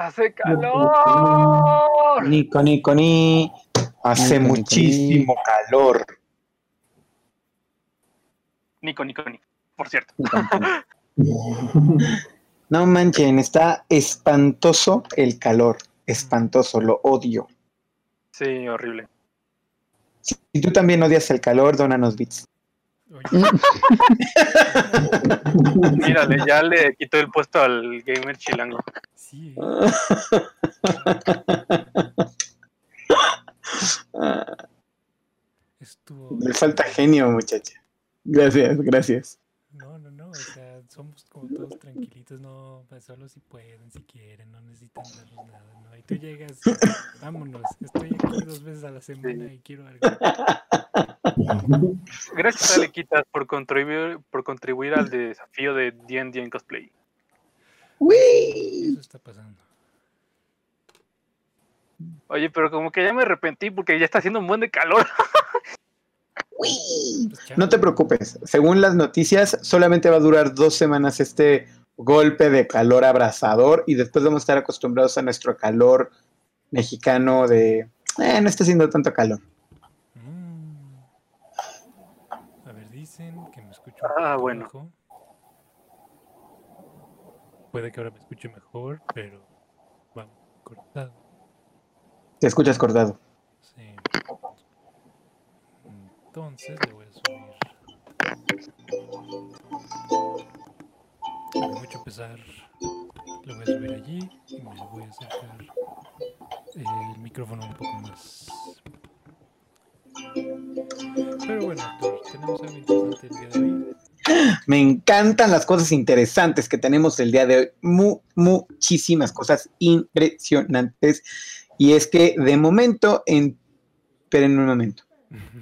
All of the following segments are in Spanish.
¡Hace calor! Nico, Nico, ni. Hace Nico, Nico, muchísimo calor. Nico, Nico, Nico. Por cierto. No manchen, está espantoso el calor. Espantoso, lo odio. Sí, horrible. Si tú también odias el calor, dónanos bits. Mírale, ya le quitó el puesto al gamer chilango. sí, estuvo. Le falta genio, muchacha. Gracias, gracias. No, no, no, o sea, como todos tranquilitos, no, pues solo si pueden, si quieren, no necesitan darnos nada, ¿no? Y tú llegas, vámonos, estoy aquí dos veces a la semana y quiero algo. Gracias, Alequitas, por contribuir, por contribuir al desafío de D&D en cosplay. Eso está pasando. Oye, pero como que ya me arrepentí porque ya está haciendo un buen de calor. Pues. No te preocupes. Según las noticias, solamente va a durar dos semanas este golpe de calor abrasador y después vamos a estar acostumbrados a nuestro calor mexicano de... Eh, no está haciendo tanto calor. Mm. A ver, dicen que me escucho Ah, bueno. Puede que ahora me escuche mejor, pero vamos, cortado. Te escuchas cortado. Sí. Entonces le voy a subir. Con mucho pesar, le voy a subir allí y me voy a acercar el micrófono un poco más. Pero bueno, Héctor, tenemos algo interesante el día de hoy. Me encantan las cosas interesantes que tenemos el día de hoy. Mu- muchísimas cosas impresionantes. Y es que de momento, en... esperen un momento.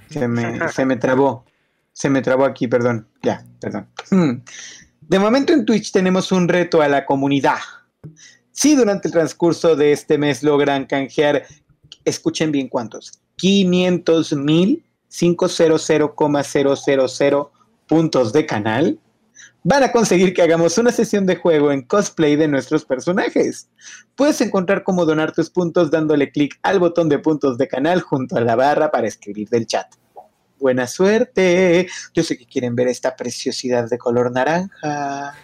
Se me, se me trabó. Se me trabó aquí, perdón. Ya, perdón. Hmm. De momento en Twitch tenemos un reto a la comunidad. Si durante el transcurso de este mes logran canjear, escuchen bien cuántos, 500 mil 500,000 puntos de canal, van a conseguir que hagamos una sesión de juego en cosplay de nuestros personajes. Puedes encontrar cómo donar tus puntos dándole clic al botón de puntos de canal junto a la barra para escribir del chat. Buena suerte. Yo sé que quieren ver esta preciosidad de color naranja.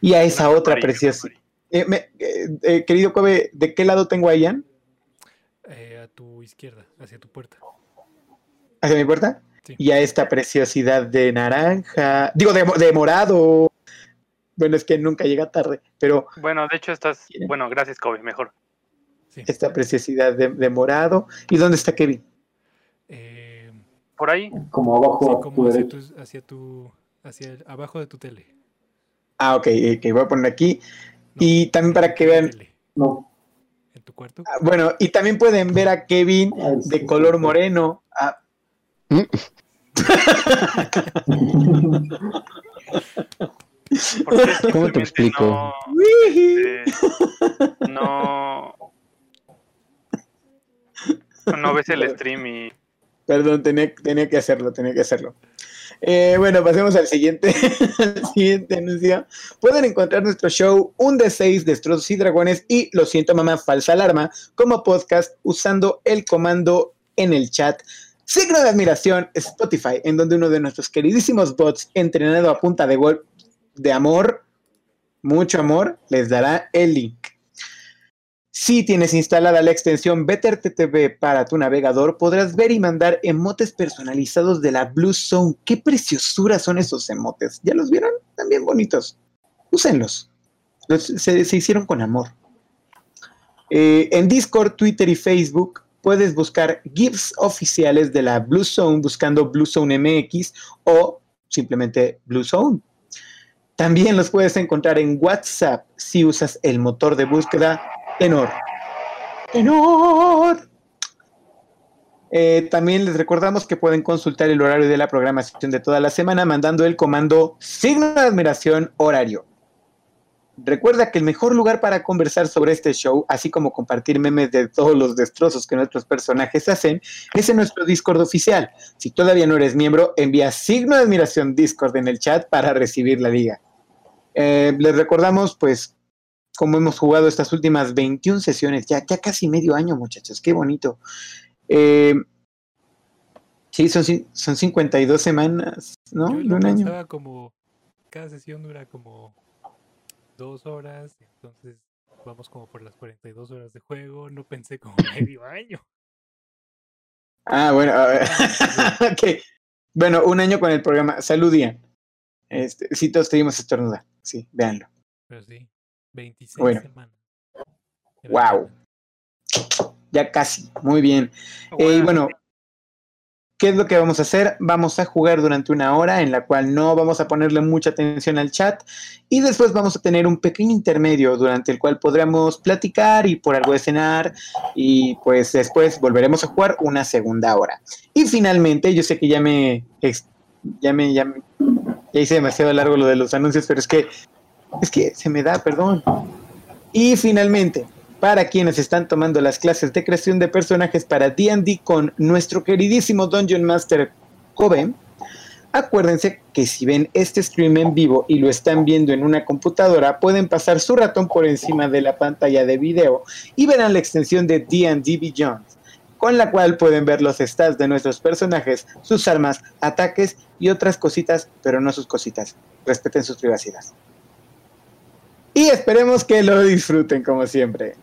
Y a esa otra preciosidad. amarillo. querido Kobe, ¿de qué lado tengo a Ian? Eh, a tu izquierda, hacia tu puerta. ¿Hacia mi puerta? Sí. Y a esta preciosidad de naranja. Digo, de, de morado. Bueno, es que nunca llega tarde, pero Bueno, de hecho estás... Bueno, gracias, Kobe, mejor. Sí. esta preciosidad de, de morado. ¿Y dónde está Kevin? Eh, Por ahí. Como sí, abajo tu como hacia tu, hacia tu, hacia el- abajo de tu tele. Ah, ok, ok, voy a poner aquí. Y también para que vean, Tele. No. ¿En tu cuarto? ah, bueno, y también pueden ver a Kevin de sí, color sí. moreno. Ah, ¿Cómo te explico? No, eh, no, no ves el stream y Perdón, tenía, tenía que hacerlo, tenía que hacerlo. Eh, bueno, pasemos al siguiente, al siguiente anuncio. Pueden encontrar nuestro show Un de seis Destrozos y Dragones y Lo siento mamá, falsa alarma como podcast usando el comando en el chat Signo de admiración Spotify, en donde uno de nuestros queridísimos bots entrenado a punta de gol de amor, mucho amor, les dará el link. Si tienes instalada la extensión BetterTTV para tu navegador, podrás ver y mandar emotes personalizados de la Blue Zone. ¡Qué preciosura son esos emotes! ¿Ya los vieron? Bien bonitos. Úsenlos. Los- se, se hicieron con amor. Eh, en Discord, Twitter y Facebook puedes buscar GIFs oficiales de la Blue Zone buscando Blue Zone MX o simplemente Blue Zone. También los puedes encontrar en WhatsApp si usas el motor de búsqueda Tenor. Tenor. Eh, también les recordamos que pueden consultar el horario de la programación de toda la semana mandando el comando signo de admiración horario. Recuerda que el mejor lugar para conversar sobre este show, así como compartir memes de todos los destrozos que nuestros personajes hacen, es en nuestro Discord oficial. Si todavía no eres miembro, envía signo de admiración Discord en el chat para recibir la liga. Eh, les recordamos, pues, cómo hemos jugado estas últimas 21 sesiones, ya, ya casi medio año, muchachos, qué bonito. Eh, sí, son, son 52 semanas, ¿no? Yo De lo un año. como, cada sesión dura como dos horas, entonces vamos como por las 42 horas de juego, no pensé como medio año. Ah, bueno, a ver. Bueno, un año con el programa. Salud, Ian. Este, sí, todos teníamos estornuda. Sí, véanlo. Pero sí, 26 Bueno. semanas. Wow. Ya casi. Muy bien. Ah, Eh, y bueno, ¿qué es lo que vamos a hacer? Vamos a jugar durante una hora en la cual no vamos a ponerle mucha atención al chat y después vamos a tener un pequeño intermedio durante el cual podremos platicar y por algo de cenar y pues después volveremos a jugar una segunda hora. Y finalmente, yo sé que ya me ya me ya, me- ya hice demasiado largo lo de los anuncios, pero es que es que se me da, perdón. Y finalmente, para quienes están tomando las clases de creación de personajes para D&D con nuestro queridísimo Dungeon Master Kobe, acuérdense que si ven este stream en vivo y lo están viendo en una computadora, pueden pasar su ratón por encima de la pantalla de video y verán la extensión de D&D Beyond, con la cual pueden ver los stats de nuestros personajes, sus armas, ataques y otras cositas, pero no sus cositas. Respeten sus privacidades. Y esperemos que lo disfruten como siempre.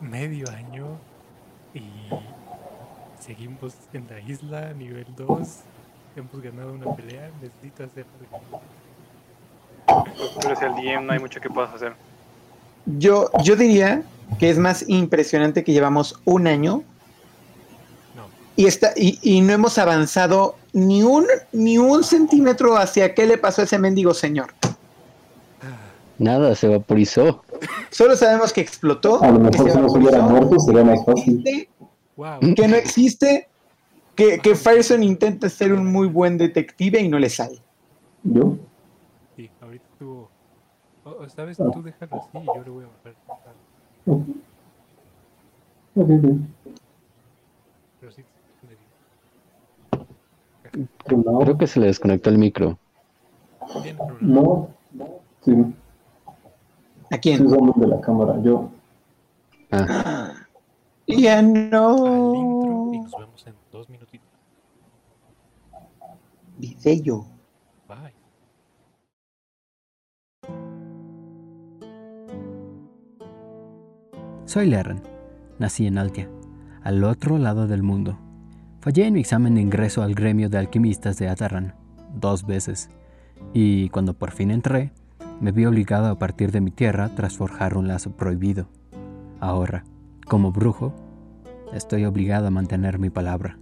Medio año y seguimos en la isla, nivel 2. Hemos ganado una pelea, necesito hacer algo. Tú eres el DM, no hay mucho que puedas hacer. Yo, yo diría que es más impresionante que llevamos un año No, y, está, y, y no hemos avanzado ni un, ni un centímetro hacia qué le pasó a ese mendigo señor. Nada, se vaporizó. Solo sabemos que explotó, A lo que mejor se si no se hubiera muerto sería más que fácil. wow. que no existe, que, que Fireson intenta ser un muy buen detective y no le sale. ¿Yo? Sí, ahorita tuvo. o- ¿Sabes? Tú déjalo así y yo le voy a volver a pasar. Ok. Ok, ok. Pero sí, no, Creo que se le desconectó el micro. Problema. no. Sí, ¿A sí quién? de la cámara. Yo, Ah, Ya intro y no. nos vemos en dos minutitos. Video. Bye. Soy Lerren. Nací en Altia, al otro lado del mundo. Fallé en mi examen de ingreso al gremio de alquimistas de Atarran, dos veces, y cuando por fin entré, me vi obligado a partir de mi tierra tras forjar un lazo prohibido. Ahora, como brujo, estoy obligado a mantener mi palabra.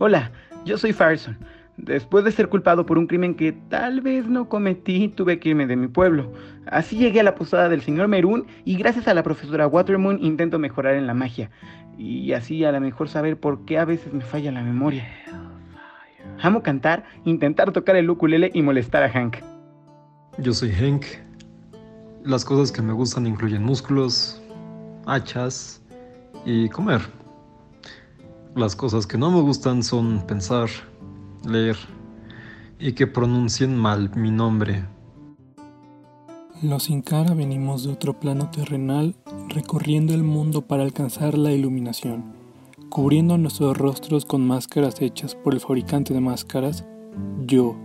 Hola, yo soy Farson. Después de ser culpado por un crimen que tal vez no cometí, tuve que irme de mi pueblo. Así llegué a la posada del señor Merún y gracias a la profesora Watermoon intento mejorar en la magia. Y así a lo mejor saber por qué a veces me falla la memoria. Amo cantar, intentar tocar el ukulele y molestar a Hank. Yo soy Hank. Las cosas que me gustan incluyen músculos, hachas y comer. Las cosas que no me gustan son pensar, leer y que pronuncien mal mi nombre. Los Incara venimos de otro plano terrenal, recorriendo el mundo para alcanzar la iluminación, cubriendo nuestros rostros con máscaras hechas por el fabricante de máscaras, yo,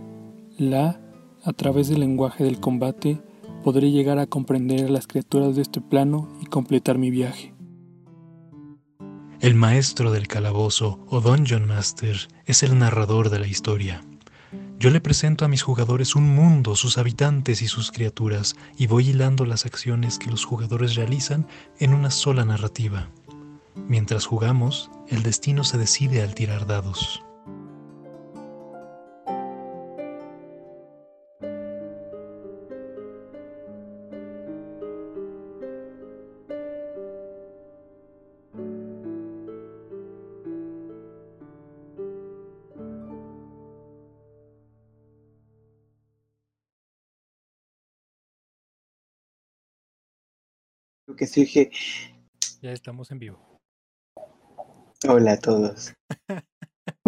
la, a través del lenguaje del combate, podré llegar a comprender a las criaturas de este plano y completar mi viaje. El maestro del calabozo o Dungeon Master es el narrador de la historia. Yo le presento a mis jugadores un mundo, sus habitantes y sus criaturas, y voy hilando las acciones que los jugadores realizan en una sola narrativa. Mientras jugamos, el destino se decide al tirar dados. Lo que sí dije, Ya estamos en vivo. hola a todos.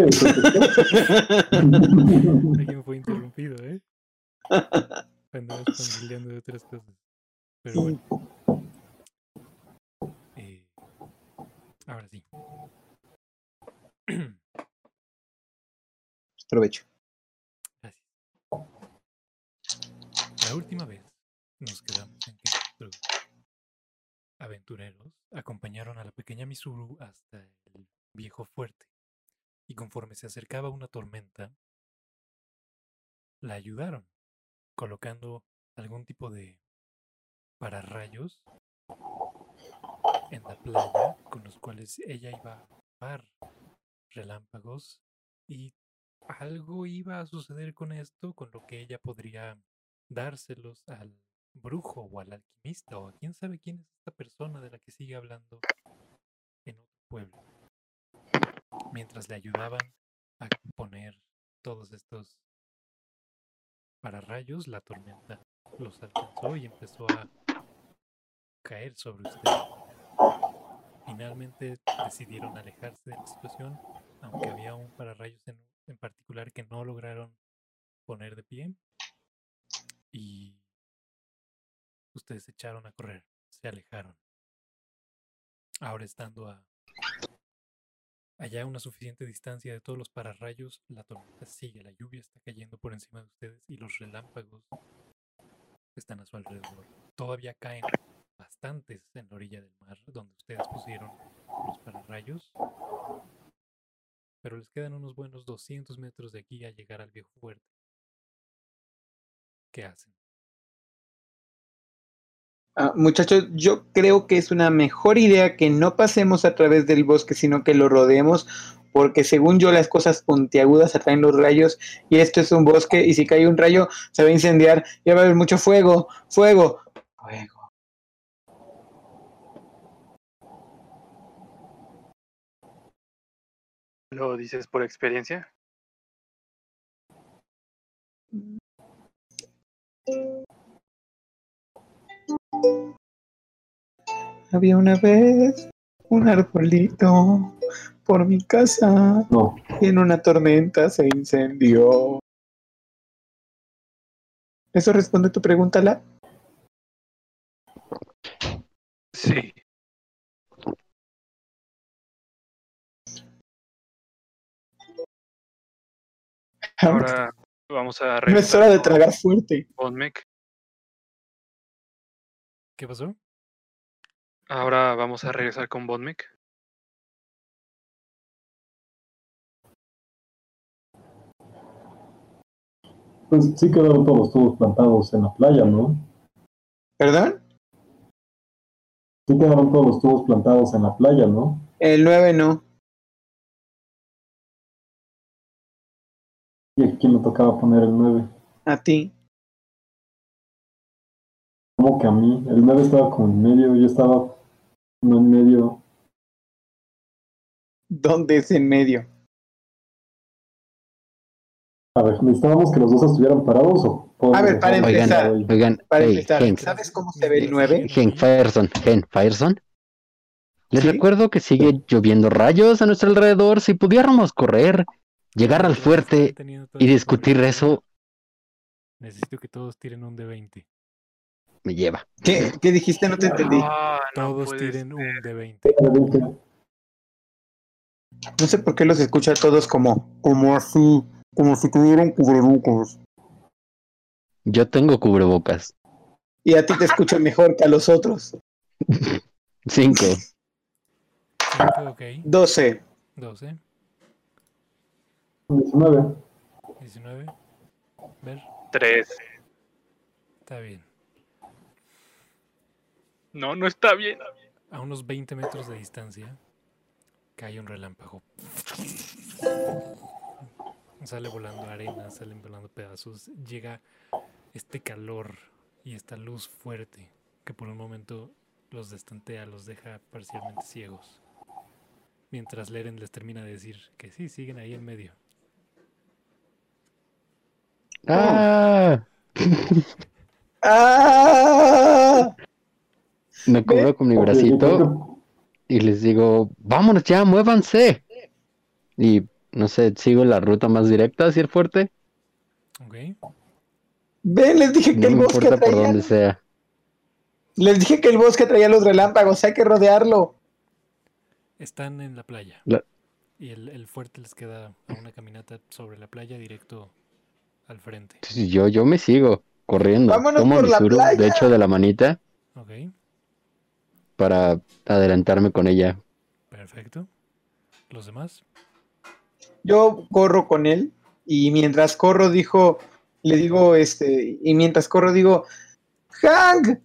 Alguien fue interrumpido, ¿eh? Andamos familiando de otras cosas. Pero bueno. Eh, ahora sí. Provecho. Gracias. La última vez nos quedamos aventureros acompañaron a la pequeña Misuru hasta el viejo fuerte. Y conforme se acercaba una tormenta, la ayudaron, colocando algún tipo de pararrayos en la playa con los cuales ella iba a tapar relámpagos y algo iba a suceder con esto, con lo que ella podría dárselos al brujo o al alquimista o a quién sabe quién es esta persona de la que sigue hablando en otro pueblo. Mientras le ayudaban a poner todos estos pararrayos, la tormenta los alcanzó y empezó a caer sobre ustedes. Finalmente decidieron alejarse de la situación, aunque había un pararrayos en, en particular que no lograron poner de pie. Y ustedes se echaron a correr, se alejaron. Ahora estando a allá a una suficiente distancia de todos los pararrayos, la tormenta sigue, la lluvia está cayendo por encima de ustedes y los relámpagos están a su alrededor. Todavía caen bastantes en la orilla del mar donde ustedes pusieron los pararrayos, pero les quedan unos buenos 200 metros de aquí a llegar al viejo fuerte. ¿Qué hacen? Ah, muchachos, yo creo que es una mejor idea que no pasemos a través del bosque, sino que lo rodeemos, porque según yo las cosas puntiagudas atraen los rayos y esto es un bosque y si cae un rayo se va a incendiar y va a haber mucho fuego, fuego, fuego. ¿Lo dices por experiencia? Había una vez un arbolito por mi casa No, y en una tormenta se incendió. ¿Eso responde a tu pregunta, La? Sí. Ahora vamos a No es regresar hora de tragar fuerte. Bonmec. ¿Qué pasó? Ahora vamos a regresar con Bonmec. pues sí quedaron todos los tubos plantados en la playa, ¿no? ¿Perdón? Sí quedaron todos los tubos plantados en la playa, ¿no? El 9 no. ¿Y a quién le tocaba poner el 9? A ti. ¿Cómo que a mí? El 9 estaba como en medio, yo estaba no en medio. ¿Dónde es en medio? A ver, ¿necesitábamos que los dos estuvieran parados o? A ver, para Oigan, empezar, oigan, Oigan, para hey, empezar, Hank, ¿sabes cómo se ve el 9? Hank Fireson, Hank Fireson. Les ¿Sí? recuerdo que sigue lloviendo rayos a nuestro alrededor. Si pudiéramos correr, llegar al fuerte y discutir eso, Necesito que todos tiren un de 20. Me lleva. ¿Qué, ¿Qué dijiste? No te entendí. Ah, no Todos ser. un de 20. No sé por qué los escucho a todos como, como así, como si tuvieran cubrebocas. Yo tengo cubrebocas. Y a ti te escucho mejor que a los otros. Cinco. 5, ok. 12. 12, 19. 19. Ver, Tres. está bien. No, no está bien. A unos 20 metros de distancia cae un relámpago. Sale volando arena, salen volando pedazos. Llega este calor y esta luz fuerte que por un momento los destantea, los deja parcialmente ciegos. Mientras Leren les termina de decir que sí, siguen ahí en medio. ¡Ah! ¡Ah! Me cubro con mi bracito y les digo, vámonos ya, muévanse. Y no sé, sigo la ruta más directa hacia el fuerte. Ok. Ven, les dije que No el bosque importa por traía. donde sea. Les dije que el bosque traía los relámpagos, hay que rodearlo. Están en la playa. La- Y el, el fuerte les queda a una caminata sobre la playa directo al frente. Yo, yo me sigo corriendo. Vámonos Tomo por mi la suru, playa. de hecho, de la manita Ok, para adelantarme con ella. perfecto. ¿Los demás? Yo corro con él y mientras corro dijo, le digo, este, y mientras corro digo, Hank,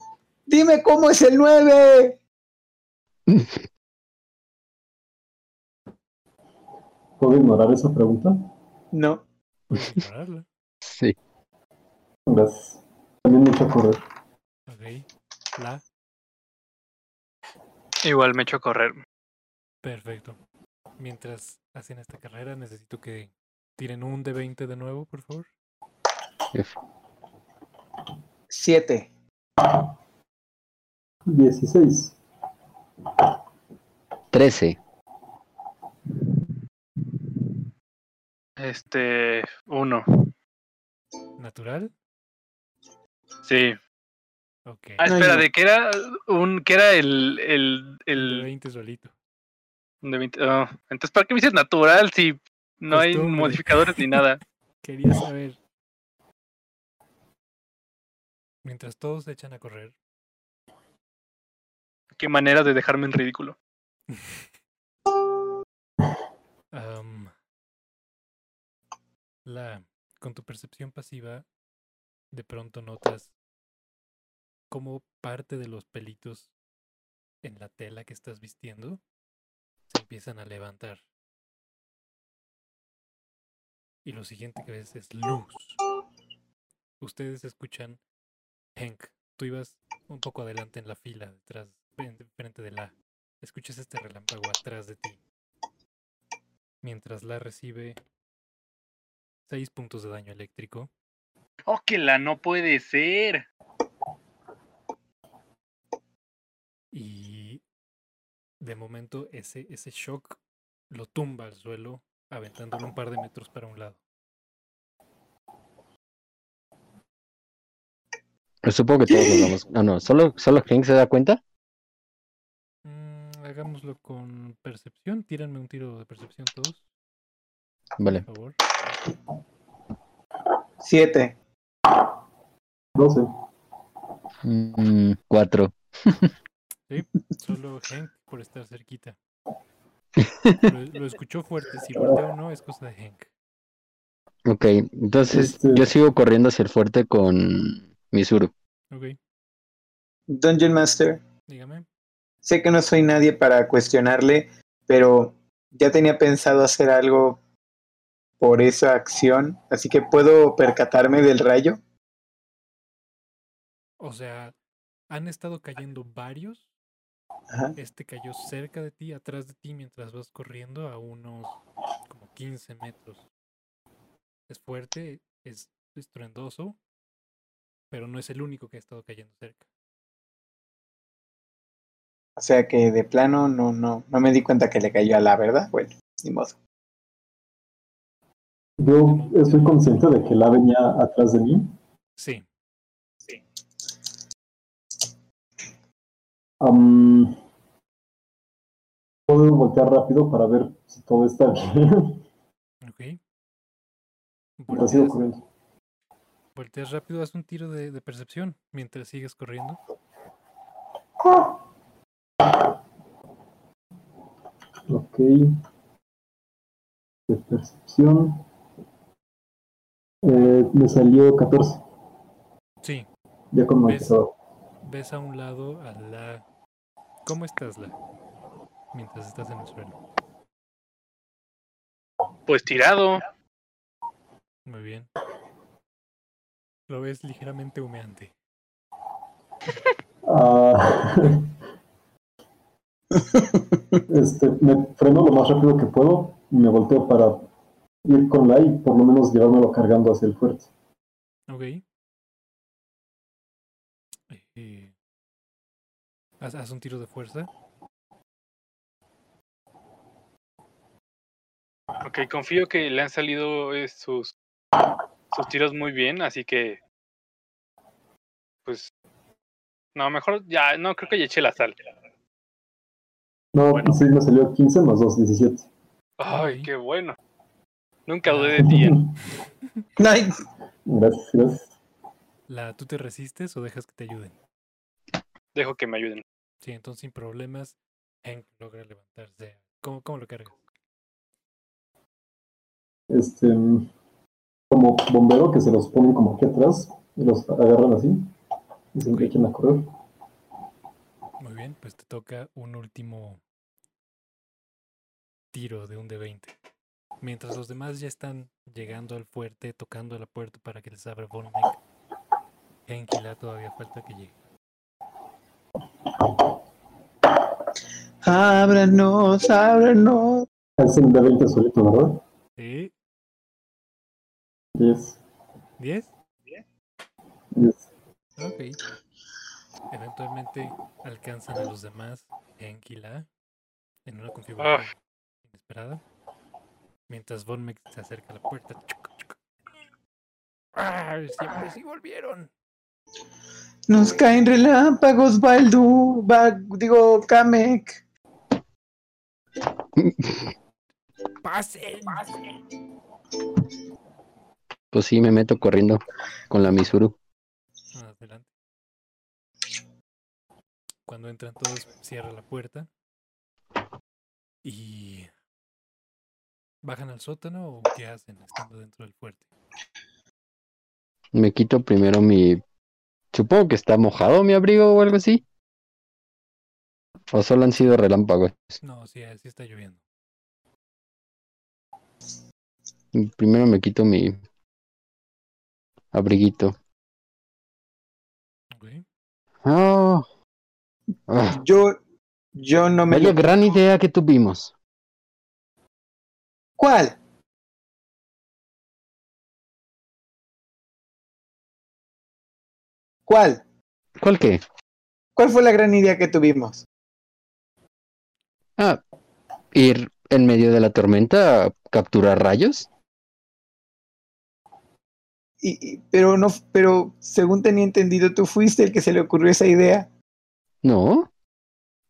dime cómo es el 9. ¿Puedo ignorar esa pregunta? No. Puedes ignorarla. Sí. Gracias. También me echo a correr. Ok. La. Igual me echo a correr. Perfecto. Mientras hacen esta carrera, necesito que tiren un de 20 de nuevo, por favor. F. 7. 16. 13. Este, uno. ¿Natural? Sí. Ah, No, espera. ¿de qué era un qué era el el El de el 20 solito. de 20? Ah, entonces, ¿para qué me dices natural si no hay modificadores ni nada? Quería saber. Mientras todos se echan a correr, Qué manera de dejarme en ridículo. la, con tu percepción pasiva, de pronto notas cómo parte de los pelitos en la tela que estás vistiendo se empiezan a levantar. Y lo siguiente que ves es luz. Ustedes escuchan, Hank, tú ibas un poco adelante en la fila, detrás, en- frente de la. Escuchas este relámpago atrás de ti. Mientras la recibe 6 puntos de daño eléctrico. Oh, que la no puede ser. Y de momento ese, ese shock lo tumba al suelo, aventándolo un par de metros para un lado. Supongo que todos nos damos. No, no, solo, solo Hank se da cuenta. Mm, hagámoslo con percepción. Tíranme un tiro de percepción todos, Vale. por favor. 7. 12. Mm, cuatro. Sí, solo Hank por estar cerquita. Lo, lo escuchó fuerte, si voltea o no es cosa de Hank. Ok, entonces Este- yo sigo corriendo hacia el fuerte con Misuru. Ok, Dungeon Master, dígame. sé que no soy nadie para cuestionarle, pero ya tenía pensado hacer algo por esa acción, así que puedo percatarme del rayo. O sea, han estado cayendo varios. Ajá. Este cayó cerca de ti, atrás de ti, mientras vas corriendo a unos como 15 metros. Es fuerte, es estruendoso, pero no es el único que ha estado cayendo cerca. O sea que de plano no, no, no me di cuenta que le cayó a la verdad. Bueno, ni modo. Yo estoy consciente de que la venía atrás de mí. Sí, Am, Puedo voltear rápido para ver si todo está bien. ok. Sigo Volteas, corriendo. volteas rápido, haz un tiro de, de percepción mientras sigues corriendo. Ok. De percepción. Eh, me salió 14. Sí, Ya con ¿Ves? marcador. Ves a un lado a la... ¿Cómo estás, la? Mientras estás en el suelo. Pues tirado. Muy bien. Lo ves ligeramente humeante. Ah, este, me freno lo más rápido que puedo y me volteo para ir con la y por lo menos llevármelo cargando hacia el fuerte. Ok. Eh, haz, haz un tiro de fuerza. Ok, confío que le han salido eh, sus, sus tiros muy bien, así que. Pues. No, mejor ya. No, creo que ya eché la sal. No, Bueno. sí, me salió 15 más 2, 17. Ay, qué bueno. Nunca dudé de ti, ¿eh? Ay, Gracias, gracias. La, ¿Tú te resistes o dejas que te ayuden? Dejo que me ayuden. Sí, entonces sin problemas, Hank logra levantarse. ¿Cómo, cómo lo cargas? Este, como bombero que se los ponen como aquí atrás y los agarran así y se empiezan a correr. Muy bien, pues te toca un último tiro de un de 20. Mientras los demás ya están llegando al fuerte, tocando la puerta para que les abra Von Hank y todavía falta que llegue. Ábranos, ábranos. Es el de 20 solito, ¿verdad? ¿Sí? 10. ¿10? 10. Ok. Eventualmente alcanzan a los demás, Hank y La, en una configuración inesperada. Mientras Von Meck se acerca a la puerta. Chuc, chuc. ¡Ah! Siempre sí volvieron. Nos caen relámpagos, Baldu. Ba- digo, Kamek. ¡Pasen! Pues sí, me meto corriendo con la Misuru. Adelante. Cuando entran todos, cierra la puerta. Y. ¿Bajan al sótano o qué hacen estando dentro del fuerte? Me quito primero mi... Supongo que está mojado mi abrigo o algo así. O solo han sido relámpagos. No, sí, sí está lloviendo. Primero me quito mi abriguito. Ok. Oh. Ah, Yo, yo no me. vaya gran idea que tuvimos. ¿Cuál? ¿Cuál? ¿Cuál qué? ¿Cuál fue la gran idea que tuvimos? Ah, ir en medio de la tormenta a capturar rayos. Y, y- pero no, pero según tenía entendido, tú fuiste el que se le ocurrió esa idea. No.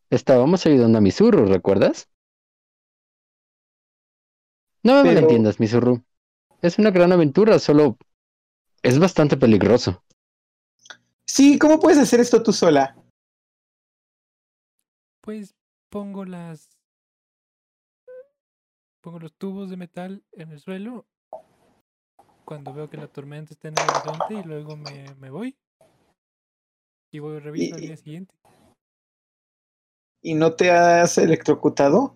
Estábamos ayudando a Misuru, ¿recuerdas? No me Pero- malentiendas, Misuru. Es una gran aventura, solo es bastante peligroso. Sí, ¿cómo puedes hacer esto tú sola? Pues pongo las. Pongo los tubos de metal en el suelo. Cuando veo que la tormenta está en el horizonte y luego me, me voy. Y voy a revisar al día siguiente. ¿Y no te has electrocutado?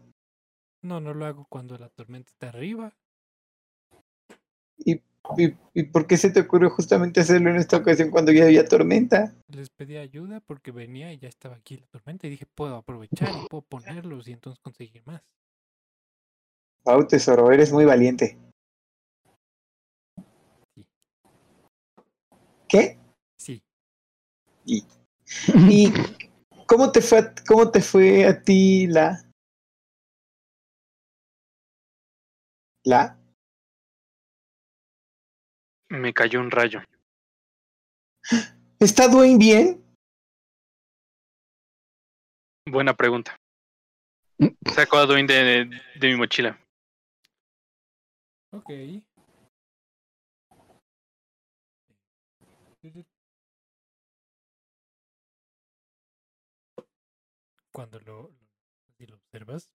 No, no lo hago cuando la tormenta está arriba. ¿Y, y, y por qué se te ocurrió justamente hacerlo en esta ocasión cuando ya había tormenta? Les pedí ayuda porque venía y ya estaba aquí la tormenta y dije, puedo aprovechar y puedo ponerlos y entonces conseguir más. Wow, tesoro, eres muy valiente. Sí. ¿Qué? Sí. ¿Y cómo te fue a, cómo te fue a ti la la? Me cayó un rayo. ¿Está Dwayne bien? Buena pregunta. Saco a Dwayne de, de mi mochila. Ok. Cuando lo, lo- si lo observas,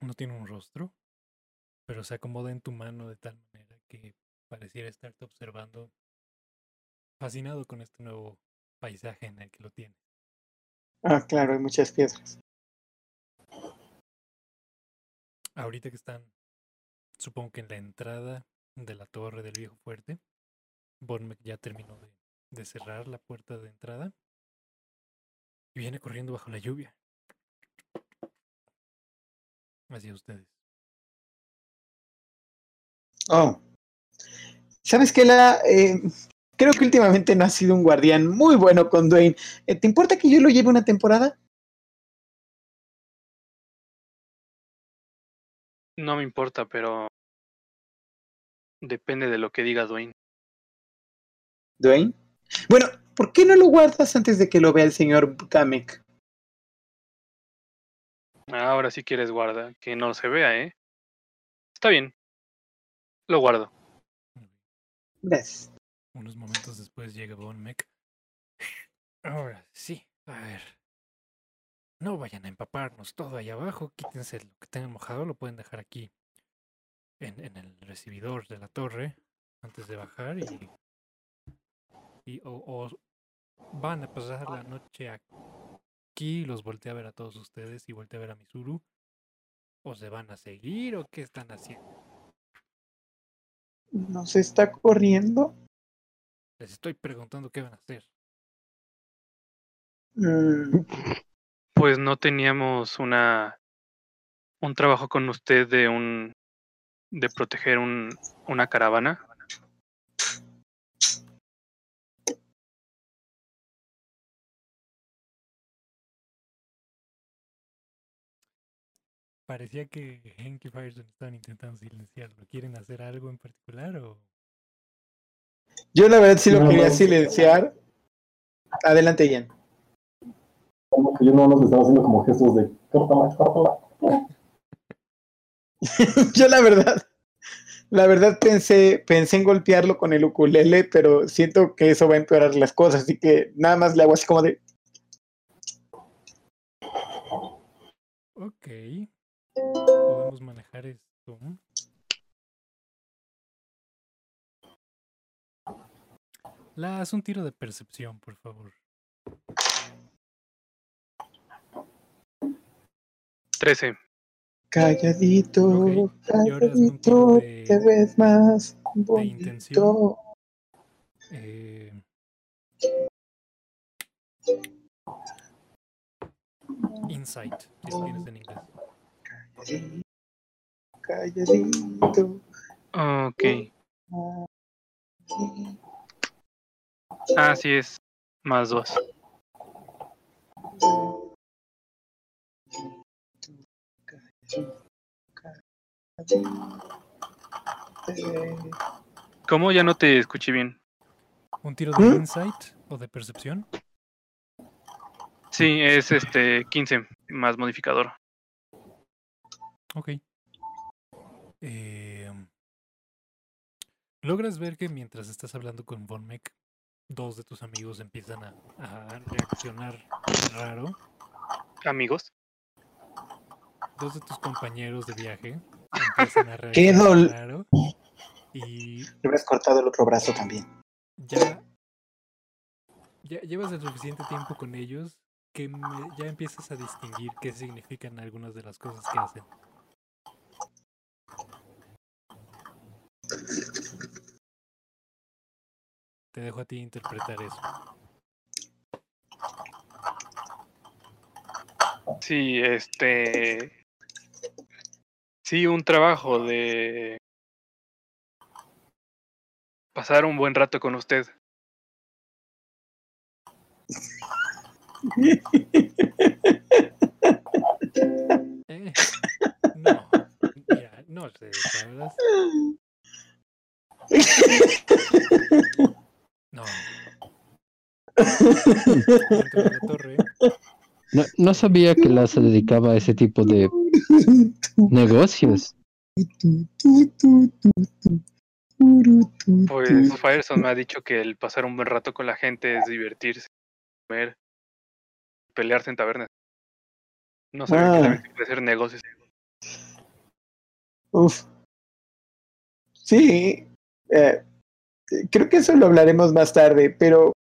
no tiene un rostro, pero se acomoda en tu mano de tal manera que pareciera estarte observando, fascinado con este nuevo paisaje en el que lo tiene. Ah, claro, hay muchas piedras. Ahorita que están, supongo que en la entrada de la torre del viejo fuerte, Bormek ya terminó de, de cerrar la puerta de entrada y viene corriendo bajo la lluvia. Hacia ustedes. Oh. ¿Sabes qué, la eh, creo que últimamente no ha sido un guardián muy bueno con Dwayne. Eh, ¿Te importa que yo lo lleve una temporada? No me importa, pero depende de lo que diga Dwayne. Dwayne. Bueno, ¿por qué no lo guardas antes de que lo vea el señor Kamek? Ahora sí quieres guarda, que no se vea, ¿eh? Está bien. Lo guardo. Unos momentos después llega Von Meck. Ahora sí, a ver. No vayan a empaparnos todo ahí abajo. Quítense lo que tengan mojado, lo pueden dejar aquí en, el recibidor de la torre antes de bajar y. y o, o van a pasar la noche aquí. Los volteé a ver a todos ustedes y volteé a ver a Misuru. ¿O se van a seguir o qué están haciendo? ¿No se está corriendo? Les estoy preguntando qué van a hacer. Mm, Pues no teníamos una un trabajo con usted de un de proteger un, una caravana. Parecía que Hank y Firestone estaban intentando silenciarlo. ¿Quieren hacer algo en particular o...? Yo la verdad sí lo No, quería no. silenciar. Adelante, Ian. Como que yo no nos estaba haciendo como gestos de córtala, córtala. Yo la verdad, la verdad pensé, pensé en golpearlo con el ukulele, pero siento que eso va a empeorar las cosas, así que nada más le hago así como de, Ok. Podemos manejar esto. La, haz un tiro de percepción, por favor. 13. calladito, Ok, y ahora hazme un calladito, de- te ves más intención. bonito. Eh, insight, si lo tienes en inglés. Calladito, Ok. aquí. Así es. Más dos. ¿Cómo? Ya no te escuché bien. ¿Un tiro de ¿Mm? insight o de percepción? Sí, es este 15 más modificador. Ok. Eh, Logras ver que mientras estás hablando con Von Meck, dos de tus amigos empiezan a, a reaccionar raro. Amigos. Dos de tus compañeros de viaje empiezan a ¡Qué reaccionar dol- raro. Y Le hubieras cortado el otro brazo también. ya, ya llevas el suficiente tiempo con ellos que me- ya empiezas a distinguir qué significan algunas de las cosas que hacen. Te dejo a ti interpretar eso. Sí, este. Sí, un trabajo de. Pasar un buen rato con usted. Eh, no, mira, no sé, la verdad. No. No, no sabía que la se dedicaba a ese tipo de negocios. Pues Fireson me ha dicho que el pasar un buen rato con la gente es divertirse, comer, pelearse en tabernas. No sabía que Ah. también se puede hacer negocios. Uf. Sí, eh, creo que eso lo hablaremos más tarde, pero,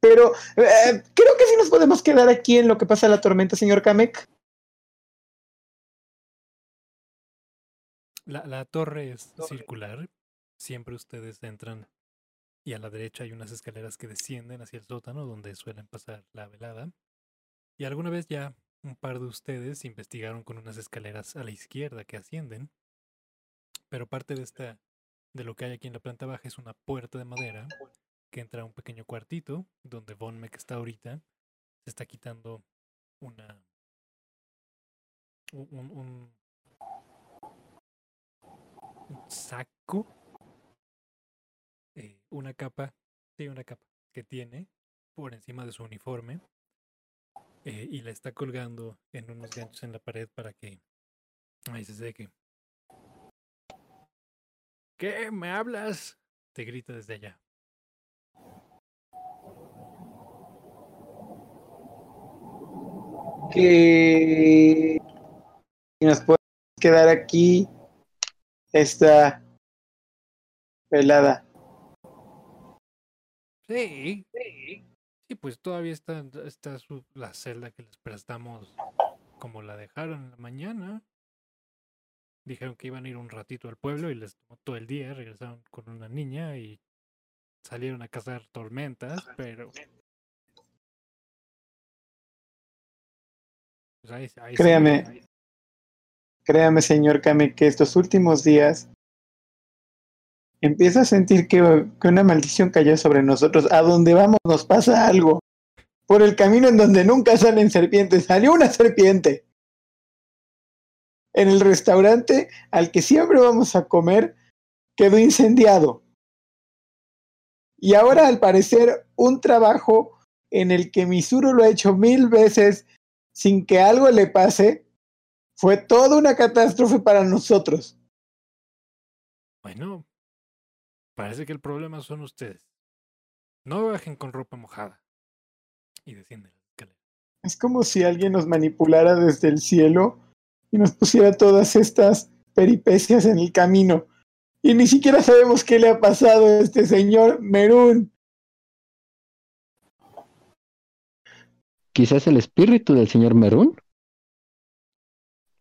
pero eh, creo que sí nos podemos quedar aquí en lo que pasa la tormenta, señor Kamek. la, la torre es circular. Siempre ustedes entran y a la derecha hay unas escaleras que descienden hacia el sótano donde suelen pasar la velada. Y alguna vez ya un par de ustedes investigaron con unas escaleras a la izquierda que ascienden. Pero parte de esta de lo que hay aquí en la planta baja es una puerta de madera que entra a un pequeño cuartito donde Von Meck está ahorita. Se está quitando una un, un- un- saco, eh, una capa, sí, una capa que tiene por encima de su uniforme eh, y la está colgando en unos ganchos en la pared para que ahí se seque. ¿Qué? ¿Me hablas? Te grita desde allá. Que nos podemos quedar aquí esta velada. Sí, sí, pues todavía está, está su- la celda que les prestamos como la dejaron en la mañana. Dijeron que iban a ir un ratito al pueblo y les tomó todo el día. Regresaron con una niña y salieron a cazar tormentas, pero... pues ahí- ahí Créame, créame, señor Kame, que estos últimos días empiezo a sentir que, que una maldición cayó sobre nosotros. A donde vamos nos pasa algo. Por el camino en donde nunca salen serpientes, salió una serpiente. En el restaurante al que siempre vamos a comer, quedó incendiado. Y ahora, al parecer, un trabajo en el que Misuru lo ha hecho mil veces sin que algo le pase, fue toda una catástrofe para nosotros. Bueno, parece que el problema son ustedes. No bajen con ropa mojada. Y descienden. Es como si alguien nos manipulara desde el cielo y nos pusiera todas estas peripecias en el camino. Y ni siquiera sabemos qué le ha pasado a este señor Merún. Quizás el espíritu del señor Merún.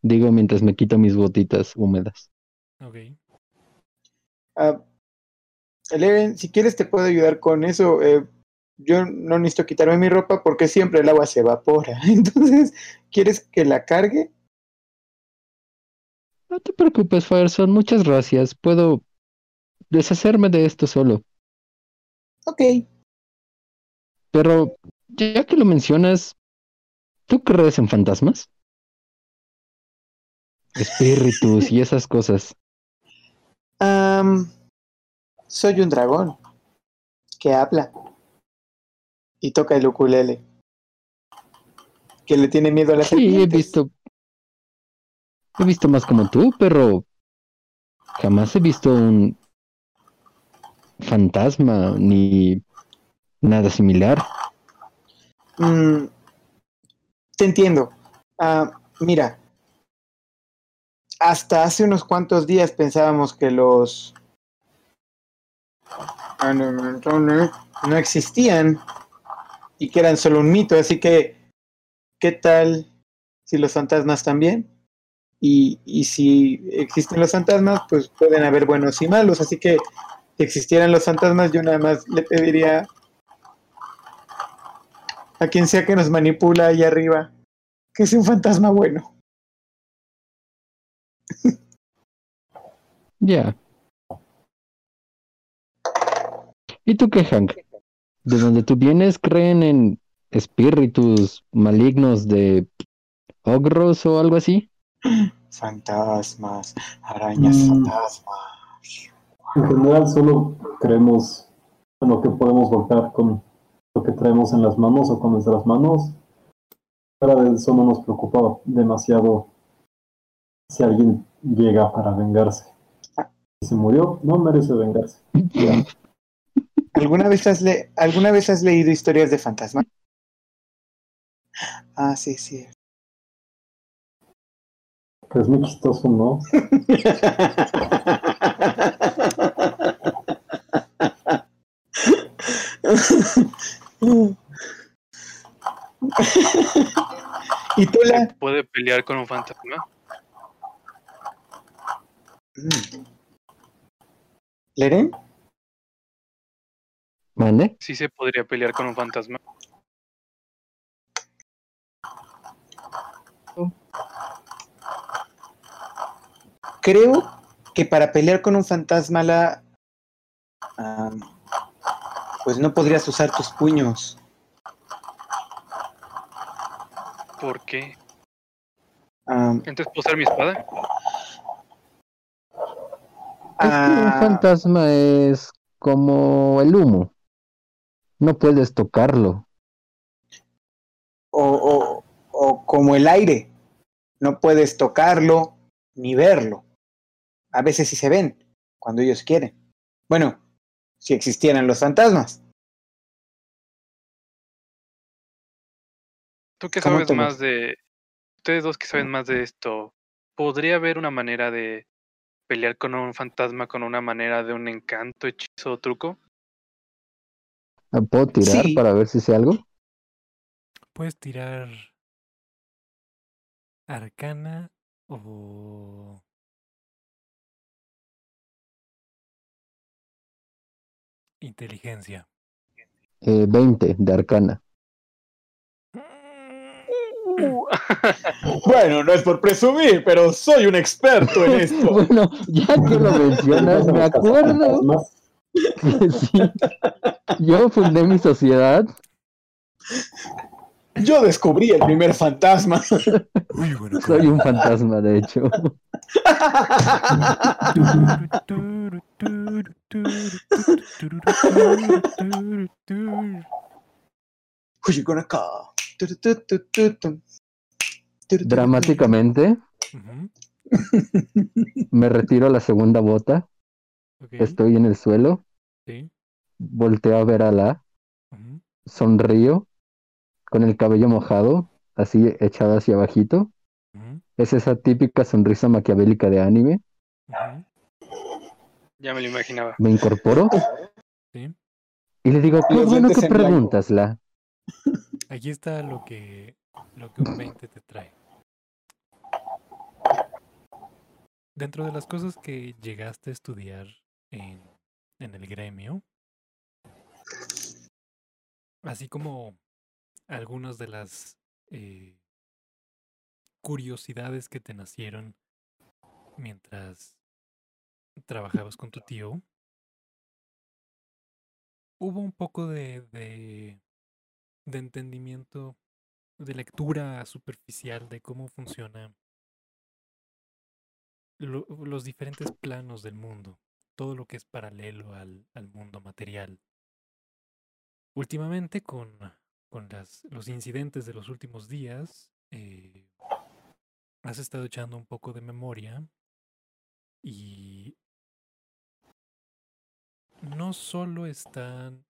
Digo mientras me quito mis botitas húmedas. Ok. Ah, Eleven, si quieres te puedo ayudar con eso. Eh, yo no necesito quitarme mi ropa porque siempre el agua se evapora. Entonces, ¿quieres que la cargue? No te preocupes, Fireson, muchas gracias. Puedo deshacerme de esto solo. Ok. Pero, ya que lo mencionas, ¿tú crees en fantasmas? Espíritus y esas cosas. Am, soy un dragón que habla y toca el ukulele. Que le tiene miedo a las Sí, he visto. He visto más como tú, pero jamás he visto un fantasma ni nada similar. Mm, te entiendo. Ah, mira, hasta hace unos cuantos días pensábamos que los ah, no existían y que eran solo un mito. Así que, ¿qué tal si los fantasmas también? Y, si existen los fantasmas, pues pueden haber buenos y malos. Así que, si existieran los fantasmas, yo nada más le pediría a quien sea que nos manipula ahí arriba, que es un fantasma bueno. Ya. ¿Y tú qué, Hank? ¿De donde tú vienes creen en espíritus malignos de ogros o algo así? Fantasmas, arañas Mm. fantasmas. En general solo creemos en lo que podemos golpear con lo que traemos en las manos o con nuestras manos. De eso no nos preocupa demasiado si alguien llega para vengarse. Si se murió, no merece vengarse. Ya. ¿Alguna vez has, le- ¿Alguna vez has leído historias de fantasmas? Ah, sí, sí. Es muy chistoso, ¿no? ¿Y tú la? ¿Puede pelear con un fantasma? ¿Leren? ¿Mande? Sí se podría pelear con un fantasma. Creo que para pelear con un fantasma la... am, pues no podrías usar tus puños. ¿Por qué? Am, Entonces puedo usar mi espada. Es que un Ah, fantasma es como el humo. No puedes tocarlo. o, o- o como el aire. No puedes tocarlo ni verlo. A veces sí se ven, cuando ellos quieren. Bueno, si existieran los fantasmas. Tú que ¿Cómo sabes más de... Ustedes dos que saben más de esto, ¿podría haber una manera de pelear con un fantasma con una manera de un encanto, hechizo o truco? Ah, ¿Puedo tirar Sí. para ver si sé algo? Puedes tirar arcana o inteligencia. Eh, 20 de arcana. Bueno, no es por presumir, pero soy un experto en esto. Bueno, ya que lo mencionas, me acuerdo Más, que sí. Yo fundé mi sociedad. Yo descubrí el primer fantasma. Bueno. Soy un fantasma, de hecho. Dramáticamente, me retiro a la segunda bota. Estoy en el suelo. sí, Volteo a ver a la. Sonrío. Con el cabello mojado. Así echado hacia abajito. Es esa típica sonrisa maquiavélica de anime. Ya me lo imaginaba. Me incorporo sí. y le digo, qué bueno que en blanco. preguntas, la. Aquí está lo que, lo que un 20 te trae. Dentro de las cosas que llegaste a estudiar en, en el gremio, así como algunas de las eh, curiosidades que te nacieron mientras trabajabas con tu tío, hubo un poco de, de, de entendimiento, de lectura superficial de cómo funciona lo- los diferentes planos del mundo, todo lo que es paralelo al, al mundo material. Últimamente, con, con las, los incidentes de los últimos días, eh, has estado echando un poco de memoria y no solo están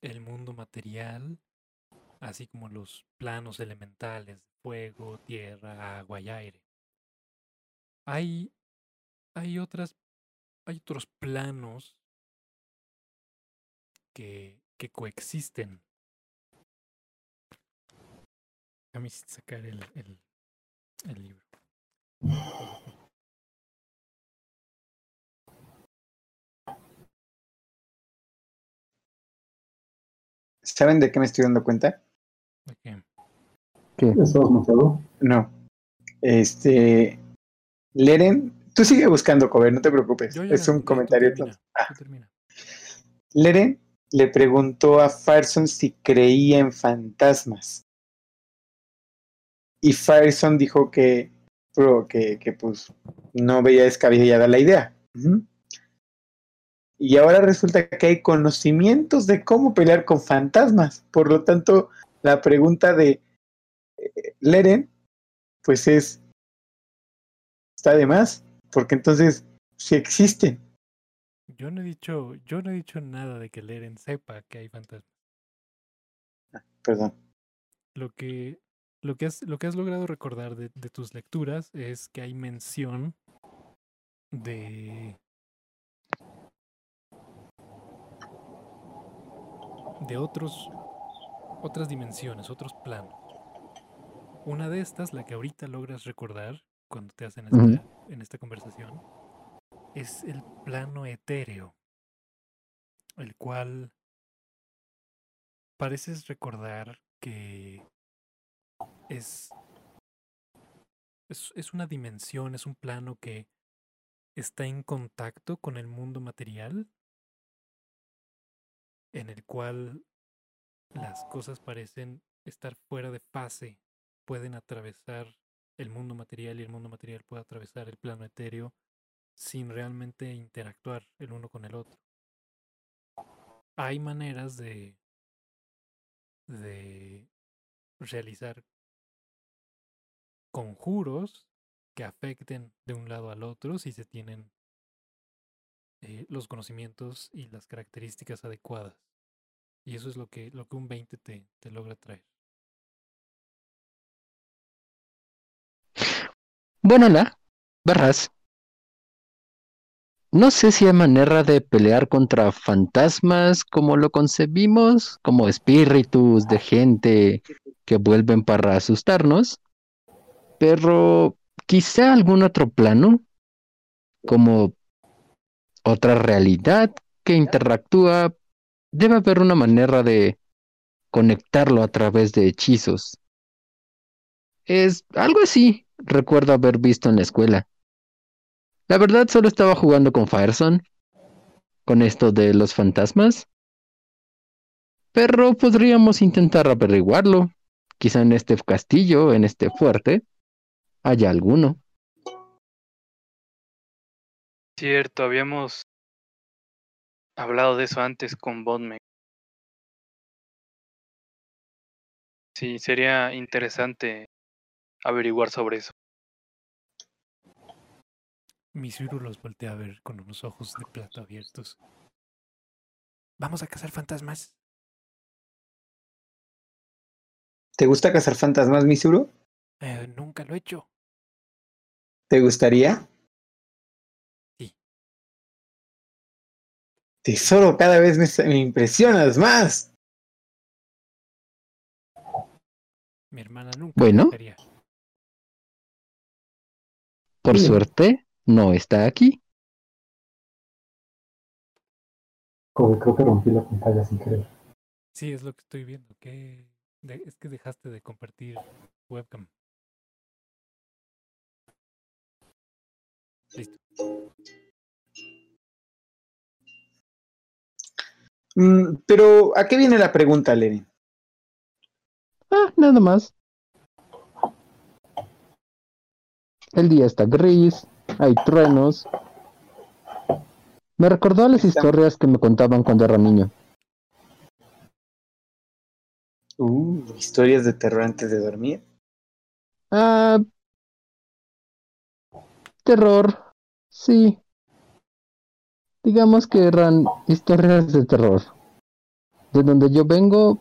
el mundo material, así como los planos elementales, fuego, tierra, agua y aire. Hay, hay otras, hay otros planos que, que coexisten. Déjame sacar el, el, el libro. ¿Saben de qué me estoy dando cuenta? Ok. ¿Qué? ¿Estabas muteado? No. Este. Leren, tú sigue buscando cover, no te preocupes. Yo ya es un comentario. termina. Ah, tú termina. Leren le preguntó a Farson si creía en fantasmas. Y Farson dijo que, que, que pues no veía descabellada la idea. Y ahora resulta que hay conocimientos de cómo pelear con fantasmas. Por lo tanto, la pregunta de eh, Leren, pues es, está de más, porque entonces, si existen. Yo no he dicho, yo no he dicho nada de que Leren sepa que hay fantasmas. Perdón. Lo que, lo que has, lo que has logrado recordar de, de tus lecturas es que hay mención de de otros otras dimensiones, otros planos. Una de estas, la que ahorita logras recordar cuando te hacen esta, en esta conversación, es el plano etéreo, el cual pareces recordar que es, es, es una dimensión, es un plano que está en contacto con el mundo material, en el cual las cosas parecen estar fuera de fase, pueden atravesar el mundo material y el mundo material puede atravesar el plano etéreo sin realmente interactuar el uno con el otro. Hay maneras de, de realizar conjuros que afecten de un lado al otro si se tienen eh, los conocimientos y las características adecuadas. Y eso es lo que, lo que un 20 te, te logra traer. Bueno, la, verás. No sé si hay manera de pelear contra fantasmas como lo concebimos, como espíritus de gente que vuelven para asustarnos, pero quizá algún otro plano, como otra realidad que interactúa, debe haber una manera de conectarlo a través de hechizos. Es algo así, recuerdo haber visto en la escuela. La verdad solo estaba jugando con Fireson, con esto de los fantasmas. Pero podríamos intentar averiguarlo. Quizá en este castillo, en este fuerte, haya alguno. Cierto, habíamos hablado de eso antes con Bodme. Sí, sería interesante averiguar sobre eso. Misuru los voltea a ver con unos ojos de plata abiertos. Vamos a cazar fantasmas. ¿Te gusta cazar fantasmas, Misuru? Eh, nunca lo he hecho. ¿Te gustaría? Sí. Tesoro, cada vez me, me impresionas más. Mi hermana nunca Bueno. lo dejaría. Por suerte, no está aquí. Como creo que rompí la pantalla sin querer. Sí, es lo que estoy viendo. que Es que dejaste de compartir webcam. Listo. Mm, pero, ¿a qué viene la pregunta, Lenin? Ah, nada más. El día está gris, hay truenos. Me recordó a las historias que me contaban cuando era niño. Uh, historias de terror antes de dormir. Ah, terror, sí. Digamos que eran historias de terror. De donde yo vengo,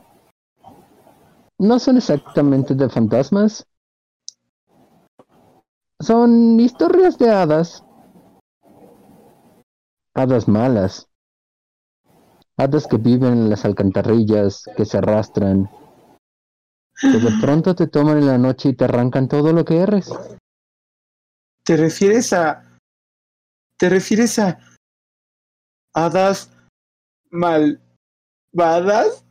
no son exactamente de fantasmas. Son historias de hadas. Hadas malas. Hadas que viven en las alcantarillas, que se arrastran. Que de pronto te toman en la noche y te arrancan todo lo que eres. ¿Te refieres a. ¿Te refieres a. hadas malvadas?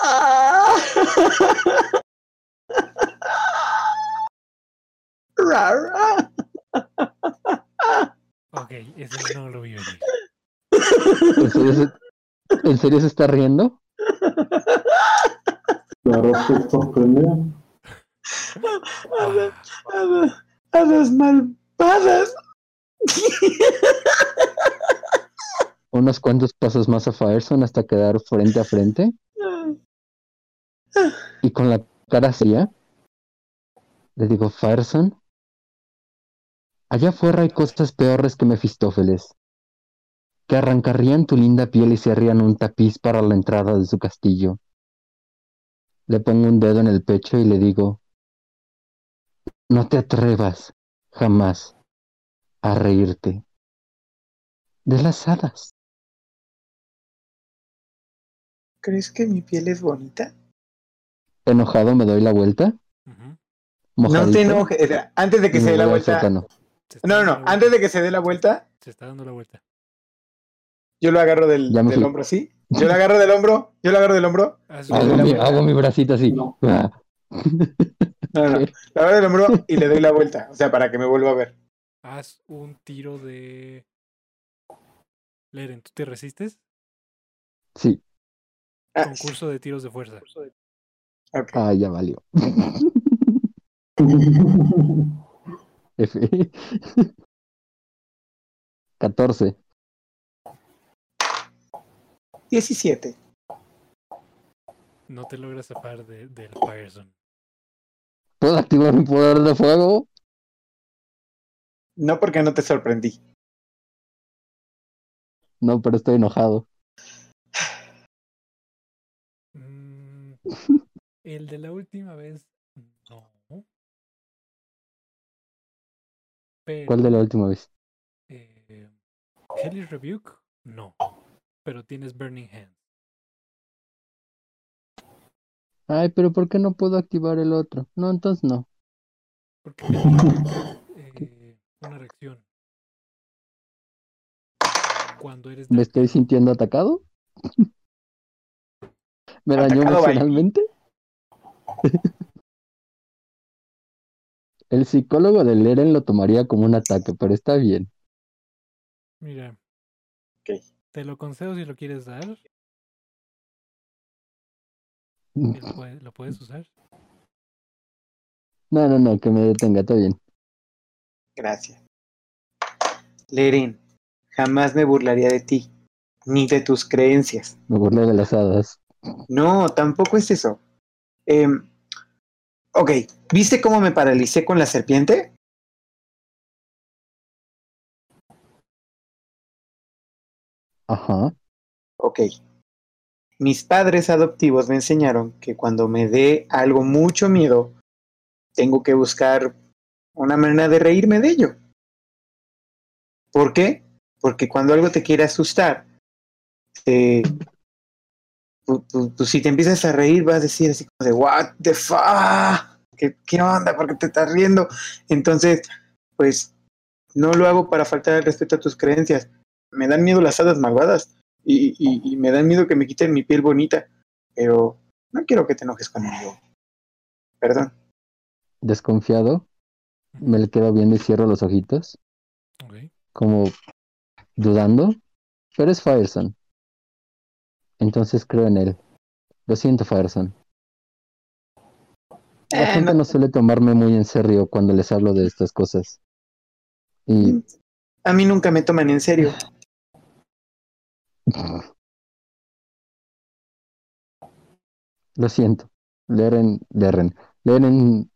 ¡Ah! Ok, eso no lo vi venir. ¿En serio se, en serio se está riendo? Claro, te sorprende. Hadas, hadas, hadas malvadas. Unos cuantos pasos más a Fireson hasta quedar frente a frente y con la cara seria. Le digo, Fireson, allá afuera hay cosas peores que Mefistófeles, que arrancarían tu linda piel y se harían un tapiz para la entrada de su castillo. Le pongo un dedo en el pecho y le digo, no te atrevas jamás a reírte de las hadas. ¿Crees que mi piel es bonita? Enojado me doy la vuelta. No te enojes. Antes de que se dé la vuelta. sótano. No, no, no. Antes de que se dé la vuelta, Se está dando la vuelta. yo lo agarro del, del fui. hombro, ¿sí? Yo lo agarro del hombro. Yo lo agarro del hombro. Hago mi, vuelta. hago mi bracito así. No. Ah. No, no. Lo agarro del hombro y le doy la vuelta. O sea, para que me vuelva a ver. haz un tiro de. Leren, ¿tú te resistes? Sí. Ah, Concurso de tiros de fuerza. Ah, ya valió. F. 14. 17. No te logras zafar de, del Firezone. ¿Puedo activar mi poder de fuego? No porque no te sorprendí. No, pero estoy enojado. Mm, el de la última vez, Pero, ¿Cuál de la última vez? eh, Hellish Rebuke, no. Pero tienes Burning Hands. Ay, pero ¿por qué no puedo activar el otro? No, entonces no. Porque eh, una reacción. Cuando eres ¿Me estoy sintiendo atacado? ¿Me dañó emocionalmente? El psicólogo de Leren lo tomaría como un ataque, pero está bien. Mira. Ok. Te lo concedo si lo quieres dar. y Lo, puede- lo puedes usar. No, no, no, que me detenga, está bien. Gracias. Leren, jamás me burlaría de ti, ni de tus creencias. Me burlé de las hadas. No, tampoco es eso. Em, ok, ¿viste cómo me paralicé con la serpiente? Ajá. Ok. Mis padres adoptivos me enseñaron que cuando me dé algo mucho miedo, tengo que buscar una manera de reírme de ello. ¿Por qué? Porque cuando algo te quiere asustar, te- pu- pues si te empiezas a reír vas a decir así como de, what the fuck, ¿qué, qué onda? ¿Por qué te estás riendo? Entonces, pues no lo hago para faltar el respeto a tus creencias. Me dan miedo las hadas malvadas y, y, y me dan miedo que me quiten mi piel bonita, pero no quiero que te enojes conmigo. Perdón. Desconfiado. Me le quedo viendo y cierro los ojitos. Como dudando. Pero es Fireson. Entonces creo en él. Lo siento, Fireson. La Eh, gente no- suele tomarme muy en serio cuando les hablo de estas cosas. Y A mí nunca me toman en serio. lo siento. Leren, Leren. Leren.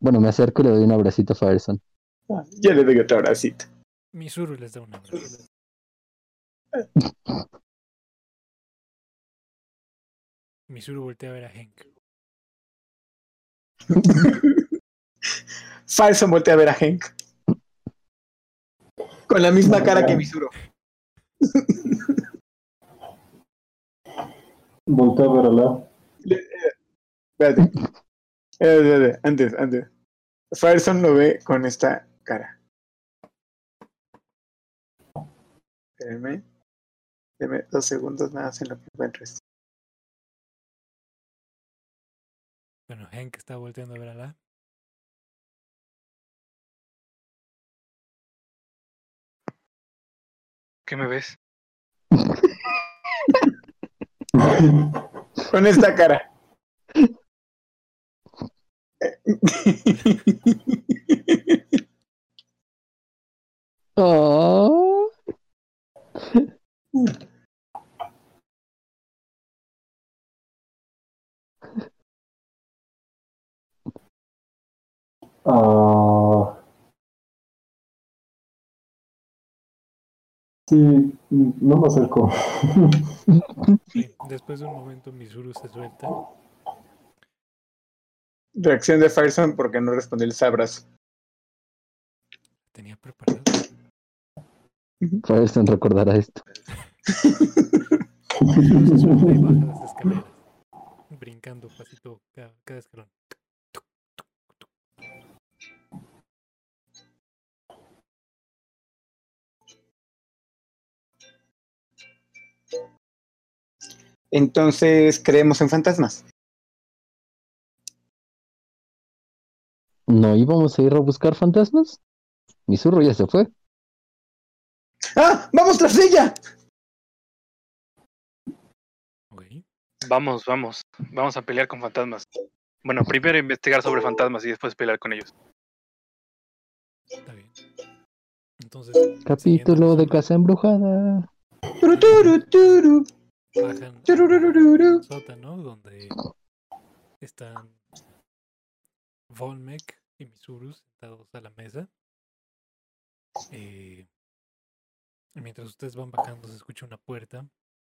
Bueno, me acerco y le doy un abracito a Fireson. Ya le doy otro abracito. Misuru les da un abrazo. Misuru voltea a ver a Henk. Falso voltea a ver a Henk. Con la misma cara que Misuro. Volteo a ver a la. Espérate. Espérate, espérate, Antes, antes. Fireson lo ve con esta cara. Espérenme. Deme dos segundos nada más en lo que encuentro esto. Henk está volteando a ver a la. ¿Qué me ves? Con esta cara. Oh. Ah. Sí, no me acerco. Sí, Después de un momento, Misuru se suelta. Reacción de Fireson porque no respondió el abrazo. Tenía preparado. Fireson recordará esto. Se suelta y baja las escaleras. Brincando pasito cada, cada escalón. Entonces, creemos en fantasmas. ¿No íbamos a ir a buscar fantasmas? Mi zurro ya se fue. ¡Ah! ¡Vamos tras ella! Ok. Vamos, vamos. Vamos a pelear con fantasmas. Bueno, primero investigar sobre fantasmas y después pelear con ellos. Está bien. Entonces, Capítulo de Casa Embrujada. Bajan al sótano donde están Volmek y Misuru sentados a la mesa. Eh, mientras ustedes van bajando se escucha una puerta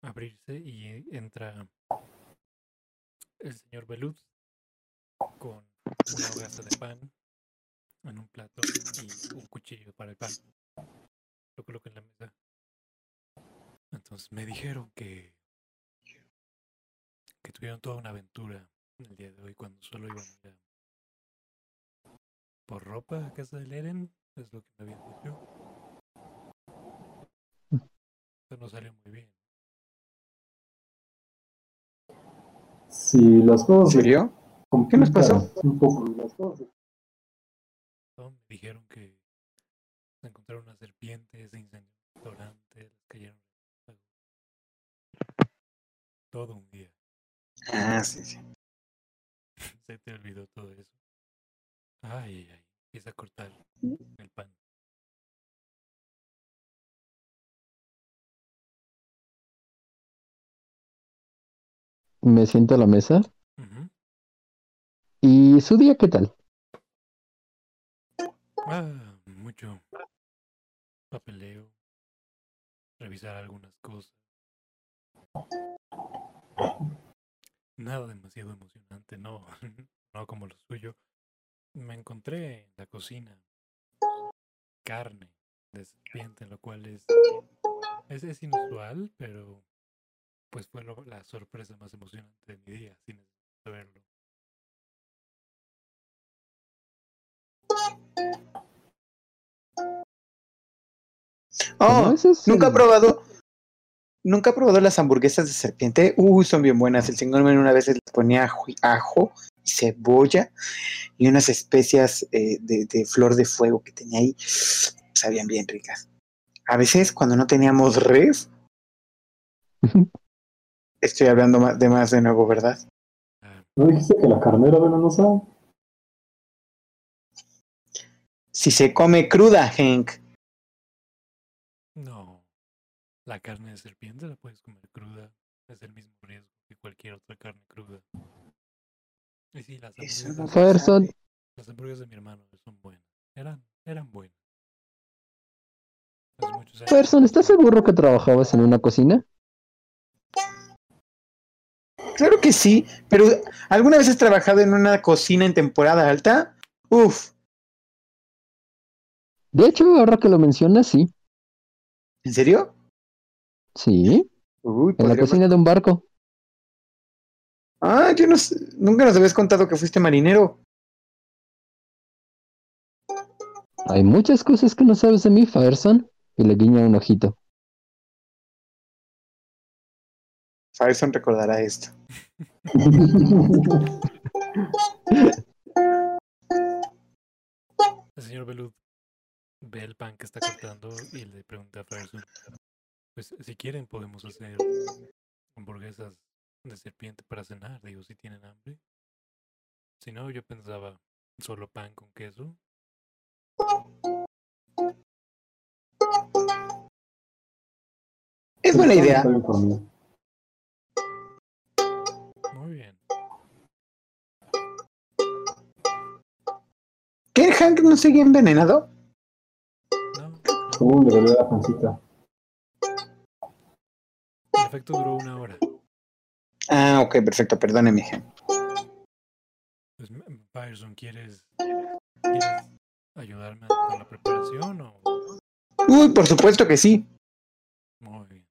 abrirse y entra el señor Belud con una hogaza de pan en un plato y un cuchillo para el pan. Lo coloca en la mesa. Entonces me dijeron que que tuvieron toda una aventura el día de hoy cuando solo iban a ir a- por ropa a casa del Eren, es lo que me habían dicho. Eso no salió muy bien. Si las ¿En cosas serio? complican ¿Qué nos pasó? Un poco, las cosas. Me dijeron que se encontraron una serpiente, se incendió un restaurante, les cayeron todo un día. Ah, sí, sí. Se te olvidó todo eso. Ay, ay, ay. Empieza a cortar el pan. Me siento a la mesa. ¿Y su día qué tal? Ah, mucho papeleo, revisar algunas cosas. Nada demasiado emocionante, no, no como lo suyo. Me encontré en la cocina carne de serpiente, lo cual es, es, es inusual, pero pues fue lo- la sorpresa más emocionante de mi día, sin saberlo. Oh, nunca he probado. Nunca he probado las hamburguesas de serpiente. Uy, son bien buenas. El señor Men una vez les ponía ajo, ajo y cebolla y unas especias eh, de, de flor de fuego que tenía ahí. Sabían bien ricas. A veces, cuando no teníamos res, estoy hablando de más de nuevo, ¿verdad? ¿No dijiste que la carne era venenosa? Si se come cruda, Hank. No, la carne de serpiente la puedes comer cruda, es el mismo riesgo que cualquier otra carne cruda. Y sí, las hamburguesas, las hamburguesas de mi hermano son buenas, eran, eran buenas. Ferson, ¿estás seguro que trabajabas en una cocina? Claro que sí, pero ¿alguna vez has trabajado en una cocina en temporada alta? Uf, De hecho, ahora que lo mencionas, sí. ¿en serio? Sí, Uy, en la cocina de un barco. Ah, yo no sé, nunca nos habías contado que fuiste marinero. Hay muchas cosas que no sabes de mí, Ferson. Y le guiña un ojito. Farson recordará esto. El señor Belud ve el pan que está cortando y le pregunta a Ferguson, pues si quieren podemos hacer hamburguesas de serpiente para cenar, digo, si tienen hambre. Si no, yo pensaba solo pan con queso. Es buena idea. Muy bien. ¿Qué Hank no sigue envenenado? No, no, Uh, le dolió la pancita. El efecto duró una hora. Ah, ok, perfecto, perdóneme. Pues, M- M- Patterson, ¿quieres, ¿quieres ayudarme con la preparación o...? Uy, por supuesto que sí. Muy bien.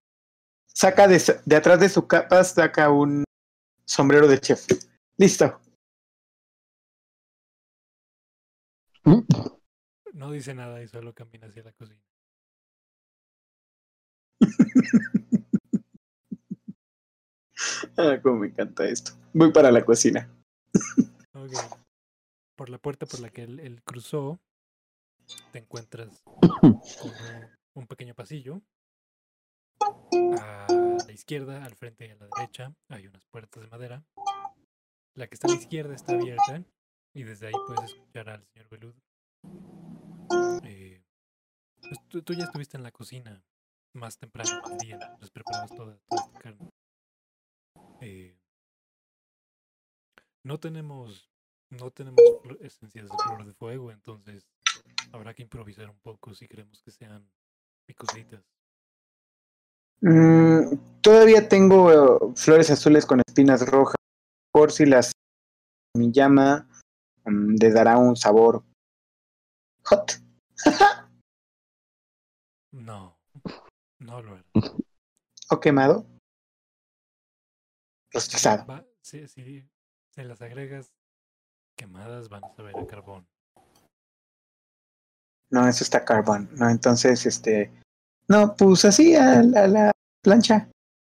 Saca de, de atrás de su capa, saca un sombrero de chef. Listo. No dice nada y solo camina hacia la cocina. Ah, cómo me encanta esto. Voy para la cocina. Ok. Por la puerta por la que él, cruzó, te encuentras un, pequeño pasillo. A la izquierda, al frente y a la derecha hay unas puertas de madera. La que está a la izquierda está abierta y desde ahí puedes escuchar al señor Belud eh, Pues tú, ya estuviste en la cocina más temprano del día, les preparabas toda, toda esta carne. Eh, no tenemos, no tenemos esencias de flor de fuego, entonces habrá que improvisar un poco si queremos que sean picositas. Mm, todavía tengo flores azules con espinas rojas. Por si las mi llama mm, le dará un sabor hot. No, no lo hará. o quemado. Rostizado. Va, si las agregas quemadas van a saber a carbón. No, eso está carbón. No, entonces, este. No, pues así a, la- a la plancha.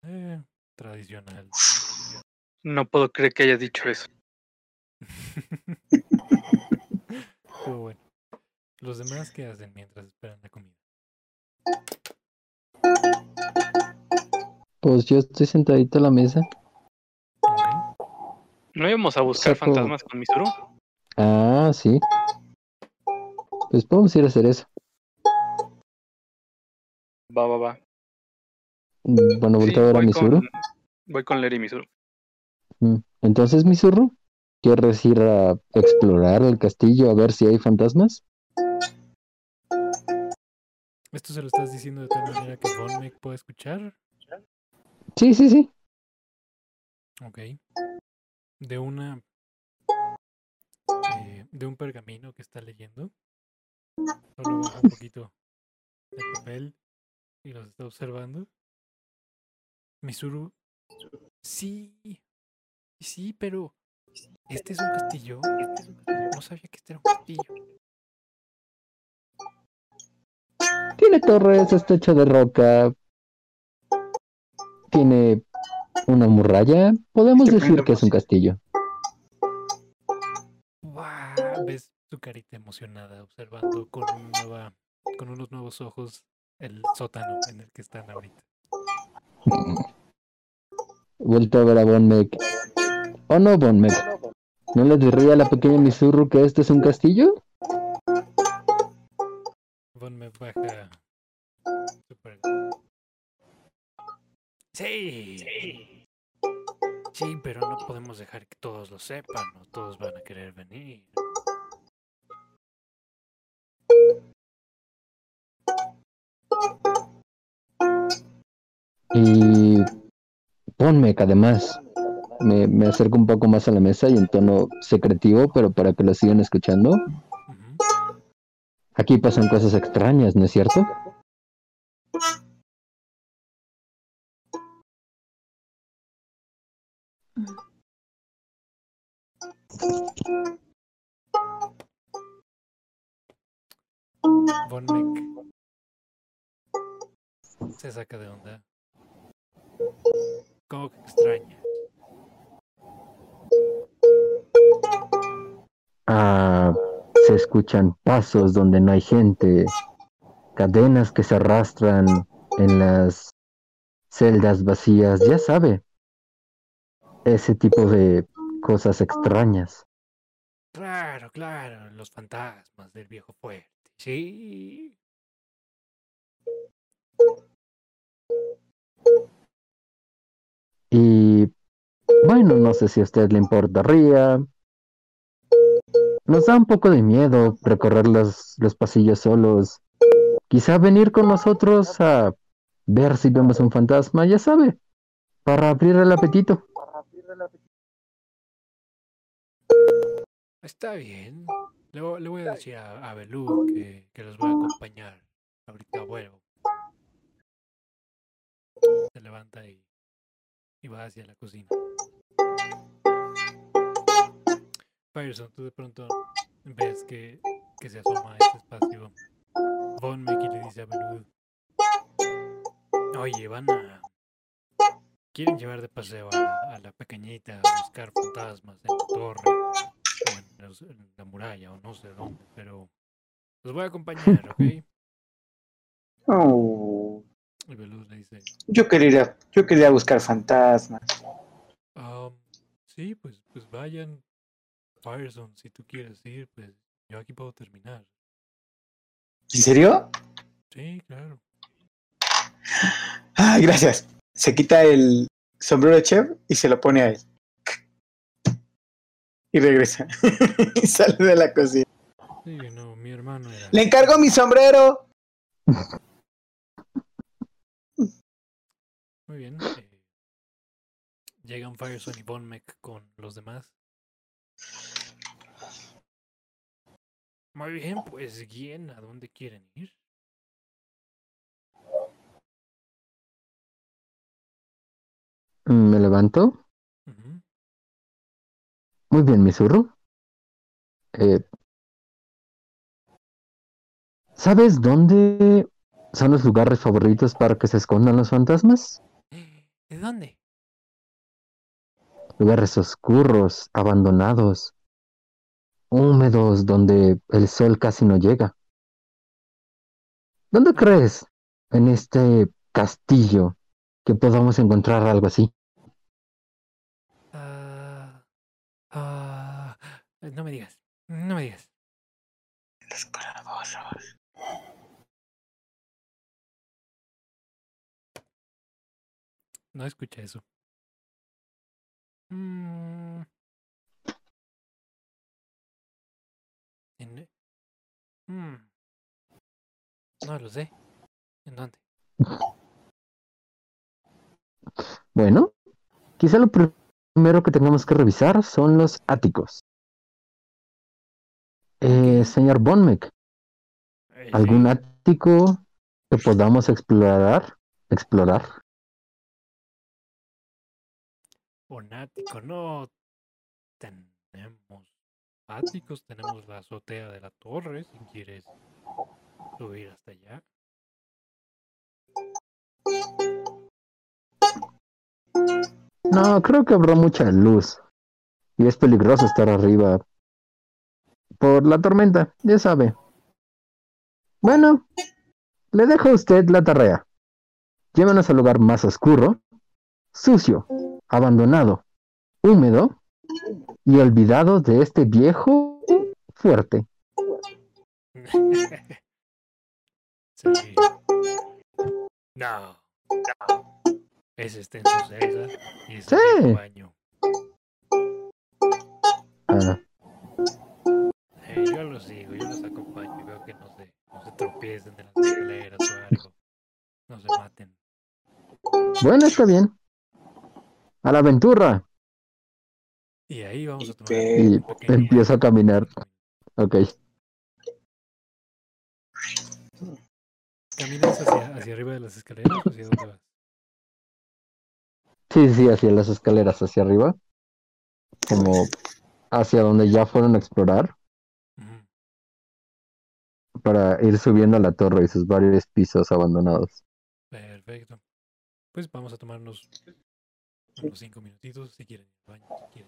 Eh, tradicional. No puedo creer que haya dicho eso. Pero bueno, los demás qué hacen mientras esperan la comida. Pues yo estoy sentadito a la mesa. ¿No íbamos a buscar Saco- fantasmas con Misuru? Ah, sí. Pues podemos ir a hacer eso. Va, va, va. Mm, Bueno, Sí, volteo a ver a voy Misuru. con, voy con Lery y Misuru. Mm, Entonces, Misuru, ¿quieres ir a explorar el castillo a ver si hay fantasmas? ¿Esto se lo estás diciendo de tal manera que Von me pueda escuchar? Sí, sí, sí. Ok. De una. eh, de un pergamino que está leyendo. Solo baja un poquito el papel y los está observando. Misuru. Sí. Sí, pero. Este es un castillo. Este es un castillo. No sabía que este era un castillo. Tiene torres, está hecho de roca. Tiene una muralla. Podemos Estoy decir que es un castillo. ¡Guau! Ves su carita emocionada observando con, un nueva, con unos nuevos ojos el sótano en el que están ahorita. Vuelto a ver a Von Meck. Oh no, Von Meck. ¿No le diría a la pequeña Misuru que este es un castillo? Von me baja. Super. Sí. Sí, pero no podemos dejar que todos lo sepan, no todos van a querer venir. Y Von Meck, además. Me, me acerco un poco más a la mesa y en tono secretivo, pero para que lo sigan escuchando. Aquí pasan cosas extrañas, ¿no es cierto? Se saca de onda. Como que extraña. Ah, se escuchan pasos donde no hay gente, cadenas que se arrastran en las celdas vacías, ya sabe. Ese tipo de cosas extrañas. Claro, claro, los fantasmas del viejo fuerte. Sí. Y bueno, no sé si a usted le importaría. Nos da un poco de miedo recorrer los, los pasillos solos. Quizá venir con nosotros a ver si vemos un fantasma, ya sabe, para abrir el apetito. Está bien. Le, le voy a decir a, a Belú que, que los voy a acompañar. Ahorita vuelvo. Se levanta y, y va hacia la cocina. Fireson, tú de pronto ves que, que se asoma a este espacio. Von Meki le dice a Belú. Oye, van a... Quieren llevar de paseo a la, a la pequeñita a buscar fantasmas en la torre en, la muralla o no sé dónde, pero los voy a acompañar, ¿ok? Oh, Y Beluz le dice, yo quería ir a, yo quería buscar fantasmas. "Am, sí, pues, pues vayan, Fireson, si tú quieres ir, pues yo aquí puedo terminar. ¿En serio? Sí, claro. Ah, gracias. Se quita el sombrero de chef y se lo pone a él. Y regresa. y sale de la cocina. Sí, no, mi hermano era. Le encargo mi sombrero. Muy bien. eh, llegan Fireson y Von Meck con los demás. Muy bien, pues guíen a dónde quieren ir. Me levanto. Muy bien, Misuru. Eh, ¿Sabes dónde son los lugares favoritos para que se escondan los fantasmas? ¿De dónde? Lugares oscuros, abandonados, húmedos, donde el sol casi no llega. ¿Dónde crees en este castillo que podamos encontrar algo así? Ah, ah, no me digas, no me digas. Los calabozos. No escuché eso. Mm. En- Mm. No lo sé. ¿En dónde? Bueno, quizá lo pr- primero que tengamos que revisar son los áticos. Eh, señor Bonmec, Eh, ¿algún ático que podamos explorar? Explorar. Onático, no tenemos áticos, tenemos la azotea de la torre, si quieres subir hasta allá. No, creo que habrá mucha luz. Y es peligroso estar arriba. Por la tormenta, ya sabe. Bueno, le dejo a usted la tarea. Llévenos al lugar más oscuro, sucio, abandonado, húmedo y olvidado de este viejo fuerte. Sí. No, no. Ese está en su celda y es Sí. baño. Los sigo, yo los acompaño y veo que no se, no se tropiecen de las escaleras o algo. No se maten. bueno, está bien. A la aventura. Y ahí vamos a tomar Y empiezo a caminar. Ok. ¿Caminas hacia, hacia arriba de las escaleras o hacia dónde vas? Sí, sí, hacia las escaleras, hacia arriba. Como hacia donde ya fueron a explorar. Para ir subiendo a la torre y sus varios pisos abandonados. Perfecto. Pues vamos a tomarnos unos cinco minutitos si quieren baño, si.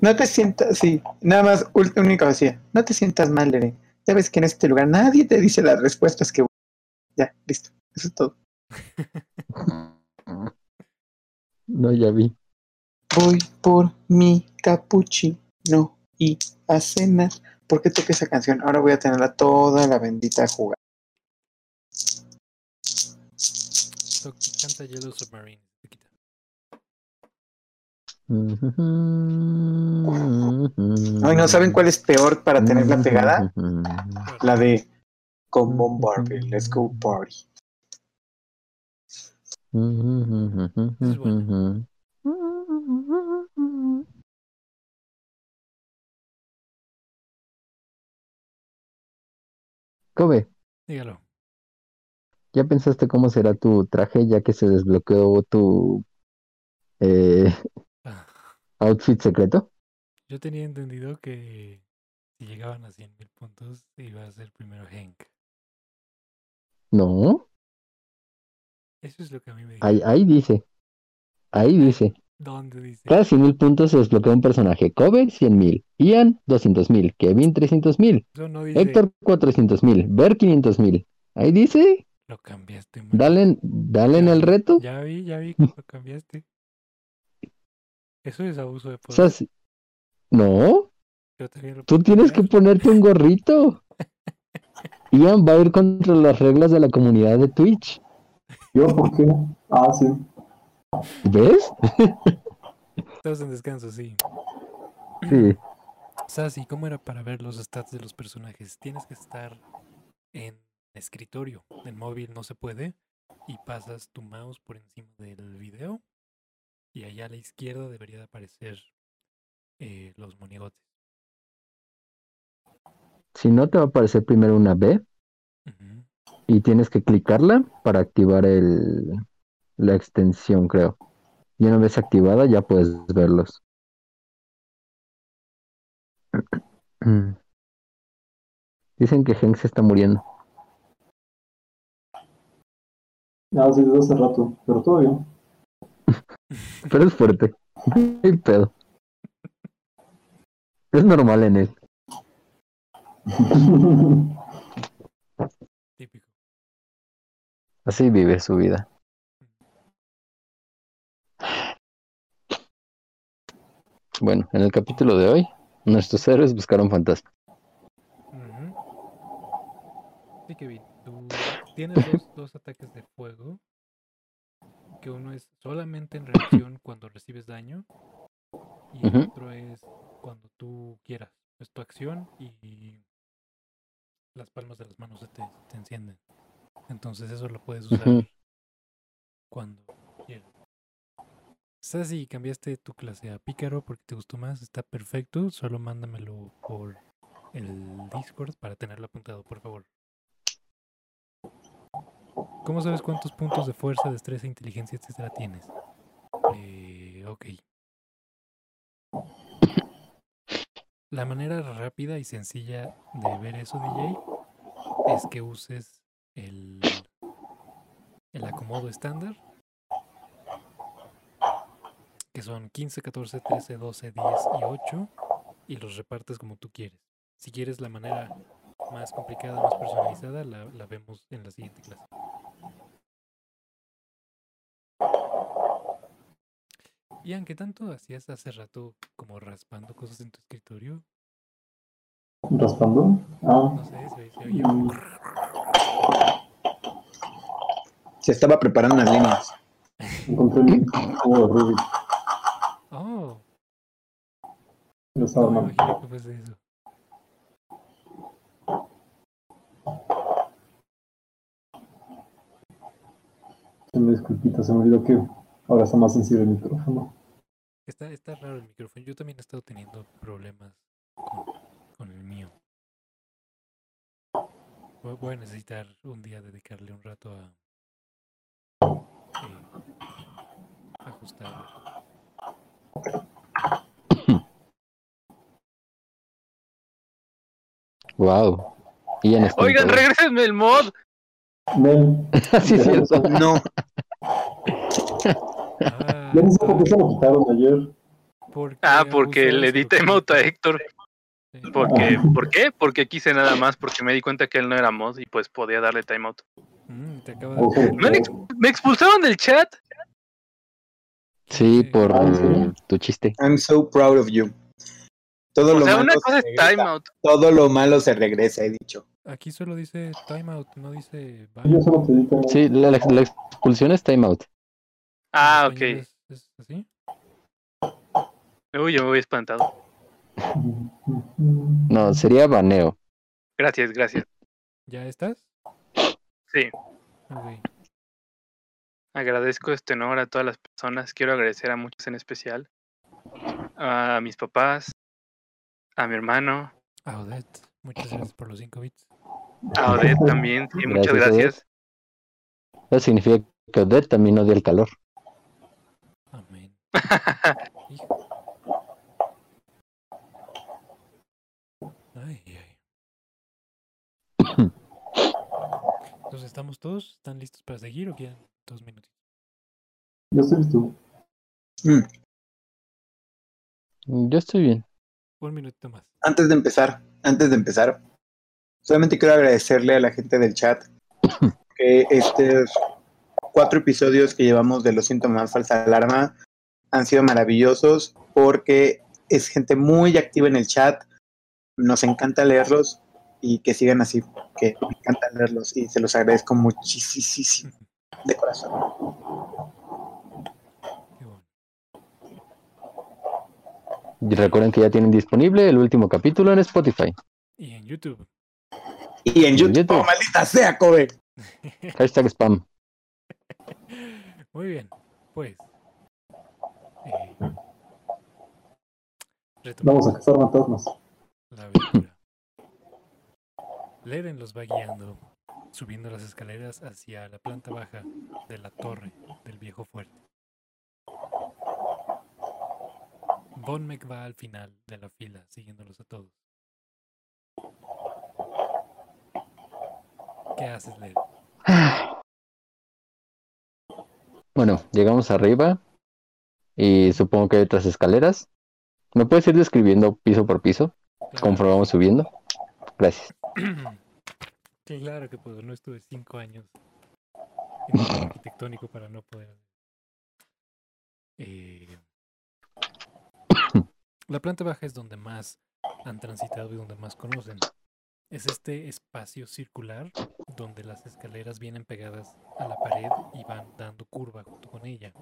No te sientas, sí. Nada más, única vacía. No te sientas mal, Lere. Ya ves que en este lugar nadie te dice las respuestas que. Ya, listo. Eso es todo. No, ya vi. Voy por mi capuchino y a cenar. ¿Por qué toqué esa canción? Ahora voy a tenerla toda la bendita jugada. Canta Yellow Submarine. Ay, ¿no saben cuál es peor para tenerla pegada? La de Come on Barbie, let's go party. es buena. Kobe, Dígalo. ¿ya pensaste cómo será tu traje ya que se desbloqueó tu eh, Ah, outfit secreto? Yo tenía entendido que si llegaban a 100.000 puntos iba a ser primero Hank. No, Eso es lo que a mí me dijo. ahí, ahí dice. Ahí dice. ¿Dónde dice? Cada 100.000 puntos se desbloquea un personaje. Kobe, 100.000. Ian, 200.000. Kevin, 300.000. Eso no dice. Héctor, 400.000. Ver, 500.000. Ahí dice. Lo cambiaste. man. Dale, en- dale en el reto. Ya vi, ya vi que lo cambiaste. Eso es abuso de O poder. sea, si- no, Yo también lo tú tienes que ponerte un gorrito. Ian va a ir contra las reglas de la comunidad de Twitch. ¿Yo por qué? Ah, sí. ¿Ves? Estás en descanso, sí. Sí. Sassy, ¿cómo era para ver los stats de los personajes? Tienes que estar en escritorio. En móvil no se puede. Y pasas tu mouse por encima del video. Y allá a la izquierda debería de aparecer eh, los monigotes. Si no, te va a aparecer primero una B y tienes que clicarla para activar el, la extensión, creo. Y una vez activada ya puedes verlos. Dicen que Hank se está muriendo. Ah, sí, desde hace rato, pero todo bien. Pero es fuerte. Hay pedo. Es normal en él. Típico. Así vive su vida. Bueno, en el capítulo de hoy, nuestros héroes buscaron fantasmas. Sí, Kevin, tú tienes dos, dos ataques de fuego. Que uno es solamente en reacción cuando recibes daño. Y el otro es cuando tú quieras. Es tu acción y las palmas de las manos se te, te encienden. Entonces eso lo puedes usar cuando. Sassy, cambiaste tu clase a pícaro porque te gustó más. Está perfecto. Solo mándamelo por el Discord para tenerlo apuntado, por favor. ¿Cómo sabes cuántos puntos de fuerza, destreza, inteligencia, etcétera tienes? Eh, ok. La manera rápida y sencilla de ver eso, DJ, es que uses el, el acomodo estándar, que son 15, 14, 13, 12, 10 y 8, y los repartes como tú quieres. Si quieres la manera más complicada, más personalizada, la, la vemos en la siguiente clase. Ian, ¿qué tanto hacías hace rato como raspando cosas en tu escritorio? ¿Raspando? Ah, No sé, se, se oye Mm. Se estaba preparando unas líneas. encontré mi cubo de Rubik. Oh, Lo estaba no me armando. imagino que fuese eso. Una disculpita, se me olvidó que ahora está más sensible el micrófono. Está, está raro el micrófono. Yo también he estado teniendo problemas con, con el mío. Voy, voy a necesitar un día dedicarle un rato a eh, ajustarlo. Wow. En Oigan, todo. regrésenme el mod. Nel, sí, es cierto. No, Ah, ya no sé por qué se lo quitaron ayer. porque Ah, porque le di timeout a. Héctor. Sí. Porque, Ah. ¿Por qué? Porque quise nada más, porque me di cuenta que él no era mod y pues podía darle timeout. Mm, te acaba de Ojo, hacer- ¿Me, han ex- me expulsaron del chat? Sí, por Ah, tu chiste. I'm so proud of you. Todo O lo sea, malo una se cosa es regresa. timeout. Todo lo malo se regresa, he dicho. Aquí solo dice timeout, no dice Yo solo Sí, la, la- la expulsión es timeout. Ah, ¿En español ok. ¿Es, es así? Uy, yo me voy espantado. No, sería baneo. Gracias, gracias. ¿Ya estás? Sí, Ok. Agradezco este honor a todas las personas. Quiero agradecer a muchos en especial. A mis papás, a mi hermano, A Odette, muchas gracias por los 5 bits. a Odette también. Sí, muchas Gracias, Odette. Eso significa que Odette también odia el calor. Amén. Ay, ay. Entonces, ¿estamos todos? ¿Están listos para seguir o quedan dos minutos? Yo estoy listo. Mm, Yo estoy bien. Un minutito más. Antes de empezar, antes de empezar, solamente quiero agradecerle a la gente del chat que estos cuatro episodios que llevamos de Los Síntomas Falsa Alarma han sido maravillosos porque es gente muy activa en el chat, nos encanta leerlos y que sigan así, que me encanta leerlos y se los agradezco muchísimo de corazón. Qué bueno. Y recuerden que ya tienen disponible el último capítulo en Spotify. Y en YouTube. Y en YouTube, YouTube. oh, maldita sea, Kobe. Hashtag spam. Muy bien, pues. eh, Vamos a cazar fantasmas. la aventura. Leren los va guiando, subiendo las escaleras hacia la planta baja de la torre del viejo fuerte. Von Meck va al final de la fila, siguiéndolos a todos. ¿Qué haces, Leren? Bueno, llegamos arriba y supongo que hay otras escaleras. ¿Me puedes ir describiendo piso por piso conforme vamos subiendo? Gracias. Claro que puedo, no estuve cinco años en el arquitectónico para no poder. Eh, la planta baja es donde más han transitado y donde más conocen. Es este espacio circular donde las escaleras vienen pegadas a la pared y van dando curva junto con ella.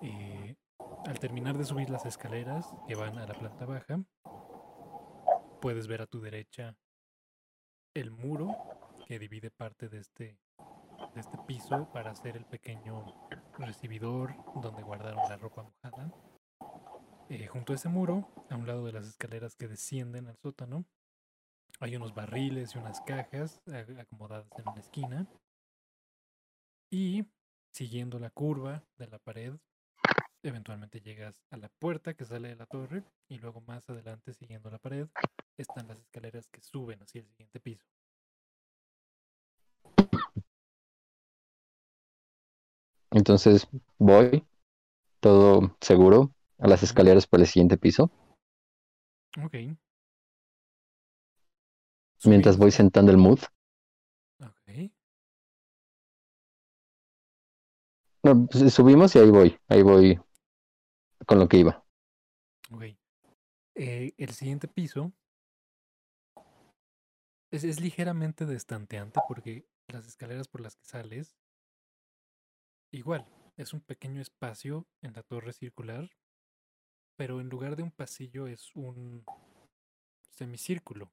Eh, al terminar de subir las escaleras que van a la planta baja, puedes ver a tu derecha el muro que divide parte de este, de este piso para hacer el pequeño recibidor donde guardaron la ropa mojada. Eh, junto a ese muro, a un lado de las escaleras que descienden al sótano, hay unos barriles y unas cajas acomodadas en una esquina. Y siguiendo la curva de la pared, eventualmente llegas a la puerta que sale de la torre y luego más adelante, siguiendo la pared, están las escaleras que suben hacia el siguiente piso. Entonces voy, todo seguro, a las escaleras por el siguiente piso, Ok. mientras voy sentando el mood. Ok. No, pues, subimos y ahí voy, ahí voy con lo que iba. Ok. Eh, el siguiente piso es, es ligeramente destanteante porque las escaleras por las que sales, igual, es un pequeño espacio en la torre circular, pero en lugar de un pasillo es un semicírculo.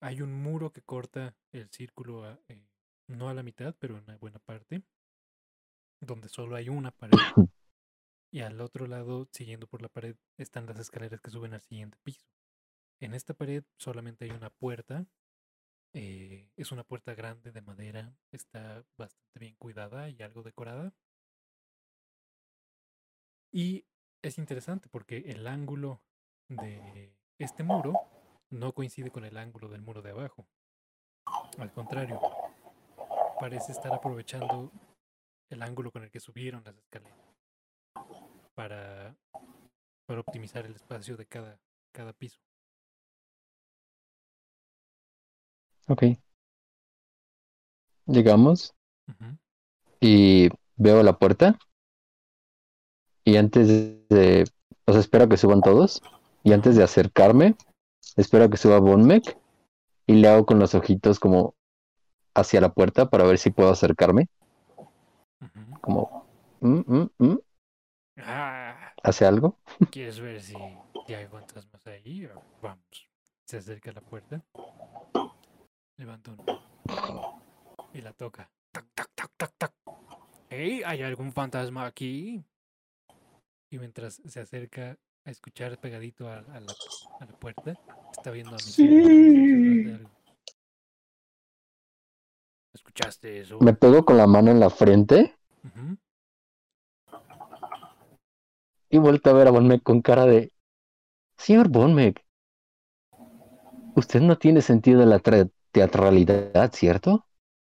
Hay un muro que corta el círculo, a- eh, no a la mitad, pero en una buena parte, donde solo hay una pared. Y al otro lado, siguiendo por la pared, están las escaleras que suben al siguiente piso. En esta pared solamente hay una puerta. eh, es una puerta grande de madera. Está bastante bien cuidada y algo decorada. Y es interesante porque el ángulo de este muro no coincide con el ángulo del muro de abajo. Al contrario, parece estar aprovechando el ángulo con el que subieron las escaleras para, para optimizar el espacio de cada, cada piso. Ok. Llegamos Ujú. y veo la puerta. Y antes de, o sea, espero que suban todos. Y antes de acercarme, espero que suba Bonmec. Y le hago con los ojitos como hacia la puerta para ver si puedo acercarme. Ujú. Como, mm, mm, mm, Ah, hace algo. ¿Quieres ver si, si hay fantasmas ahí? O Vamos. Se acerca a la puerta. Levanta una. Y la toca. Tac, tac, tac, tac, tac. ¡Hey! ¿Hay algún fantasma aquí? Y mientras se acerca a escuchar pegadito a, a la, a la puerta, está viendo a mi Sí. ¿Escuchaste eso? Me pego con la mano en la frente y vuelto a ver a Bonmec con cara de, señor Bonmec, usted no tiene sentido de la teatralidad, ¿cierto?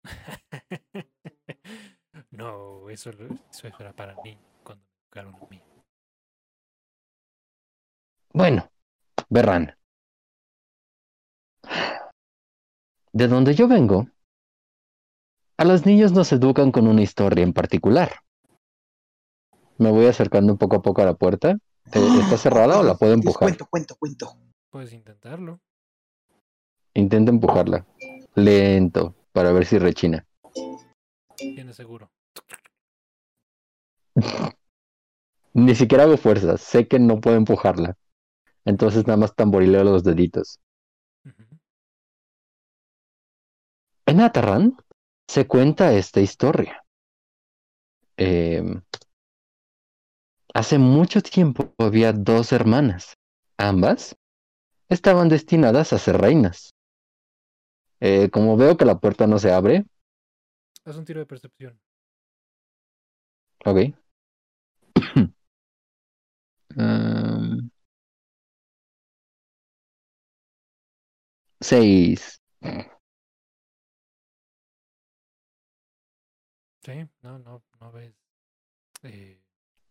no, eso, eso era para mí cuando me tocaron a mí. Bueno, verán. De donde yo vengo, a los niños nos educan con una historia en particular. Me voy acercando poco a poco a la puerta. ¿Está cerrada o la puedo empujar? Cuento, cuento, cuento. Puedes intentarlo. Intenta empujarla. Lento, para ver si rechina. Tienes seguro. Ni siquiera hago fuerza, sé que no puedo empujarla. Entonces nada más tamborileo los deditos. En Atarran se cuenta esta historia. Em, hace mucho tiempo había dos hermanas. Ambas estaban destinadas a ser reinas. Eh, como veo que la puerta no se abre, Haz un tiro de percepción. ok. Em, seis. Sí, no, no, no ves. Eh,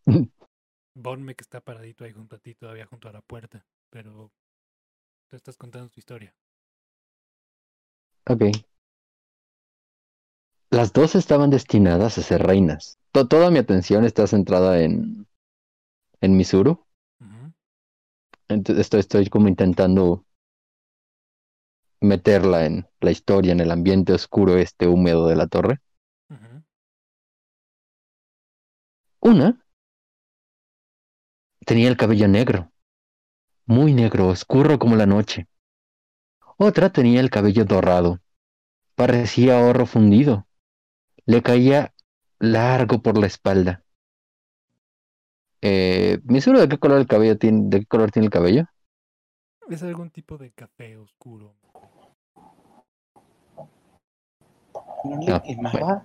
Bonme que está paradito ahí junto a ti, todavía junto a la puerta. Pero tú estás contando tu historia. Ok. Las dos estaban destinadas a ser reinas. To- toda mi atención está centrada en, en Misuru. Entonces estoy, estoy como intentando meterla en la historia, en el ambiente oscuro este húmedo de la torre. Una tenía el cabello negro, muy negro, oscuro como la noche. Otra tenía el cabello dorado, parecía oro fundido. Le caía largo por la espalda. Eh, ¿Misuro de qué color el cabello tiene? ¿De qué color tiene el cabello? Es algún tipo de café oscuro. ¿No le Ah, quemaba?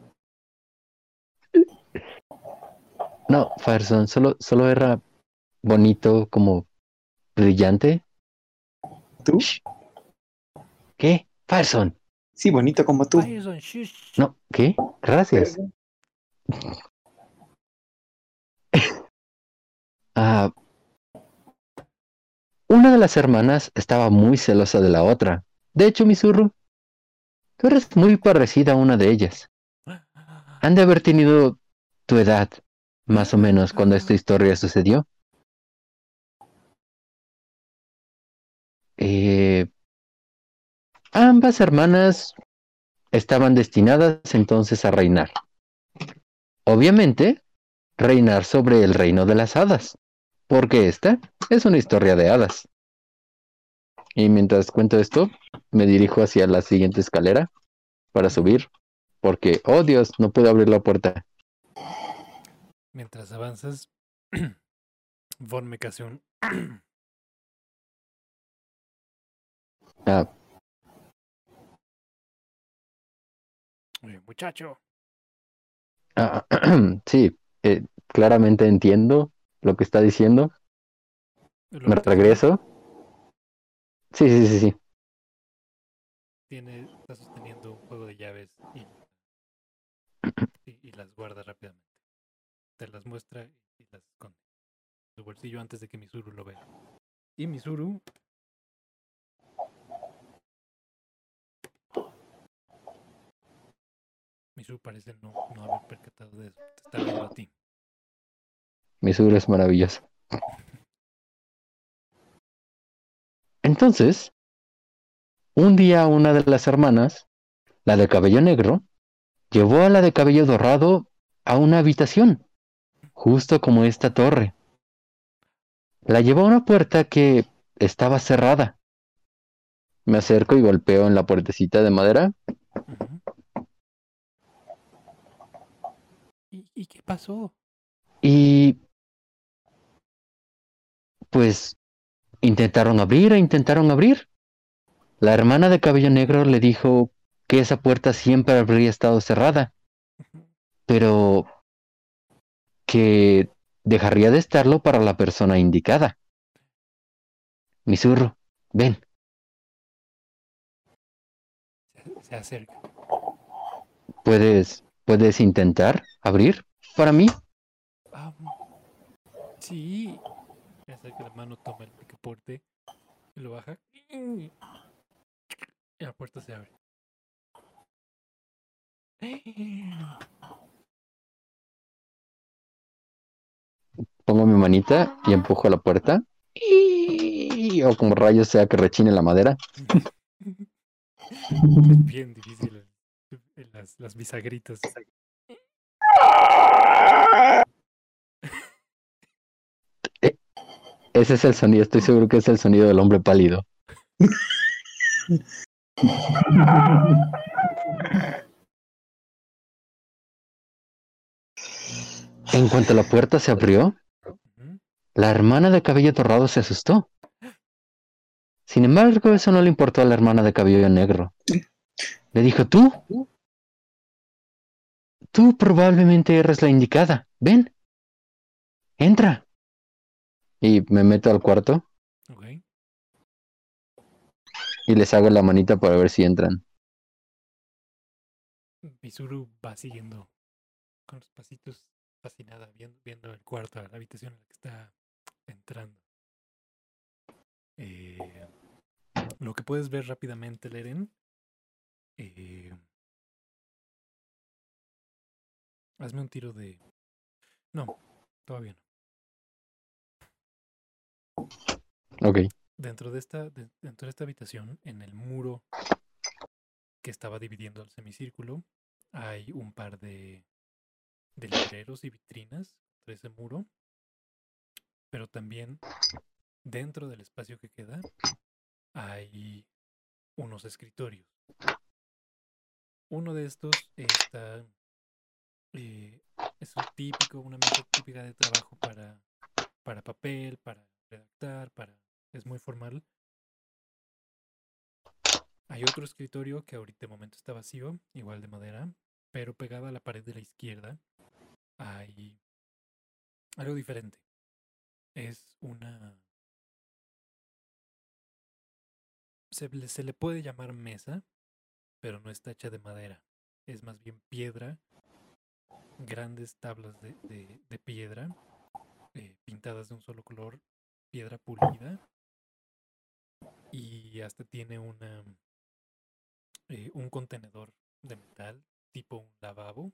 No, Fireson, solo, solo era bonito, como brillante. ¿Tú? Shh. ¿Qué? Fireson. Sí, bonito como tú. No, ¿qué? Gracias. Ah, una de las hermanas estaba muy celosa de la otra. De hecho, Misuru, tú eres muy parecida a una de ellas. Han de haber tenido tu edad, más o menos, cuando esta historia sucedió. Eh, ambas hermanas estaban destinadas entonces a reinar. Obviamente, reinar sobre el reino de las hadas, porque esta es una historia de hadas. Y mientras cuento esto, me dirijo hacia la siguiente escalera para subir, porque, oh Dios, no puedo abrir la puerta. Mientras avanzas, Bonme que hace un. Ah, Muchacho. ah, sí, eh, claramente entiendo lo que está diciendo. Me regreso. Sí, sí, sí, sí. Tiene, está sosteniendo un juego de llaves y, y- y las guarda rápidamente. Te las muestra y las esconde su bolsillo antes de que Misuru lo vea. Y Misuru. Misuru parece no, no haber percatado de eso. Te está viendo a ti. Missouri es maravilloso. Entonces, un día una de las hermanas, la de cabello negro, llevó a la de cabello dorado a una habitación, justo como esta torre. La llevó a una puerta que estaba cerrada. Me acerco y golpeo en la puertecita de madera. Ujú. ¿Y, ¿Y qué pasó? Y pues intentaron abrir e intentaron abrir. La hermana de cabello negro le dijo que esa puerta siempre habría estado cerrada, pero que dejaría de estarlo para la persona indicada. Misuru, ven, Se, se acerca. ¿puedes, puedes intentar abrir para mí? Ah, sí. Me acerca la mano, toma el picaporte y lo baja. Y la puerta se abre. Pongo mi manita y empujo la puerta. Y... O como rayos sea que rechine la madera. Es bien difícil las, las bisagritas. Ese es el sonido, estoy seguro que es el sonido del hombre pálido. En cuanto la puerta se abrió, la hermana de cabello dorado se asustó. Sin embargo, eso no le importó a la hermana de cabello negro. Le dijo, tú, tú probablemente eres la indicada. Ven, entra. Y me meto al cuarto Ok. y les hago la manita para ver si entran. Mizuru va siguiendo con los pasitos fascinada, viendo, viendo el cuarto, la habitación en la que está entrando. Eh, lo que puedes ver rápidamente, Leren. eh, hazme un tiro de. No, todavía no. Ok, Dentro de esta, de- dentro de esta habitación, en el muro que estaba dividiendo el semicírculo, hay un par de, de libreros y vitrinas de ese muro. Pero también dentro del espacio que queda hay unos escritorios. Uno de estos está eh, es un típico, una mesa típica de trabajo para, para papel, para redactar, para es muy formal. Hay otro escritorio que ahorita de momento está vacío, igual de madera, pero pegado a la pared de la izquierda hay algo diferente. Es una... Se le, se le puede llamar mesa, pero no está hecha de madera. Es más bien piedra, grandes tablas de, de- piedra, eh, pintadas de un solo color, piedra pulida, y hasta tiene una, eh, un contenedor de metal, tipo un lavabo,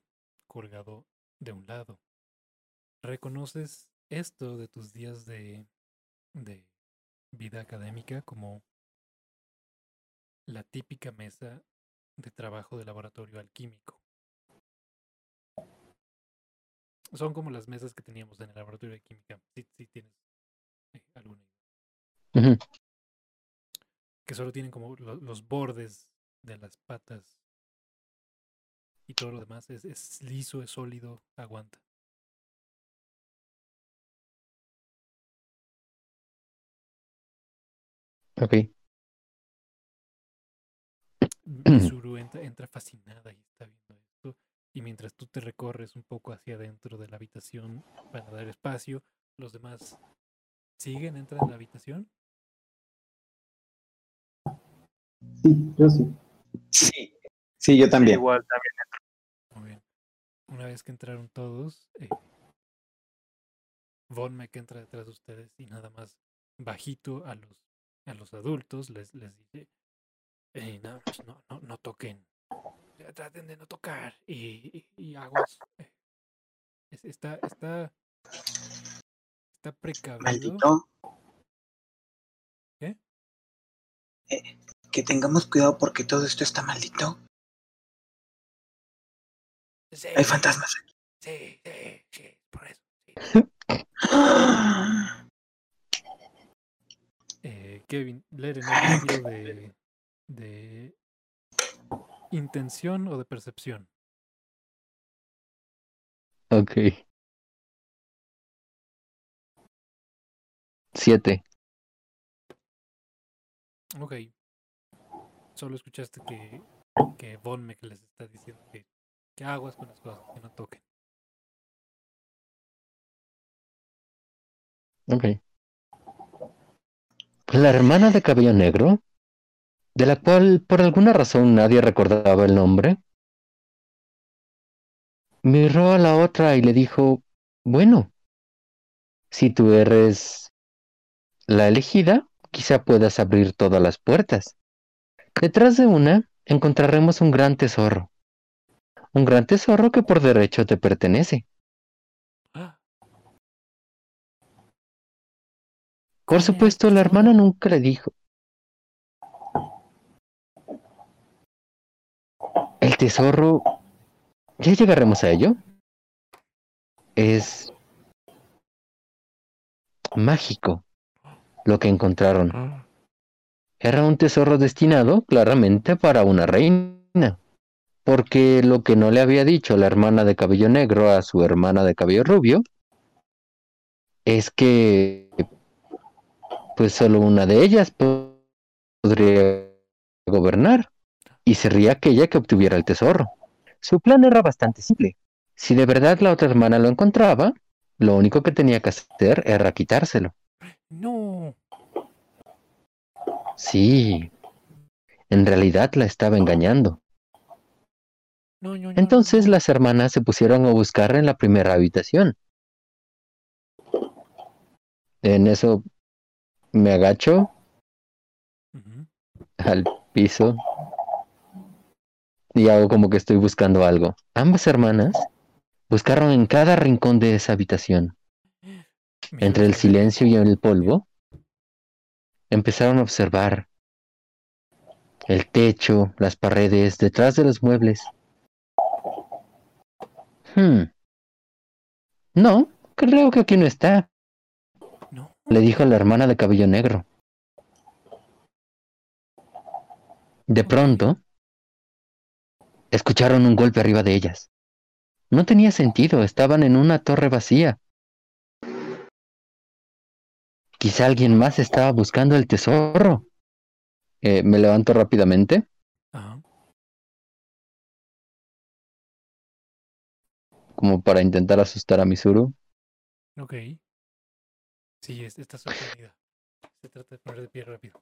colgado de un lado. ¿Reconoces esto de tus días de, de vida académica como la típica mesa de trabajo de laboratorio alquímico? Son como las mesas que teníamos en el laboratorio de química, si, si tienes eh, alguna que solo tienen como lo- los bordes de las patas y todo lo demás es, es liso, es sólido, aguanta. ok. Mizuru entra, entra fascinada y está viendo. Y mientras tú te recorres un poco hacia adentro de la habitación para dar espacio, los demás siguen, entran en la habitación. Sí, yo sí. Sí, sí, yo también. Igual también. Muy bien. Una vez que entraron todos, eh, Von Meck entra detrás de ustedes y nada más bajito a los, a los adultos les, les dice, "Eh, nada más no, no, no toquen, traten de no tocar y, y- y aguas. eh, es- está, está, está precavido. Maldito. ¿Qué? Eh, que tengamos cuidado porque todo esto está maldito. Sí, Hay fantasmas aquí. Sí, sí, sí, por eso. sí. Eh, Kevin, Leren, ¿es un tiro de, de intención o de percepción? Ok. Siete. Ok. Solo escuchaste que, que Von Meck les está diciendo que, que aguas con las cosas, que no toquen. Ok. La hermana de cabello negro, de la cual por alguna razón nadie recordaba el nombre, miró a la otra y le dijo, bueno, si tú eres la elegida, quizá puedas abrir todas las puertas. Detrás de una encontraremos un gran tesoro. Un gran tesoro que por derecho te pertenece. Ah, Por supuesto, la hermana nunca le dijo. Tesoro, ya llegaremos a ello. Es mágico lo que encontraron. Era un tesoro destinado claramente para una reina. Porque lo que no le había dicho la hermana de cabello negro a su hermana de cabello rubio es que pues solo una de ellas po- podría gobernar y sería aquella que obtuviera el tesoro. Su plan era bastante simple. Si de verdad la otra hermana lo encontraba, lo único que tenía que hacer era quitárselo. No. Sí, en realidad la estaba engañando. No, no, no, Entonces las hermanas se pusieron a buscar en la primera habitación. En eso me agacho al piso y hago como que estoy buscando algo. Ambas hermanas buscaron en cada rincón de esa habitación, entre el silencio y el polvo. Empezaron a observar el techo, las paredes, detrás de los muebles. Hmm. No, creo que aquí no está, No. le dijo la hermana de cabello negro. De pronto, escucharon un golpe arriba de ellas. No tenía sentido, estaban en una torre vacía. Quizá alguien más estaba buscando el tesoro. Eh, me levanto rápidamente. Ajá. como para intentar asustar a Misuru. Ok. Sí, es- está sorprendida. Se trata de poner de pie rápido.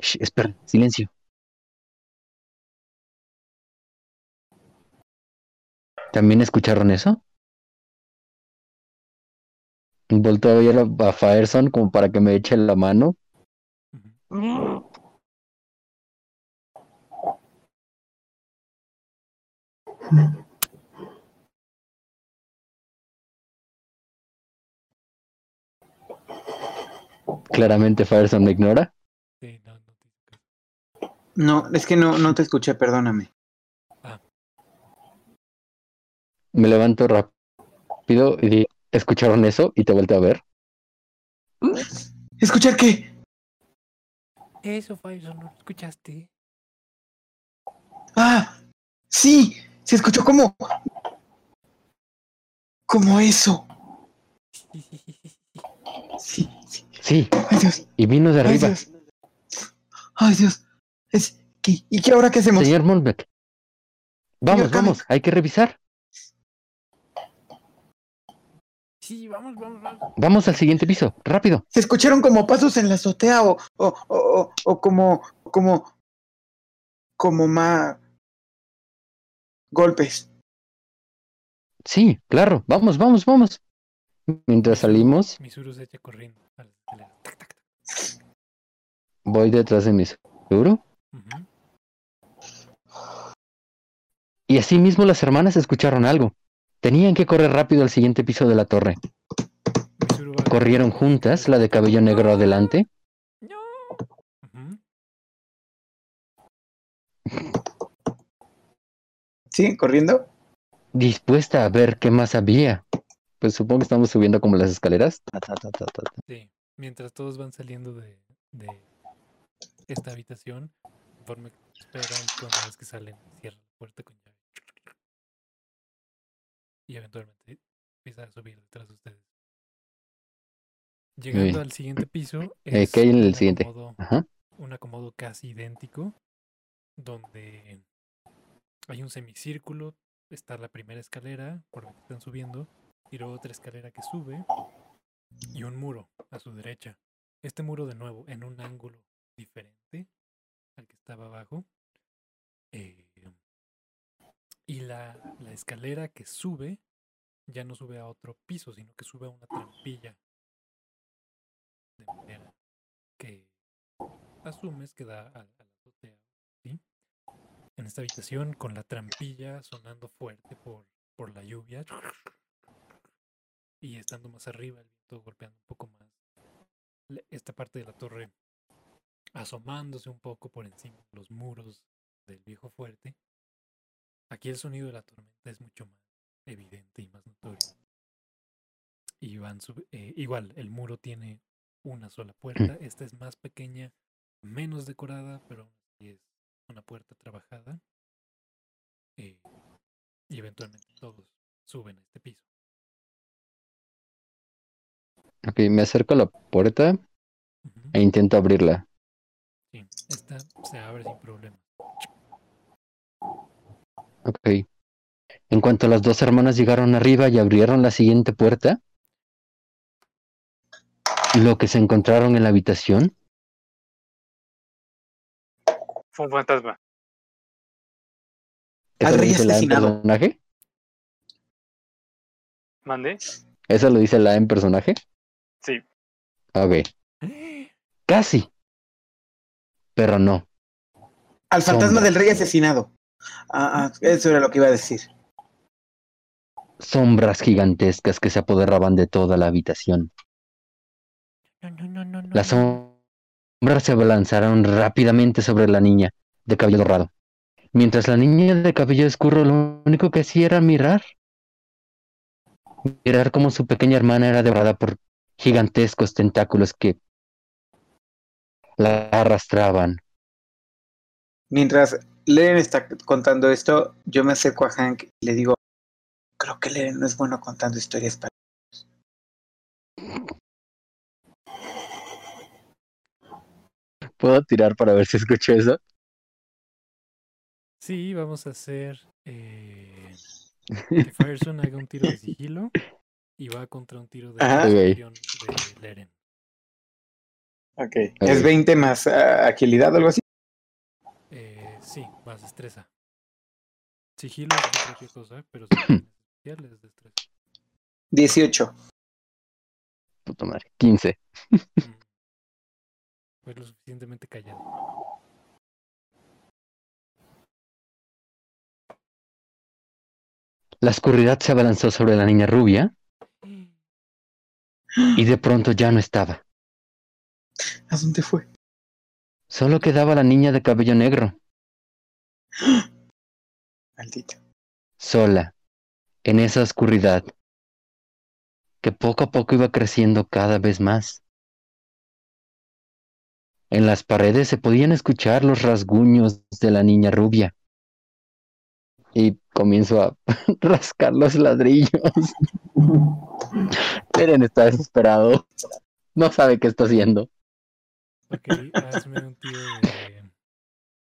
Shh, espera, silencio. ¿También escucharon eso? Volto a ver a, Faerson como para que me eche la mano. Claramente Faerson me ignora. Sí, no, no te hice caso. No, es que no, no te escuché, perdóname. Me levanto rápido y digo, ¿escucharon eso? Y te vuelto a ver. ¿Escuchar qué? Eso, Faison, ¿no lo escuchaste? Ah, sí, se escuchó como... Como eso. Sí, sí. Sí, Ay, Dios. y vino de Ay, arriba. Dios. Ay, Dios. Es... ¿qué- ¿Y qué ahora qué hacemos? Señor Molbeck. Vamos, Señor vamos, hay que revisar. Sí, vamos, vamos, vamos. Vamos al siguiente piso, rápido. Se escucharon como pasos en la azotea o, o, o, o, o como, como, como más golpes. Sí, claro, vamos, vamos, vamos. Mientras salimos, Misuru se echa corriendo. voy detrás de mi seguro. Ujú. Y así mismo las hermanas escucharon algo. Tenían que correr rápido al siguiente piso de la torre. Corrieron juntas, la de cabello negro adelante. Ujú. ¿Sí? ¿Corriendo? dispuesta a ver qué más había. Pues supongo que estamos subiendo como las escaleras. Ta, ta, ta. Sí, mientras todos van saliendo de, de esta habitación, conforme esperan que una vez que salen, cierran la puerta con llave. Y eventualmente empieza a subir detrás de ustedes. Llegando al siguiente piso, Eh, es ¿qué hay en el un siguiente? acomodo- Ajá. un acomodo casi idéntico, donde hay un semicírculo, está la primera escalera por la que están subiendo, y luego otra escalera que sube, y un muro a su derecha. Este muro de nuevo en un ángulo diferente al que estaba abajo. Eh, y la, la escalera que sube ya no sube a otro piso, sino que sube a una trampilla de madera que asumes que da a, la azotea. En esta habitación con la trampilla sonando fuerte por, por la lluvia y estando más arriba el viento golpeando un poco más esta parte de la torre asomándose un poco por encima de los muros del viejo fuerte. Aquí el sonido de la tormenta es mucho más evidente y más notorio. Y van eh, igual, el muro tiene una sola puerta. Esta es más pequeña, menos decorada, pero es una puerta trabajada. Eh, y eventualmente todos suben a este piso. Ok, me acerco a la puerta e intento abrirla. Esta se abre sin problema. Ok. En cuanto las dos hermanas llegaron arriba y abrieron la siguiente puerta, lo que se encontraron en la habitación Fue un fantasma. ¿Eso lo rey dice la en asesinado. personaje? ¿Mande? ¿Eso lo dice la en personaje? Sí. Ok. Casi. Pero no. Al fantasma Sombra. del rey asesinado. Ah, ah, eso era lo que iba a decir. Sombras gigantescas que se apoderaban de toda la habitación. No, no, no, no, no. Las sombras se abalanzaron rápidamente sobre la niña de cabello dorado. Mientras la niña de cabello oscuro lo único que hacía era mirar. Mirar cómo su pequeña hermana era devorada por gigantescos tentáculos que la arrastraban. Mientras Leren está contando esto, yo me acerco a Hank y le digo, creo que Leren no es bueno contando historias para... ¿Puedo tirar para ver si escucho eso? Sí, vamos a hacer eh, que Fireson haga un tiro de sigilo y va contra un tiro de de Leren. Ok. Es 20 más ah, agilidad o algo así. Eh, sí, más destreza. Sigilo es cualquier cosa, pero si es destreza. 18. Puta madre. 15. Mm. Fue lo suficientemente callado. La oscuridad se abalanzó sobre la niña rubia y de pronto ya no estaba. ¿A dónde fue? Solo quedaba la niña de cabello negro, Maldita. sola, en esa oscuridad, que poco a poco iba creciendo cada vez más. En las paredes se podían escuchar los rasguños de la niña rubia. Y comienzo a rascar los ladrillos. Eren está desesperado. No sabe qué está haciendo. Ok, hazme un tiro de,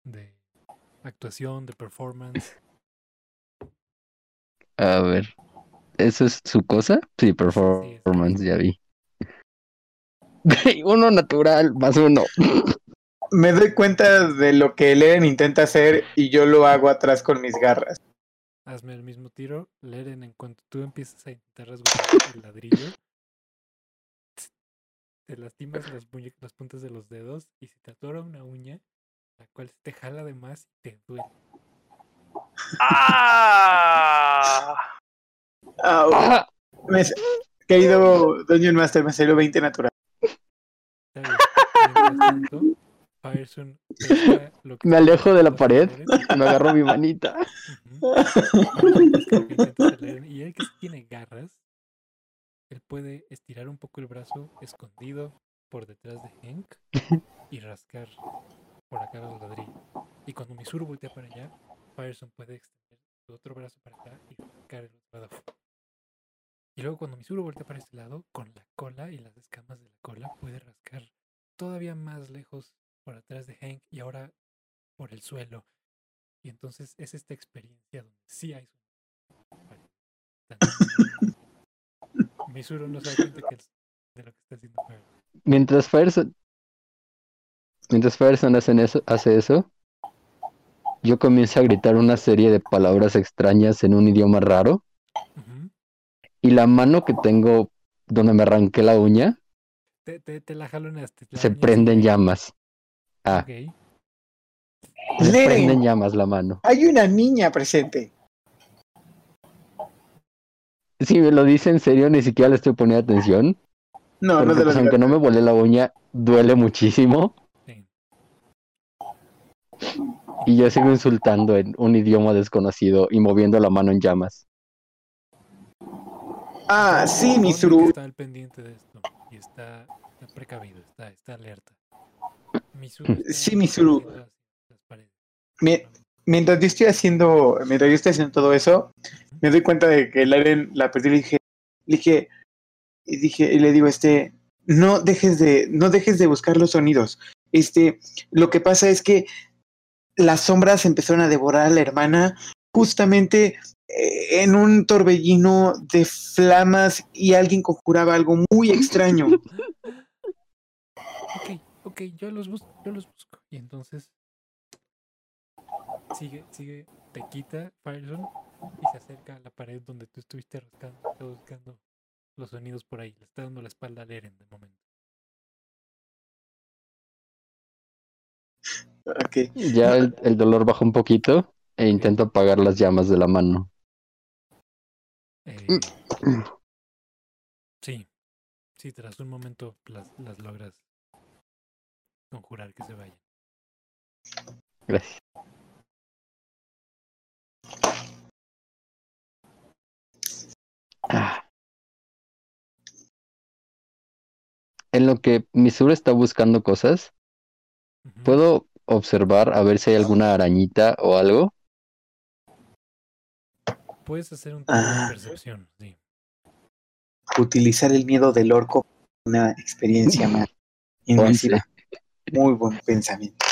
de actuación, de performance. A ver. ¿Eso es su cosa? Sí, Sí, performance, ya vi. Uno natural, más uno. Me doy cuenta de lo que Leren intenta hacer y yo lo hago atrás con mis garras. Hazme el mismo tiro. Leren, en cuanto tú empiezas a intentar rasguñar el ladrillo, te lastimas las, las puntas de los dedos y se te atora una uña, la cual se te jala de más y te duele. ¡Ah! ¡Ah! Me- querido Dungeon Master, me salió 20 natural. Tanto, Fireson lo que Me alejo de la pared. Me agarro mi manita. Hacer Leren, Y él que tiene garras, él puede estirar un poco el brazo escondido por detrás de Hank y rascar por acá los ladrillos. Y cuando Misuru voltea para allá, Fireson puede extender su otro brazo para acá y rascar el otro lado. Y luego cuando Misuru voltea para este lado, con la cola y las escamas de la cola, puede rascar todavía más lejos por atrás de Hank y ahora por el suelo. Y entonces es esta experiencia donde sí hay sonido. Misuru no se da cuenta que es de lo que está haciendo. Mientras Fireson. Mientras Fireson hacen eso, hace eso, yo comienzo a gritar una serie de palabras extrañas en un idioma raro. Y la mano que tengo donde me arranqué la uña te, te, te la jaloneaste. la se prende en llamas. Ah, Ok. se prende en llamas la mano. Hay una niña presente. Si me lo dice en serio, ni siquiera le estoy poniendo atención. No, no Porque te lo pues, aunque no me volé la uña, duele muchísimo. Sí. Y yo sigo insultando en un idioma desconocido y moviendo la mano en llamas. Ah, sí, Misuru. Está al pendiente de esto y está, está precavido, está, está alerta. Misuru está Sí, Misuru. las paredes. Mi- mientras yo estoy haciendo, mientras yo estoy haciendo todo eso, me doy cuenta de que Laren la perdí y dije, y dije, y le digo, este, no dejes de, no dejes de buscar los sonidos. Este, lo que pasa es que las sombras empezaron a devorar a la hermana justamente eh, en un torbellino de flamas y alguien conjuraba algo muy extraño. Ok, ok, yo los busco, yo los busco. Y entonces sigue, sigue, te quita Firezone y se acerca a la pared donde tú estuviste rascando, buscando los sonidos por ahí. Le está dando la espalda a Eren de momento. Ok. Ya el, el dolor baja un poquito e intento apagar las llamas de la mano. Eh, sí, sí, tras un momento las, las logras conjurar que se vayan. Gracias. Ah. En lo que Misura está buscando cosas. ¿puedo observar a ver si hay alguna arañita o algo? Puedes hacer un de Ah. percepción, sí. Utilizar el miedo del orco, una experiencia más inmersiva. Muy buen pensamiento.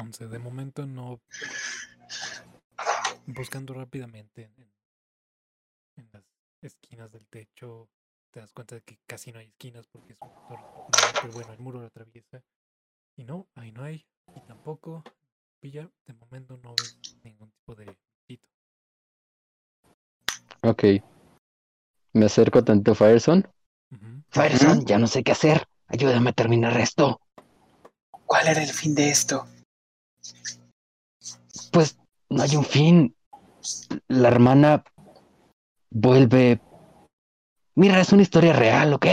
11. De momento no. Buscando rápidamente en, en las esquinas del techo, te das cuenta de que casi no hay esquinas porque es un torre. Pero bueno, el muro lo atraviesa. Y no, ahí no hay. Y tampoco. Pilla, de momento no ves ningún tipo de bichito. Ok. Me acerco tanto a Fireson. Fireson, ya no sé qué hacer. Ayúdame a terminar esto. ¿Cuál era el fin de esto? Pues no hay un fin. La hermana vuelve. Mira, es una historia real, ¿ok?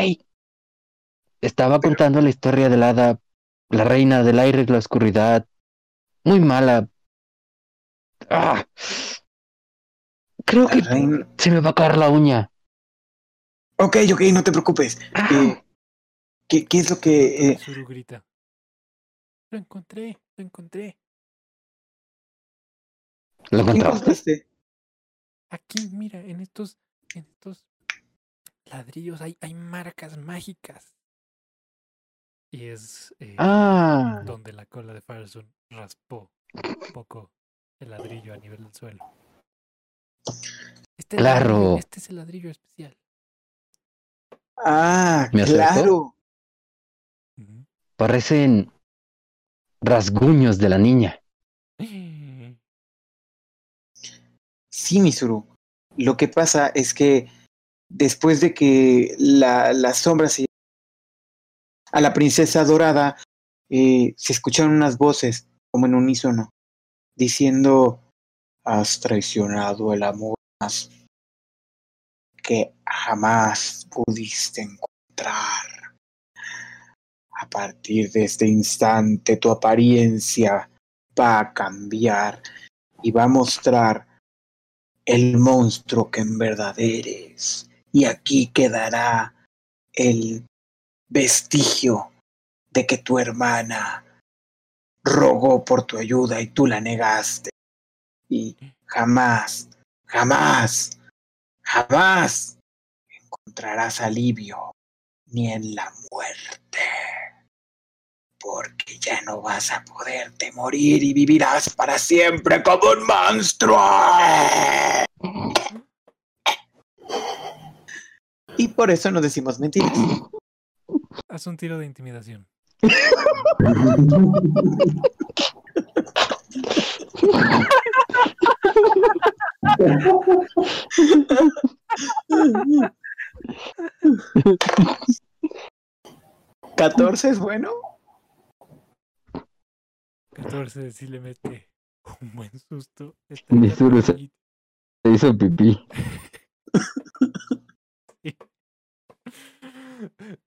Estaba contando la historia de la hada, la reina del aire y la oscuridad. Muy mala. Ah. Creo que se me va a caer la uña. Ok, ok, no te preocupes. Eh, ¿qué, qué es lo que... eh. Lo encontré, lo encontré. ¿Lo ¿Qué encontraste? Aquí, mira, en estos, en estos ladrillos hay, hay marcas mágicas. Y es eh, Ah, donde la cola de Fireson raspó un poco el ladrillo a nivel del suelo. Este ladrillo- Claro. este es el ladrillo especial. Ah, ¿Me claro. Parecen rasguños de la niña. Misuru. Lo que pasa es que después de que la, la sombra se a la princesa dorada, eh, se escucharon unas voces como en unísono, diciendo, has traicionado el amor más que jamás pudiste encontrar. A partir de este instante tu apariencia va a cambiar y va a mostrar el monstruo que en verdad eres. Y aquí quedará el vestigio de que tu hermana rogó por tu ayuda y tú la negaste. Y jamás, jamás, jamás encontrarás alivio ni en la muerte. Porque ya no vas a poderte morir y vivirás para siempre como un monstruo. Y por eso no decimos mentiras. Haz un tiro de intimidación. ¿14 es bueno? 14 sí le mete un buen susto. Está Mi se- hizo pipí. Sí.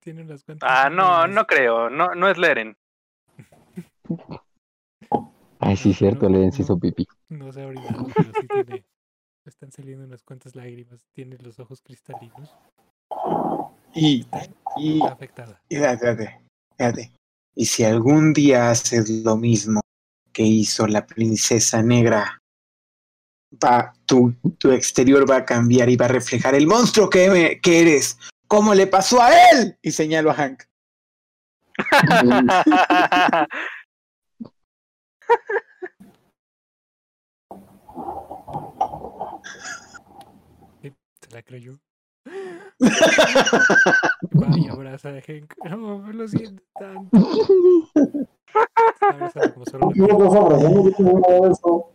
Tiene unas cuantas. Ah, no, no creo. No, no es Leren. Ay, sí, cierto, no, le se no. hizo pipí. No se ha orinado, pero sí tiene. Están saliendo unas cuantas lágrimas. Tiene los ojos cristalinos. Y, Está, y, está afectada. y espérate, espérate. Y si algún día haces lo mismo que hizo la princesa negra, va, tu, tu exterior va a cambiar y va a reflejar el monstruo que, me- que eres. ¿Cómo le pasó a él? Y señalo a Hank. Se la creyó. Va y abraza a Henk. No, lo siento tanto. Yo no veo eso.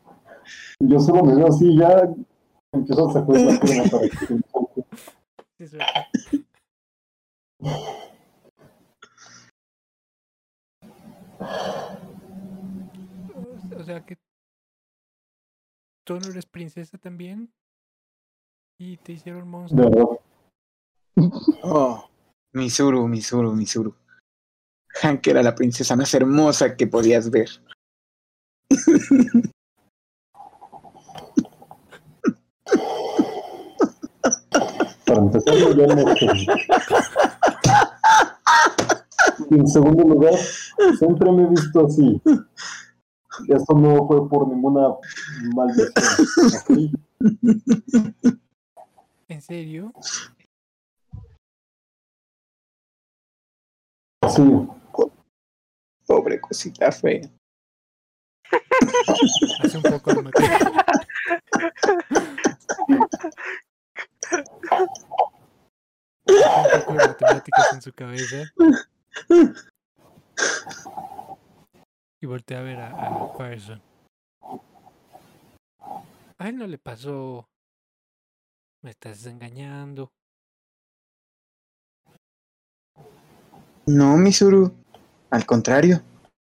Yo solo me veo así, ya empiezo a sacudir la para que. Sí. O- sea que tú no eres princesa también y te hicieron monstruo. verdad. Oh, Misuru, Misuru, Misuru. Hank era la princesa más hermosa que podías ver. Para empezar, yo en segundo lugar, siempre me he visto así. Esto no fue por ninguna maldición. ¿En serio? Sí, Pobre cosita fea. Hace un poco de matemáticas. Hace un poco de matemáticas en su cabeza. Y voltea a ver a, a Firestone. A él no le pasó. Me estás engañando. No, Misuru. Al contrario.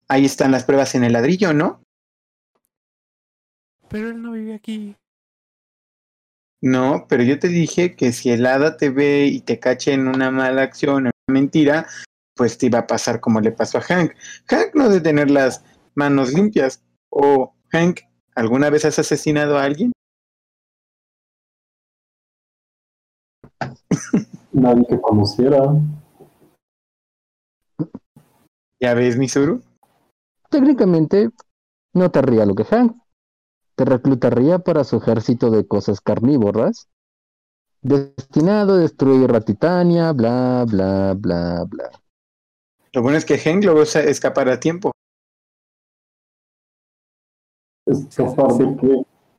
Ahí están las pruebas en el ladrillo, ¿no? Pero él no vive aquí. No, pero yo te dije que si el hada te ve y te cacha en una mala acción o una mentira, pues te iba a pasar como le pasó a Hank. Hank no debe tener las manos limpias. O, Hank, ¿alguna vez has asesinado a alguien? nadie que conociera. ¿Ya ves, Misuru? Técnicamente, no te haría lo que Hank. Te reclutaría para su ejército de cosas carnívoras, destinado a destruir a Titania, bla, bla, bla, bla. Lo bueno es que Hank logró escapar a tiempo.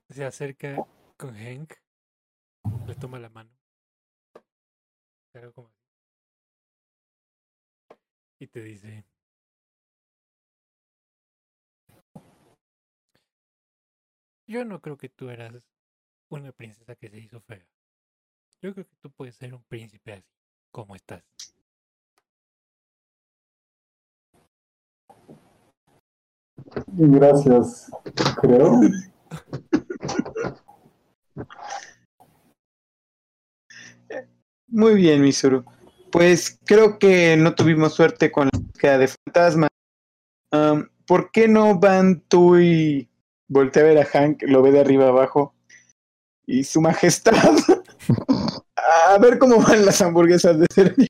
Se acerca con Hank. Le toma la mano. Y te dice. Yo no creo que tú eras una princesa que se hizo fea. Yo creo que tú puedes ser un príncipe así, como estás. Gracias, creo. Muy bien, Misuru. Pues creo que no tuvimos suerte con la búsqueda de fantasma. Am, ¿Por qué no van tú y voltea a ver a Hank, lo ve de arriba abajo? Y su majestad. a ver cómo van las hamburguesas de servicio.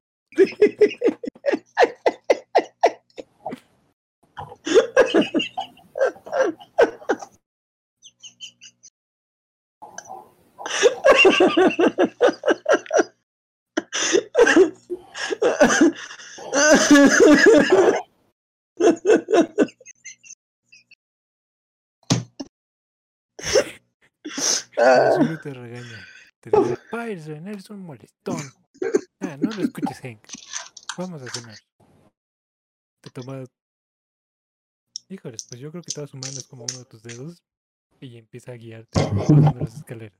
Ah, te regaña. Te dice, Pyron, eres un molestón. Ah, no lo escuches, Hank. Vamos a cenar. Te toma... Híjoles, pues yo creo que toda su mano es como uno de tus dedos y empieza a guiarte bajando las escaleras.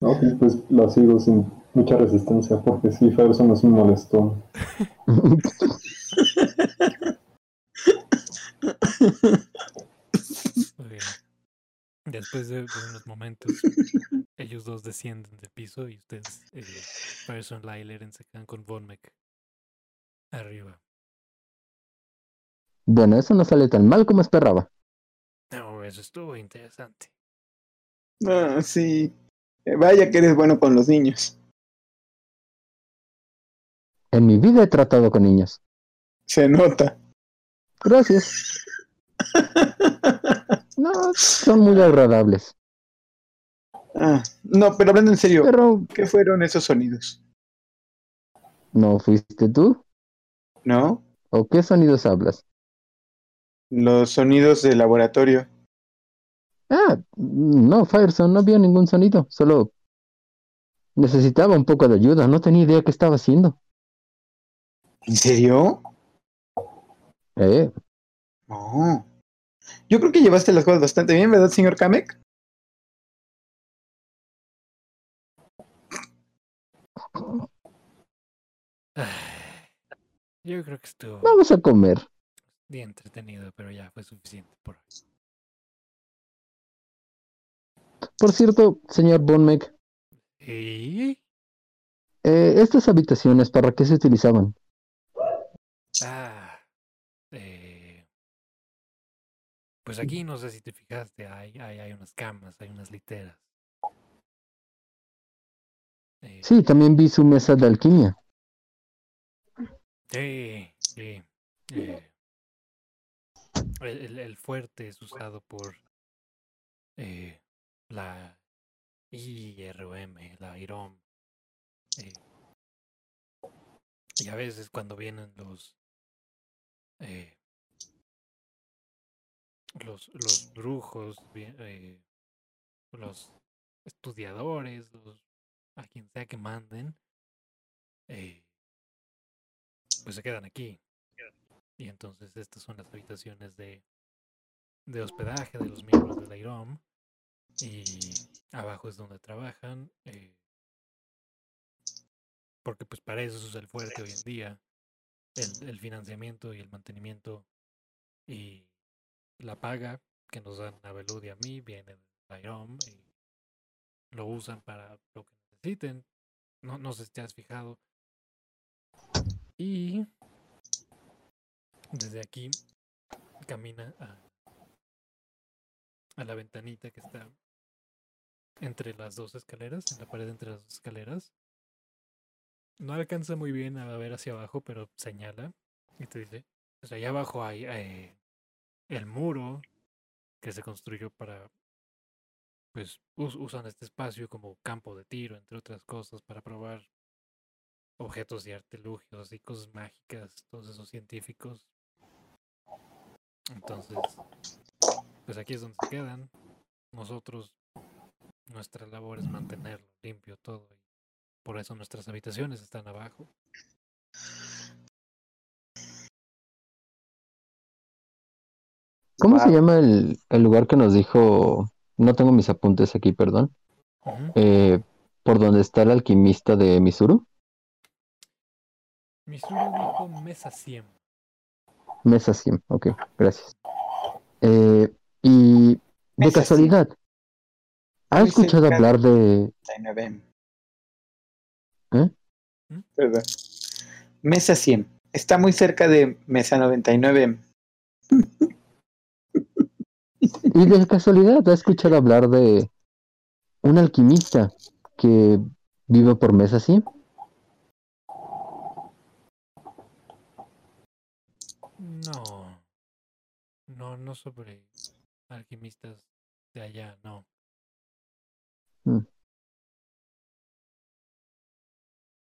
Ok, pues la sigo sin mucha resistencia, porque sí, Ferguson es un molestón. Después de, de unos momentos, ellos dos descienden del piso y ustedes, eh, Person, se quedan con Von Meck arriba. Bueno, eso no sale tan mal como esperaba. No, eso estuvo interesante. Ah, sí. Eh, Vaya que eres bueno con los niños. En mi vida he tratado con niños. Se nota. Gracias. No, son muy agradables. Ah, no, pero hablando en serio, Pero ¿qué fueron esos sonidos? ¿no fuiste tú? ¿No? ¿O qué sonidos hablas? Los sonidos del laboratorio. Ah, no, Fireson, no había ningún sonido. Solo necesitaba un poco de ayuda. No tenía idea qué estaba haciendo. ¿En serio? Eh, No. Yo creo que llevaste las cosas bastante bien, ¿verdad, señor Kamek? Yo creo que estuvo vamos a comer. bien entretenido, pero ya fue suficiente por hoy. Por cierto, señor Bonmec, ¿Y? eh, estas habitaciones, ¿para qué se utilizaban? Ah, pues aquí no sé si te fijaste, hay, hay, hay unas camas, hay unas literas. Eh, Sí, también vi su mesa de alquimia. Sí, sí. eh, el, el- el fuerte es usado por eh, la IROM, la IROM. eh, y a veces cuando vienen los eh, los, los brujos, eh, los estudiadores, los a quien sea que manden, eh, pues se quedan aquí. Y entonces estas son las habitaciones de, de hospedaje de los miembros de la IROM. Y abajo es donde trabajan. eh, porque pues para eso usa el fuerte hoy en día. El, el financiamiento y el mantenimiento y la paga que nos dan a Belud y a mí viene de IROM y lo usan para lo que necesiten. No, no sé si te has fijado. Y desde aquí camina a, a la ventanita que está entre las dos escaleras, en la pared entre las dos escaleras. No alcanza muy bien a ver hacia abajo, pero señala y te dice, pues allá abajo hay eh, el muro que se construyó para, pues us- usan este espacio como campo de tiro, entre otras cosas, para probar objetos y artilugios y cosas mágicas, todos esos científicos. Entonces, pues aquí es donde se quedan. Nosotros, nuestra labor es mantenerlo limpio todo. Y por eso nuestras habitaciones están abajo. ¿Cómo se Wow. llama el, el lugar que nos dijo? No tengo mis apuntes aquí, perdón. Ujú. Eh, por donde está el alquimista de Misuru. Misuru dijo mesa 100. Mesa 100. Ok, gracias. Eh, y de Mesa casualidad, ¿ha escuchado hablar de... 99. ¿Eh? Perdón. Mesa 100. Está muy cerca de Mesa 99. Y de casualidad, ¿ha escuchado hablar de un alquimista que vive por Mesa 100? No. No, no sobre alquimistas de allá, no. Mm.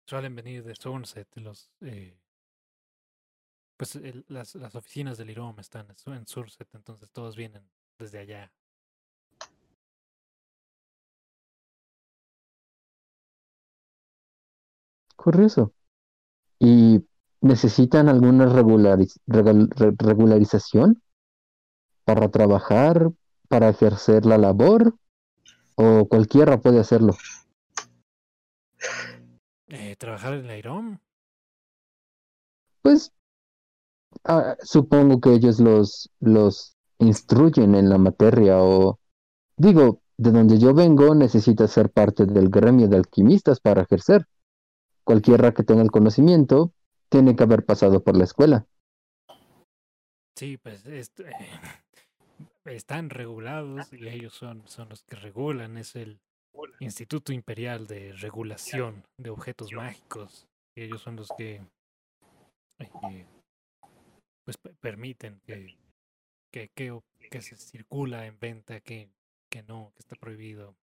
Suelen venir de Sunset, los eh, pues el- las, las oficinas del IROM están en Sunset, entonces todos vienen desde allá. Curioso. ¿Y necesitan alguna regulariz- regularización para trabajar, para ejercer la labor? ¿O cualquiera puede hacerlo? Eh, ¿Trabajar en la IROM? Pues ah, supongo que ellos los, los instruyen en la materia o digo, de donde yo vengo necesita ser parte del gremio de alquimistas para ejercer. Cualquiera que tenga el conocimiento tiene que haber pasado por la escuela. Sí, pues eh, están regulados y ellos son, son los que regulan. Es el Instituto Imperial de Regulación de Objetos Mágicos. Y ellos son los que eh, pues pe- permiten que, que, que, que se circula en venta, que, que no, que está prohibido.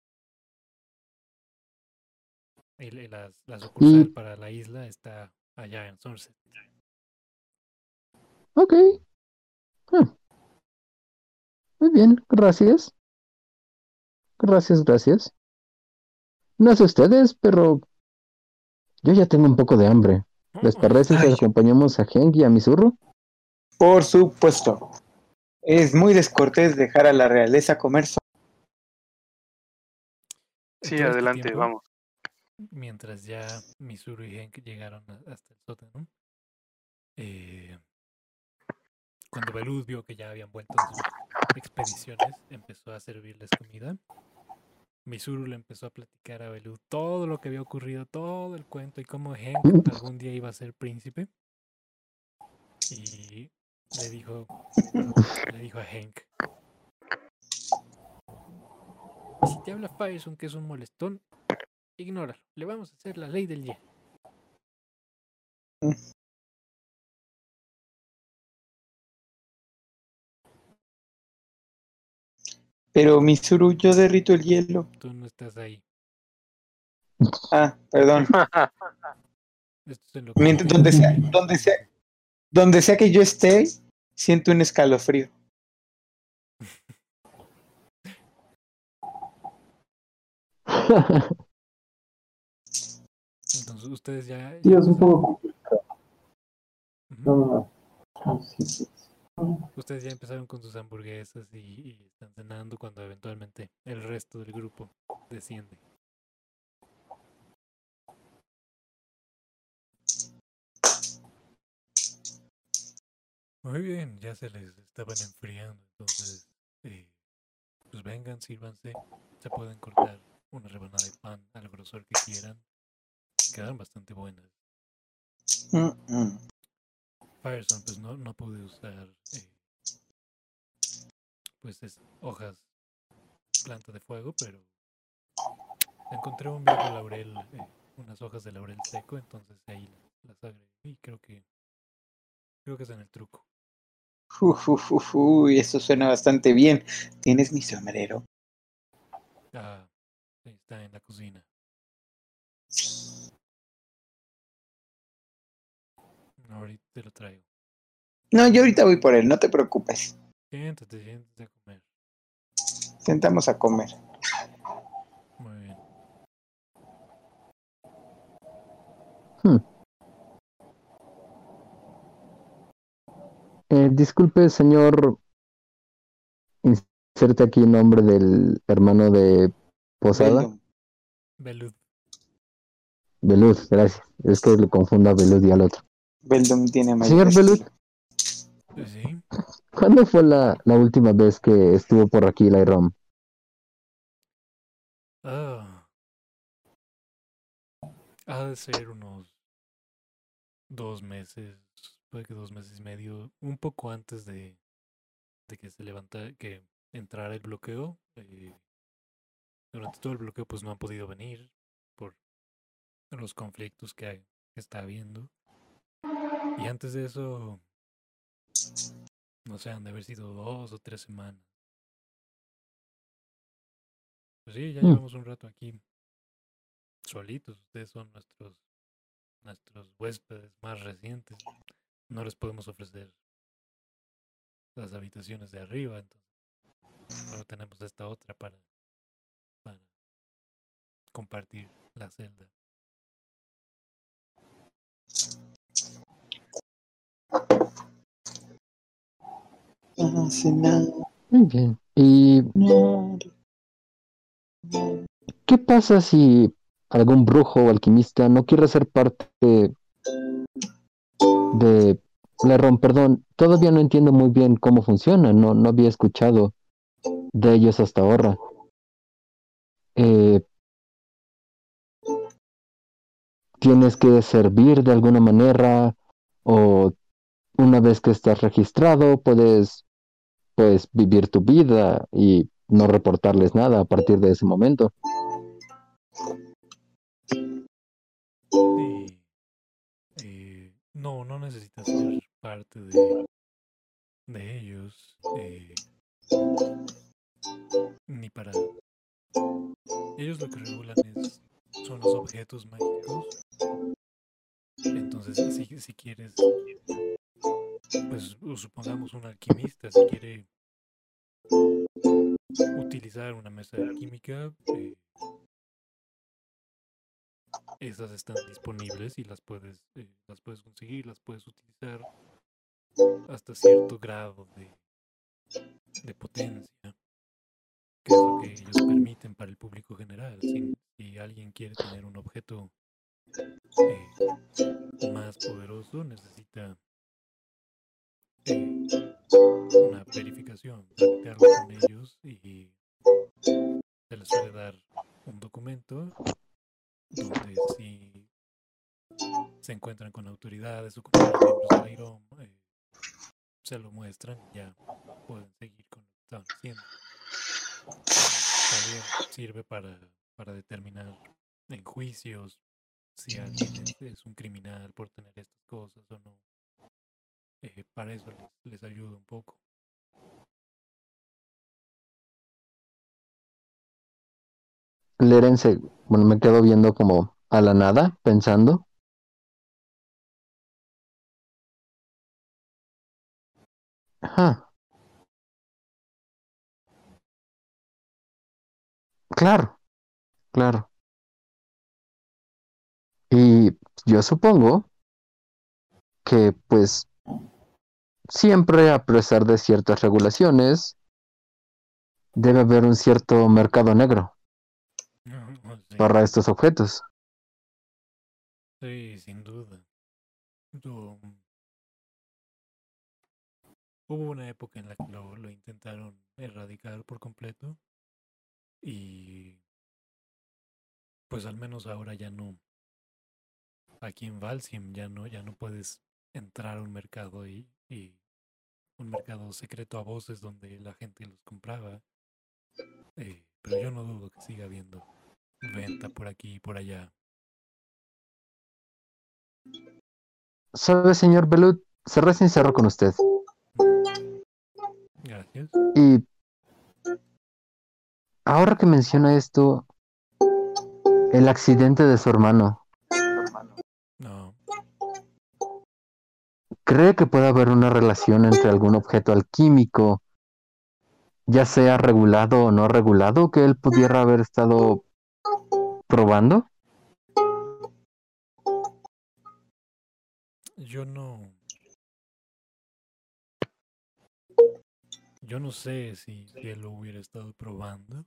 Y le- las, la sucursal para la isla está allá en Sunset. Ok. Ah. Muy bien, gracias. Gracias, gracias. No sé ustedes, pero yo ya tengo un poco de hambre. ¿Les parece si acompañamos a Henk y a Misurro? Por supuesto. Es muy descortés dejar a la realeza comer. Sí, este adelante, tiempo, vamos. Mientras ya Misuru y Henk llegaron a- hasta el sótano, eh, cuando Belud vio que ya habían vuelto en sus expediciones, empezó a servirles comida. Misuru le empezó a platicar a Belud todo lo que había ocurrido, todo el cuento y cómo Henk algún día iba a ser príncipe. Y le dijo, le dijo a Henk, si te habla Fireson que es un molestón, ignóralo. Le vamos a hacer la ley del hielo. Pero Misuru, yo derrito el hielo. Tú no estás ahí. Ah, perdón. Esto es en lo que- Mientras, donde sea, donde sea, donde sea que yo esté, siento un escalofrío. Entonces ustedes ya, Sí, es un empezaron- poco complicado. Ujú. No, no, no. Sí, sí. ustedes ya empezaron con sus hamburguesas y, y están cenando cuando eventualmente el resto del grupo desciende. Muy bien, ya se les estaban enfriando, entonces, eh, pues vengan, sírvanse, se pueden cortar una rebanada de pan al grosor que quieran, quedan bastante buenas. Mm, mm. Pues no, no pude usar eh, pues es hojas planta de fuego, pero encontré un viejo laurel, eh, unas hojas de laurel seco, entonces ahí las agregué y creo que creo que es en el truco. Uf, uf, uf, uy, eso suena bastante bien. ¿Tienes mi sombrero? Ah, sí, está en la cocina. Ahorita te lo traigo. No, yo ahorita voy por él, no te preocupes. Siéntate, siéntate a comer. Sentamos a comer. Muy bien. Eh, disculpe, señor. Inserte aquí el nombre del hermano de Posada. Belud. Belud, gracias. Es que le confundo a Belud y al otro. Veldum tiene mayor Señor Belud, sí. ¿cuándo fue la, la última vez que estuvo por aquí la Rom? Ah. Ha de ser unos dos meses, puede que dos meses y medio, un poco antes de, de que se levantara, que entrara el bloqueo. eh, durante todo el bloqueo pues no han podido venir por los conflictos que, hay, que está habiendo. Y antes de eso, no sé, han de haber sido dos o tres semanas. Pues sí, ya Mm. llevamos un rato aquí solitos. Ustedes son nuestros nuestros huéspedes más recientes. No les podemos ofrecer las habitaciones de arriba, entonces solo tenemos esta otra para, para compartir la celda. Ah, Muy bien. ¿Y qué pasa si algún brujo o alquimista no quiere ser parte de, Rom? Perdón, todavía no entiendo muy bien cómo funciona. No, no había escuchado de ellos hasta ahora. Eh, ¿Tienes que servir de alguna manera o una vez que estás registrado, puedes pues vivir tu vida y no reportarles nada a partir de ese momento. No, no necesitas ser parte de, de ellos. eh, ni para... Ellos lo que regulan es, son los objetos mágicos. Entonces, si, si quieres, pues supongamos un alquimista, si quiere utilizar una mesa alquímica, eh, esas están disponibles y las puedes, eh, las puedes conseguir, las puedes utilizar hasta cierto grado de, de potencia, que es lo que ellos permiten para el público general. Si, alguien quiere tener un objeto eh, más poderoso, necesita eh, una verificación, plantearlo con ellos y se les suele dar un documento donde si se encuentran con autoridades o con miembros de la IROM, eh, se lo muestran y ya pueden seguir con lo que estaban haciendo. También sirve para, para determinar en juicios si alguien es, es un criminal por tener estas cosas o no. Eh, para eso les, les ayuda un poco. Lerense, bueno, me quedo viendo como a la nada, pensando. Ajá. Claro, claro. Y yo supongo que pues siempre, a pesar de ciertas regulaciones, debe haber un cierto mercado negro para estos objetos. sí, sin duda. Yo- Hubo una época en la que lo, lo intentaron erradicar por completo y pues al menos ahora ya no. Aquí en Valsim ya no, ya no puedes entrar a un mercado y, y un mercado secreto a voces donde la gente los compraba. Eh, pero yo no dudo que siga habiendo venta por aquí y por allá. ¿Sabe, señor Belut? Seré sincero con usted. Gracias. Y ahora que menciona esto, el accidente de su hermano, No, ¿cree que puede haber una relación entre algún objeto alquímico, ya sea regulado o no regulado, que él pudiera haber estado probando? yo no. Yo no sé si, él lo hubiera estado probando.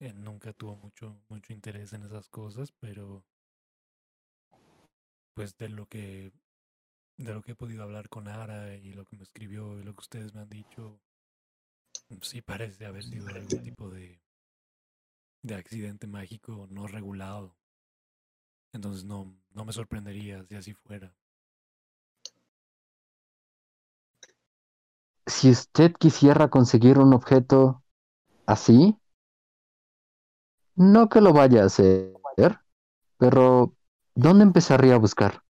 Él nunca tuvo mucho, mucho interés en esas cosas, pero pues de lo que de lo que he podido hablar con Ara y lo que me escribió y lo que ustedes me han dicho, sí parece haber sido algún tipo de de accidente mágico no regulado. Entonces no, no me sorprendería si así fuera. Si usted quisiera conseguir un objeto así, no que lo vaya a hacer, pero ¿dónde empezaría a buscar?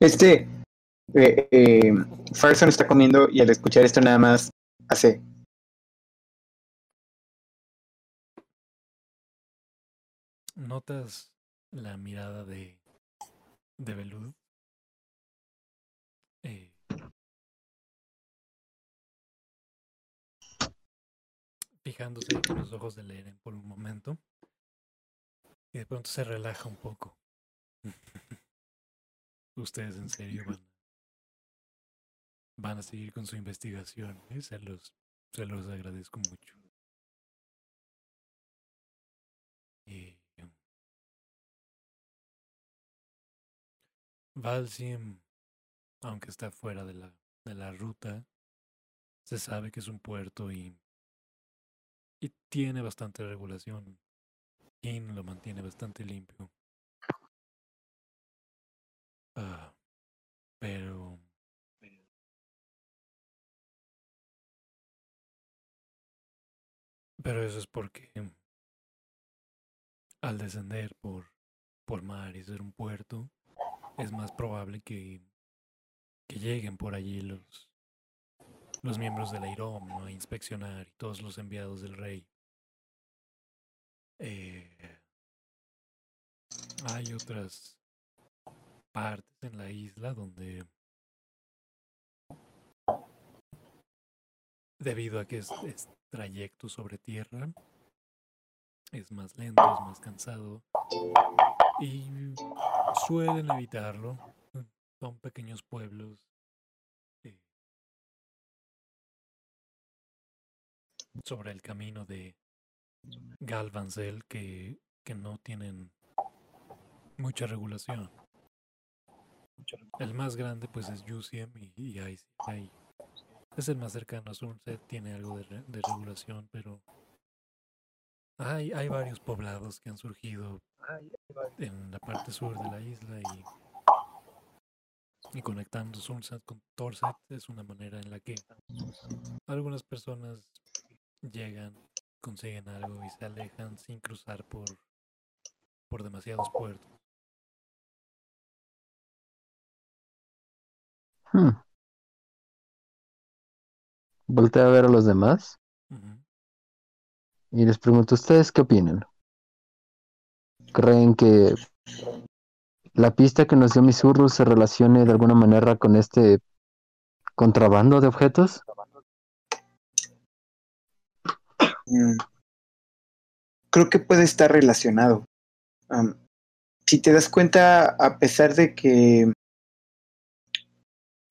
Este, eh, eh, Farson está comiendo y al escuchar esto nada más hace. ¿Notas la mirada de, de Belud? Eh, fijándose en los ojos de Leren por un momento. Y de pronto se relaja un poco. Ustedes en serio van, van a seguir con su investigación. ¿eh? Se, los, se los agradezco mucho. Valsim, aunque está fuera de la, de la ruta, se sabe que es un puerto y, y tiene bastante regulación. King lo mantiene bastante limpio. Ah, pero... Pero eso es porque al descender por, por mar y ser un puerto, es más probable que, que lleguen por allí los, los miembros del IROM ¿no? a inspeccionar y todos los enviados del rey. Eh, hay otras partes en la isla donde debido a que es, es trayecto sobre tierra es más lento, es más cansado y suelen evitarlo. Son pequeños pueblos eh, sobre el camino de Galvancel que, que no tienen mucha regulación. El más grande pues es Yusiem y, y ahí, ahí es el más cercano a Sunset, tiene algo de, re- de regulación, pero hay, hay varios poblados que han surgido en la parte sur de la isla y, y conectando Sunset con Torset es una manera en la que algunas personas llegan, consiguen algo y se alejan sin cruzar por, por demasiados puertos. Hmm. Voltea a ver a los demás. Y les pregunto, ¿ustedes qué opinan? ¿Creen que la pista que nos dio Misurru se relacione de alguna manera con este contrabando de objetos? Mm. Creo que puede estar relacionado. Si te das cuenta, a pesar de que,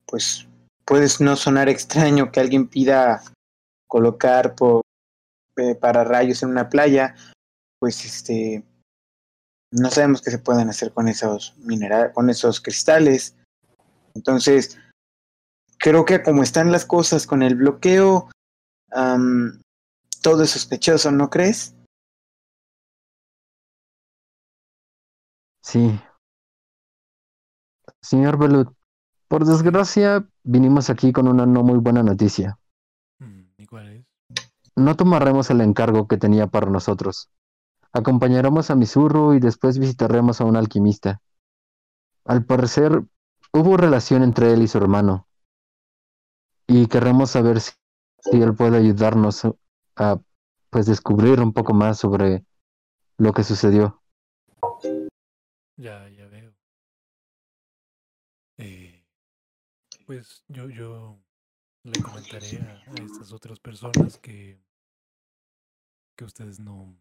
pues, puedes no sonar extraño que alguien pida colocar por, para rayos en una playa, pues, este, no sabemos qué se pueden hacer con esos minerales, con esos cristales. Entonces, creo que como están las cosas con el bloqueo, todo es sospechoso, ¿no crees? Sí. Señor Belut, por desgracia, vinimos aquí con una no muy buena noticia. Mm, ¿Y cuál es? No tomaremos el encargo que tenía para nosotros. Acompañaremos a Misurru y después visitaremos a un alquimista. Al parecer, hubo relación entre él y su hermano. Y queremos saber si, él puede ayudarnos a pues descubrir un poco más sobre lo que sucedió. Ya, ya veo. Eh, pues yo, yo le comentaré a estas otras personas que, que ustedes no,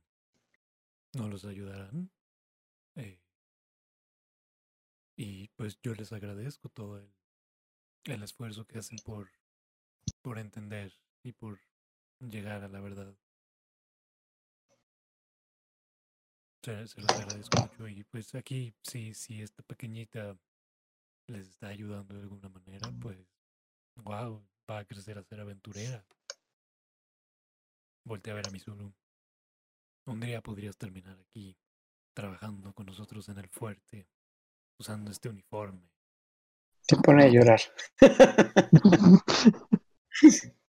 no los ayudarán. Eh, y pues yo les agradezco todo el, esfuerzo que hacen por, por entender y por llegar a la verdad. Se, se los agradezco mucho y pues aquí si, si esta pequeñita les está ayudando de alguna manera, pues wow, va a crecer a ser aventurera. Voltea a ver a Mizuru. Un día podrías terminar aquí, trabajando con nosotros en el fuerte, usando este uniforme. Se pone a llorar.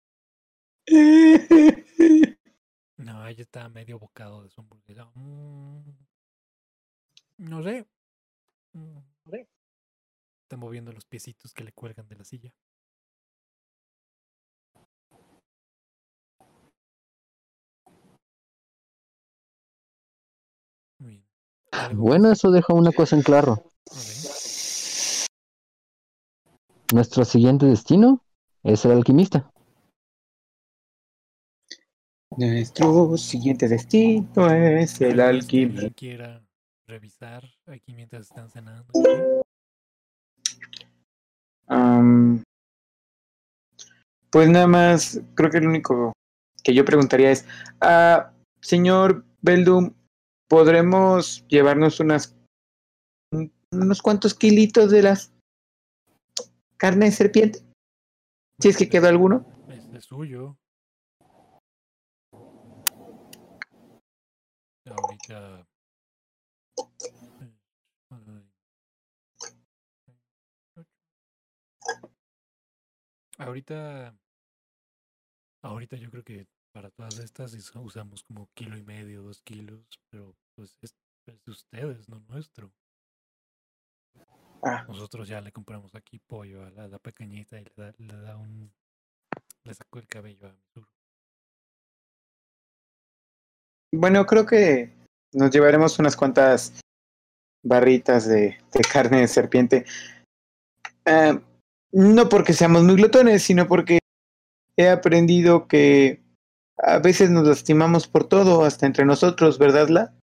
No, ella está medio bocado de su hamburguesa. Mm, no sé. Mm, no sé. Está moviendo los piecitos que le cuelgan de la silla. Bueno, eso deja una cosa en claro. Nuestro siguiente destino es el alquimista. Nuestro siguiente destino es el ¿Algo más que alquimista. quiera revisar aquí mientras están cenando? pues nada más, creo que lo único que yo preguntaría es, ah, señor Beldum, podremos llevarnos unas unos cuantos kilitos de las carne de serpiente. Si es que quedó alguno. Es suyo. Ahorita. Eh, ahorita. Ahorita yo creo que para todas estas is- usamos como kilo y medio, dos kilos, pero pues es, es de ustedes, no nuestro. Ah, Nosotros ya le compramos aquí pollo a la, la pequeñita y le da, le da un, le sacó el cabello a Misuru. bueno, creo que nos llevaremos unas cuantas barritas de, de carne de serpiente. Ah, no porque seamos muy glotones, sino porque he aprendido que a veces nos lastimamos por todo, hasta entre nosotros, ¿verdad, La?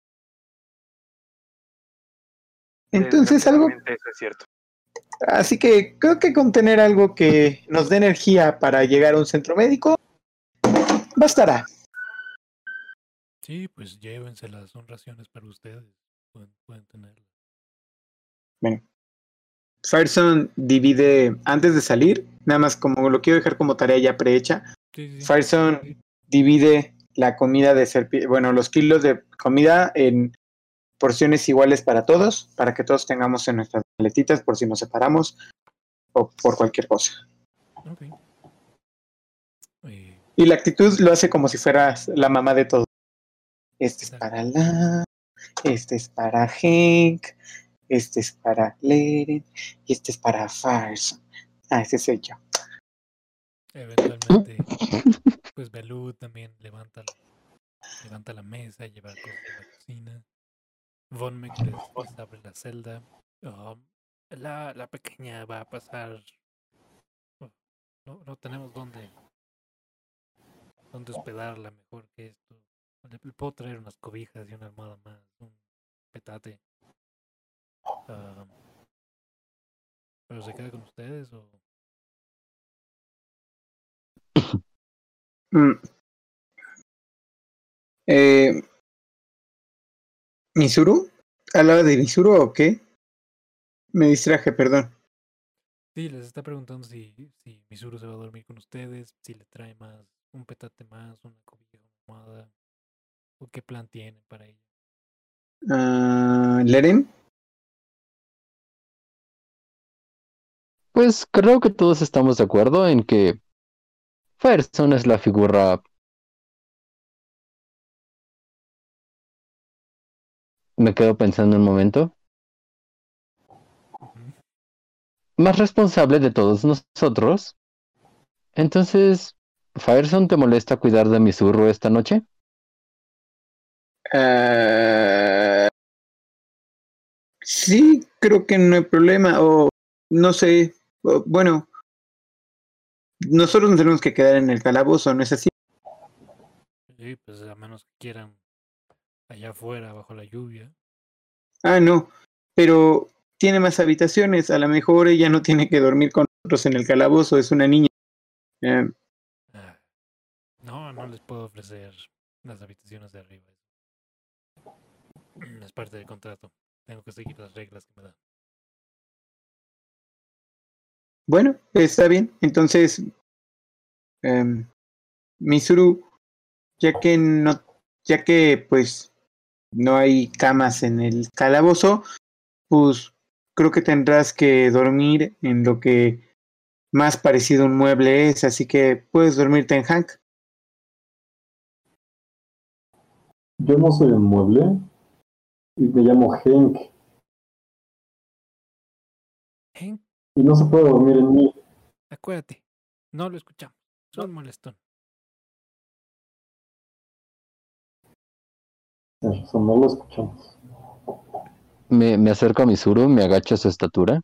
Entonces algo, Desgraciadamente Eso es cierto. así que creo que con tener algo que nos dé energía para llegar a un centro médico, bastará. Sí, pues llévenselas, son raciones para ustedes. Pueden, pueden tenerlas. Bueno. Fireson divide antes de salir, nada más como lo quiero dejar como tarea ya prehecha. Sí, sí, sí. Divide la comida de serpiente, bueno, los kilos de comida en porciones iguales para todos, para que todos tengamos en nuestras maletitas por si nos separamos o por cualquier cosa. Ok. Eh, Y la actitud lo hace como si fueras la mamá de todos. Este es para la, este es para Hank, este es para Leren y este es para Fireson. Ah, ese soy yo. eventualmente, pues Belú también levanta, la- levanta la mesa, lleva cosas de la cocina. Von les, les abre la celda. Um, la, la pequeña va a pasar. oh, No, no tenemos dónde, dónde hospedarla mejor que esto. Le, le puedo traer unas cobijas y una almohada más, un petate. Um, ¿Pero se queda con ustedes o...? Mm. Eh, ¿Misuru? ¿Hablaba de Misuru o qué? Me distraje, perdón. Sí, les está preguntando si, si Misuru se va a dormir con ustedes, si le trae más, un petate más, una cobija, una almohada, o qué plan tienen para ella. Ah, ¿Leren? Pues creo que todos estamos de acuerdo en que Fireson es la figura. Me quedo pensando un momento. Más responsable de todos nosotros. Entonces, ¿Fireson te molesta cuidar de mi zurro esta noche? Ah, sí, creo que no hay problema. O no sé. bueno, nosotros nos tenemos que quedar en el calabozo, ¿no es así? Sí, pues a menos que quieran allá afuera, bajo la lluvia. Ah, no. Pero tiene más habitaciones. A lo mejor ella no tiene que dormir con nosotros en el calabozo. Es una niña. Eh, No, no les puedo ofrecer las habitaciones de arriba. Es parte del contrato. Tengo que seguir las reglas que me dan. Bueno, está bien. Entonces, em, Misuru, ya que no, ya que pues no hay camas en el calabozo, pues creo que tendrás que dormir en lo que más parecido a un mueble es, así que puedes dormirte en Hank. Yo no soy un mueble y me llamo Hank y no se puede dormir en mí. acuérdate. No lo escuchamos. Son molestón. Razón, no lo escuchamos. Me, me acerco a Misuru, me agacho a su estatura.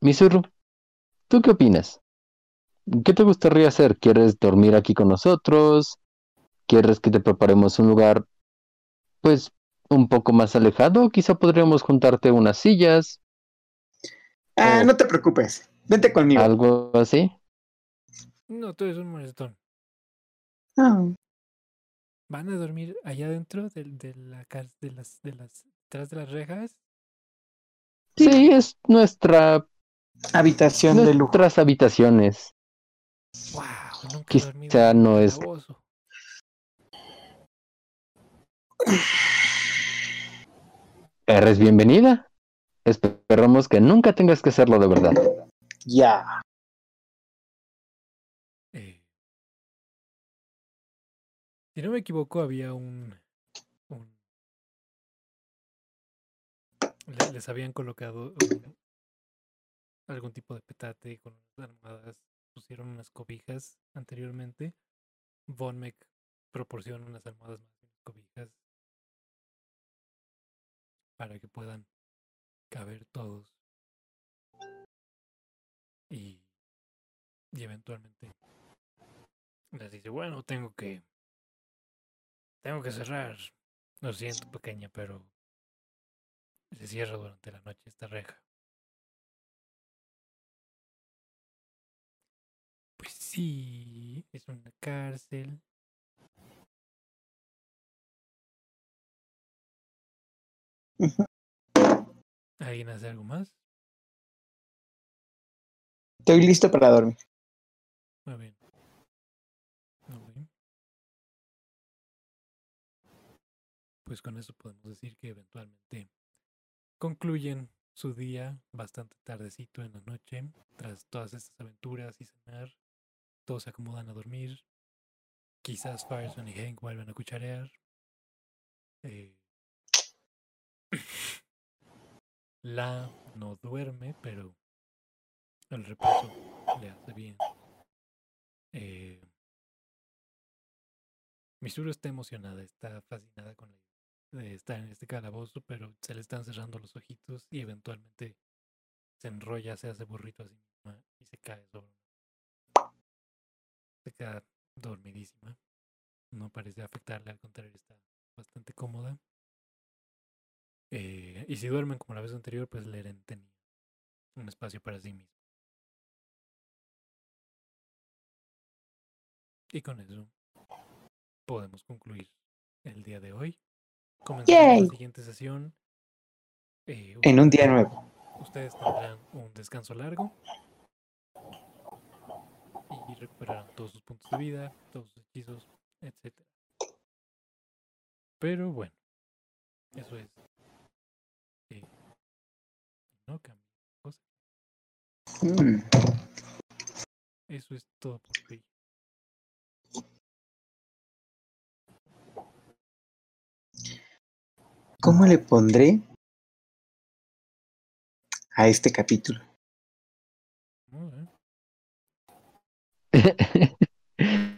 Misuru, ¿tú qué opinas? ¿Qué te gustaría hacer? ¿Quieres dormir aquí con nosotros? ¿Quieres que te preparemos un lugar, pues, un poco más alejado? Quizá podríamos juntarte unas sillas, Ah, Oh. no te preocupes. Vente conmigo. algo así. No, tú eres un molestón. Ah, ¿Van a dormir allá dentro del- de, la de las de las detrás de las rejas? Sí, es nuestra, habitación de lujo. nuestras habitaciones. Wow, nunca he dormido Quizá un no es- calabozo. Eres bienvenida. Esperamos que nunca tengas que hacerlo de verdad. Ya. Eh, si no me equivoco, había un, les habían colocado algún tipo de petate con unas almohadas, pusieron unas cobijas anteriormente. Von Meck proporciona unas almohadas más cobijas para que puedan caber todos. Y, eventualmente les dice, bueno, tengo que tengo que cerrar. Lo siento, pequeña, pero se cierra durante la noche esta reja. Pues sí, es una cárcel. ¿Alguien hace algo más? Estoy listo para dormir. Muy bien. Muy bien. Pues con eso podemos decir que eventualmente concluyen su día bastante tardecito en la noche, tras todas estas aventuras y cenar. Todos se acomodan a dormir. Quizás Firestone y Hank vuelvan a cucharear. Eh, La no duerme, pero el reposo le hace bien. Eh, está emocionada, está fascinada con la de estar en este calabozo, pero se le están cerrando los ojitos y eventualmente se enrolla, se hace burrito a sí misma y se cae sobre Se queda dormidísima. No parece afectarle, al contrario, está bastante cómoda. Eh, y si duermen como la vez anterior, pues Leren tenía un espacio para sí mismo. Y con eso podemos concluir el día de hoy. Comenzamos la siguiente sesión. Eh, En un día nuevo. Ustedes tendrán un descanso largo y recuperarán todos sus puntos de vida, todos sus hechizos, etc. Pero bueno, eso es. No cambia cosa. Mm. Eso es todo por hoy. ¿Cómo le pondré a este capítulo?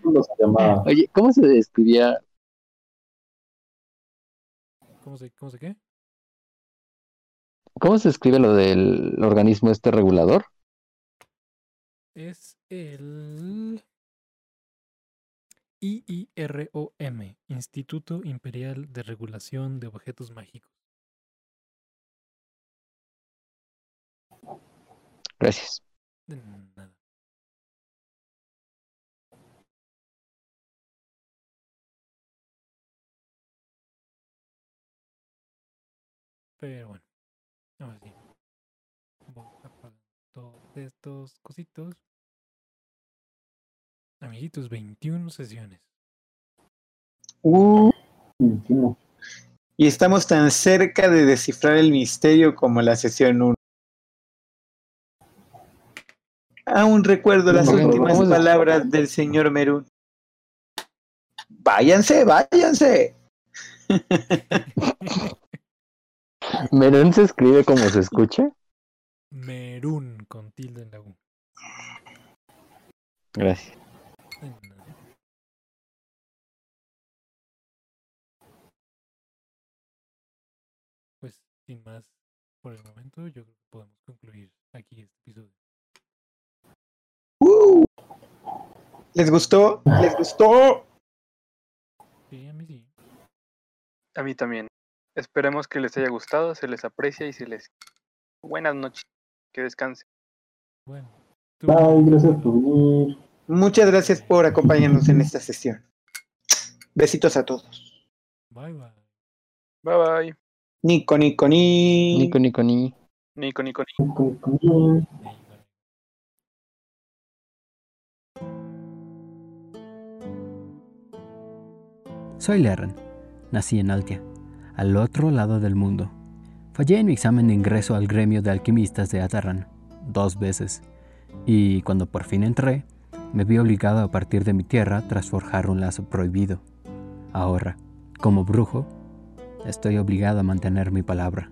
¿Cómo se llama? Oye, ¿cómo se describía? ¿Cómo se, cómo se qué? ¿Cómo se escribe lo del organismo este regulador? Es el IIROM, Instituto Imperial de Regulación de Objetos Mágicos. Gracias. De nada. Pero bueno, ahora sí. Voy apagando todos estos cositos. Amiguitos, 21 sesiones. Uh, 21. y estamos tan cerca de descifrar el misterio como la sesión 1. Aún recuerdo las ¿Cómo se- últimas palabras del señor Merún. Váyanse, váyanse. ¿Merón se escribe como se escucha? Merún con tilde en la U. Gracias. Pues sin más por el momento, yo creo que podemos concluir aquí este episodio. Uh. ¿Les gustó? ¿Les gustó? Sí, a mí sí. A mí también. Esperemos que les haya gustado, se les aprecia y se les... Buenas noches. Que descansen. Bueno, tú, Bye, gracias por venir. Muchas gracias por acompañarnos en esta sesión. Besitos a todos. bye bye. Bye bye. Nico, Nico, ni. Nico, Nico, ni. Nico, Nico, Nico. Con- con- Ahí, bye. Soy Lerren. Nací en Altia, al otro lado del mundo. Fallé en mi examen de ingreso al gremio de alquimistas de Atarran, dos veces, y cuando por fin entré, me vi obligado a partir de mi tierra tras forjar un lazo prohibido. Ahora, como brujo, estoy obligado a mantener mi palabra.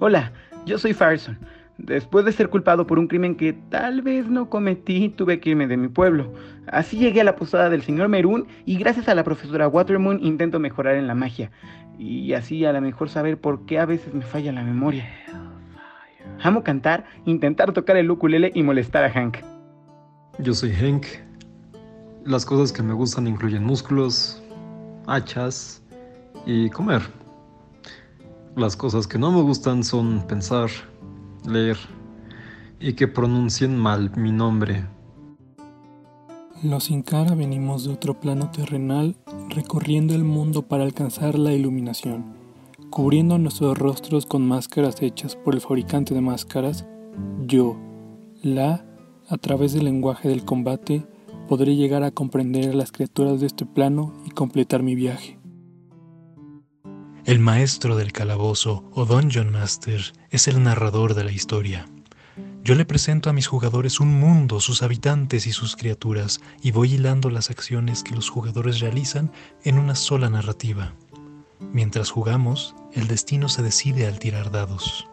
Hola, yo soy Farson. Después de ser culpado por un crimen que tal vez no cometí, tuve que irme de mi pueblo. Así llegué a la posada del señor Merún y gracias a la profesora Watermoon intento mejorar en la magia. Y así a lo mejor saber por qué a veces me falla la memoria. Amo cantar, intentar tocar el ukulele y molestar a Hank. Yo soy Hank. Las cosas que me gustan incluyen músculos, hachas y comer. Las cosas que no me gustan son pensar, leer y que pronuncien mal mi nombre. Los Sin Cara venimos de otro plano terrenal recorriendo el mundo para alcanzar la iluminación, cubriendo nuestros rostros con máscaras hechas por el fabricante de máscaras, yo, la, a través del lenguaje del combate, podré llegar a comprender a las criaturas de este plano y completar mi viaje. El maestro del calabozo o Dungeon Master es el narrador de la historia. Yo le presento a mis jugadores un mundo, sus habitantes y sus criaturas, y voy hilando las acciones que los jugadores realizan en una sola narrativa. Mientras jugamos, el destino se decide al tirar dados.